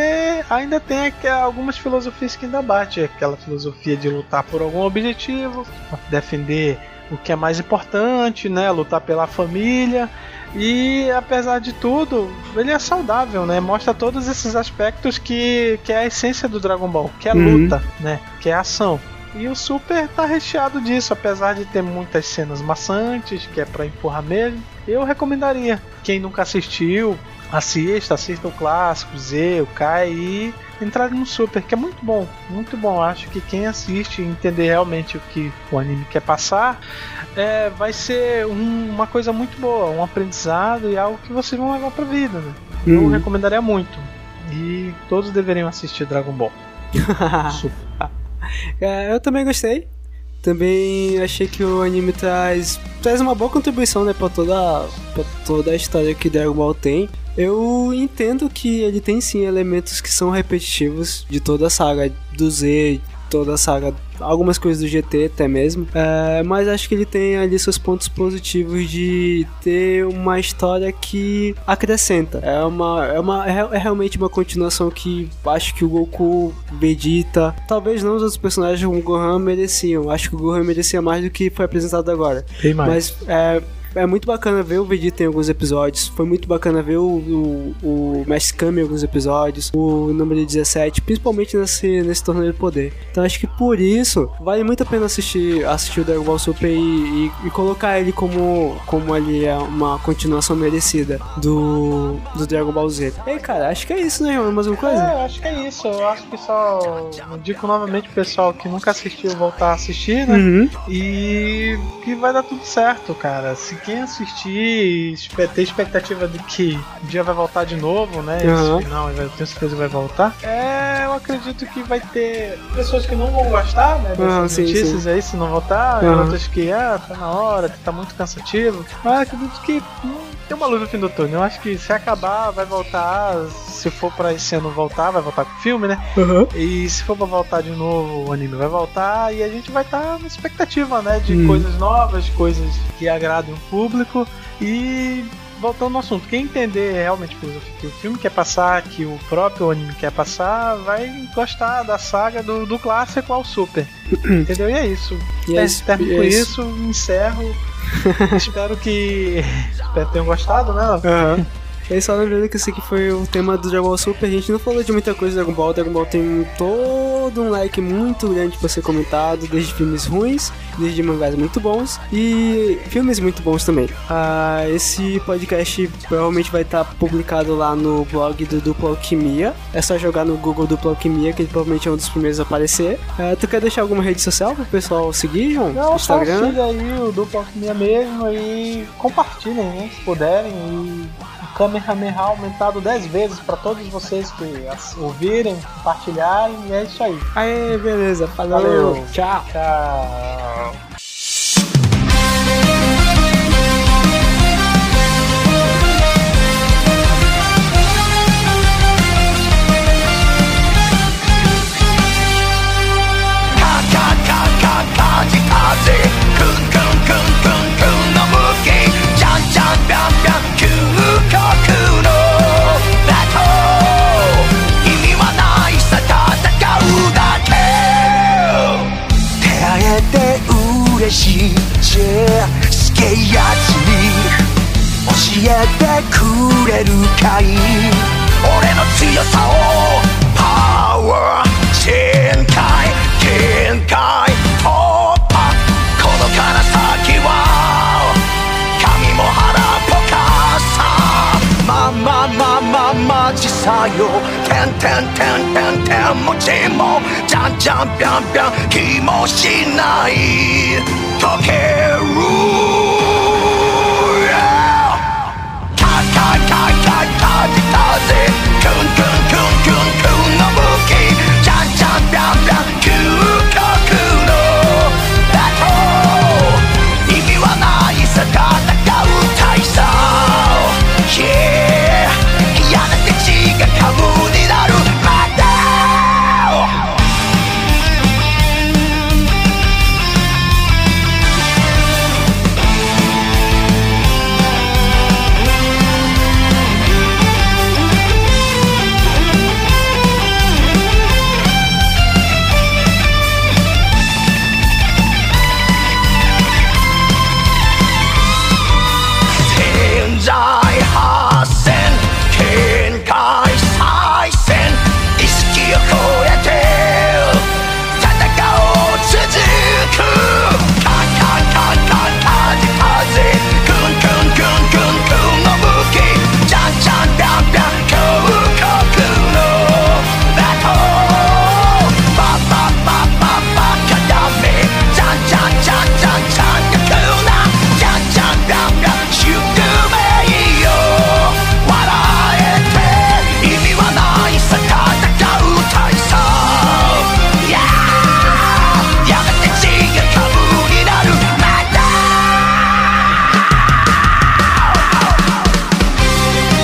B: ainda tem algumas filosofias que ainda bate. Aquela filosofia de lutar por algum objetivo, defender o que é mais importante, né? Lutar pela família. E apesar de tudo, ele é saudável, né? Mostra todos esses aspectos que, que é a essência do Dragon Ball, que é
A: Uhum.
B: luta, né? Que é ação. E o Super tá recheado disso, apesar de ter muitas cenas maçantes, que é pra empurrar mesmo. Eu recomendaria. Quem nunca assistiu, assista, assista o clássico, Z, o Kai e entrar no Super, que é muito bom, muito bom. Acho que quem assiste e entender realmente o que o anime quer passar, é, vai ser um- uma coisa muito boa, um aprendizado e algo que vocês vão levar pra vida, né? Eu
A: Uhum.
B: recomendaria muito. E todos deveriam assistir Dragon Ball. Super.
A: É, eu também gostei. Também achei que o anime traz, traz uma boa contribuição, né, pra toda, pra toda a história que Dragon Ball tem. Eu entendo que ele tem sim elementos que são repetitivos de toda a saga do Z, toda a saga, algumas coisas do GT até mesmo. É, mas acho que ele tem ali seus pontos positivos de ter uma história que acrescenta. É uma, é uma é, é realmente uma continuação que acho que o Goku, Vegeta, talvez não os outros personagens como o Gohan mereciam. Acho que o Gohan merecia mais do que foi apresentado agora.
B: Bem mais.
A: Mas é, é muito bacana ver o Vegeta em alguns episódios. Foi muito bacana ver o, o, o Mestre Kami em alguns episódios. O número 17, principalmente nesse, nesse torneio de poder. Então acho que por isso vale muito a pena assistir, assistir o Dragon Ball Super e, e, e colocar ele como, como ali é uma continuação merecida do, do Dragon Ball Z. E aí, cara, acho que é isso, né, João? Mais uma coisa?
B: É, acho que é isso. Eu acho que só indico novamente pro pessoal que nunca assistiu voltar a assistir, né?
A: Uhum.
B: E que vai dar tudo certo, cara. Se quem assistir espe- ter expectativa de que um dia vai voltar de novo, né?
A: Aham.
B: Esse final, eu tenho certeza que vai voltar. É, eu acredito que vai ter pessoas que não vão gostar, né? Dessas
A: sim,
B: notícias
A: sim.
B: aí, se não voltar. e
A: Aham.
B: Outras que, ah, tá na hora, que tá muito cansativo. Mas eu acredito que hum, tem uma luz no fim do túnel. Eu acho que se acabar, vai voltar. Se for pra esse ano voltar, vai voltar com o filme, né?
A: Uhum.
B: E se for pra voltar de novo, o anime vai voltar e a gente vai estar na expectativa, né? De
A: Hum.
B: coisas novas, coisas que agradem o público. E voltando ao assunto, quem entender realmente que o filme quer passar, que o próprio anime quer passar, vai gostar da saga do, do clássico ao super. Entendeu? E é isso.
A: E é isso,
B: termino
A: é
B: com
A: isso.
B: encerro. Espero que. Tenham gostado, né?
A: Aham. E aí, só lembrando que esse aqui foi o tema do Dragon Ball Super. A gente não falou de muita coisa do Dragon Ball. O Dragon Ball tem todo um like muito grande pra ser comentado, desde filmes ruins, desde mangás muito bons e filmes muito bons também. Ah, esse podcast provavelmente vai estar publicado lá no blog do Dupla Alquimia. É só jogar no Google Dupla Alquimia, que ele provavelmente é um dos primeiros a aparecer. Ah, tu quer deixar alguma rede social pro pessoal seguir, João?
B: Não, só
A: Instagram?
B: siga aí o Dupla Alquimia mesmo e compartilhem, né? Se puderem. E Kamehameha aumentado 10 vezes para todos vocês que ouvirem, compartilharem. E é isso aí.
A: Aê, beleza. Falou.
B: Valeu.
A: Tchau.
B: Tchau.
E: 嬉しいじすげえやつに教えてくれるかい俺の強さをパワー全開限界突破このから先は神も腹ポカさまままままじさよてんてんてんてんてんもちもじゃんじゃんぴゃんぴゃん気もしない 큰 큰 큰 큰 큰 너무 긴 짠짠 뺨뺨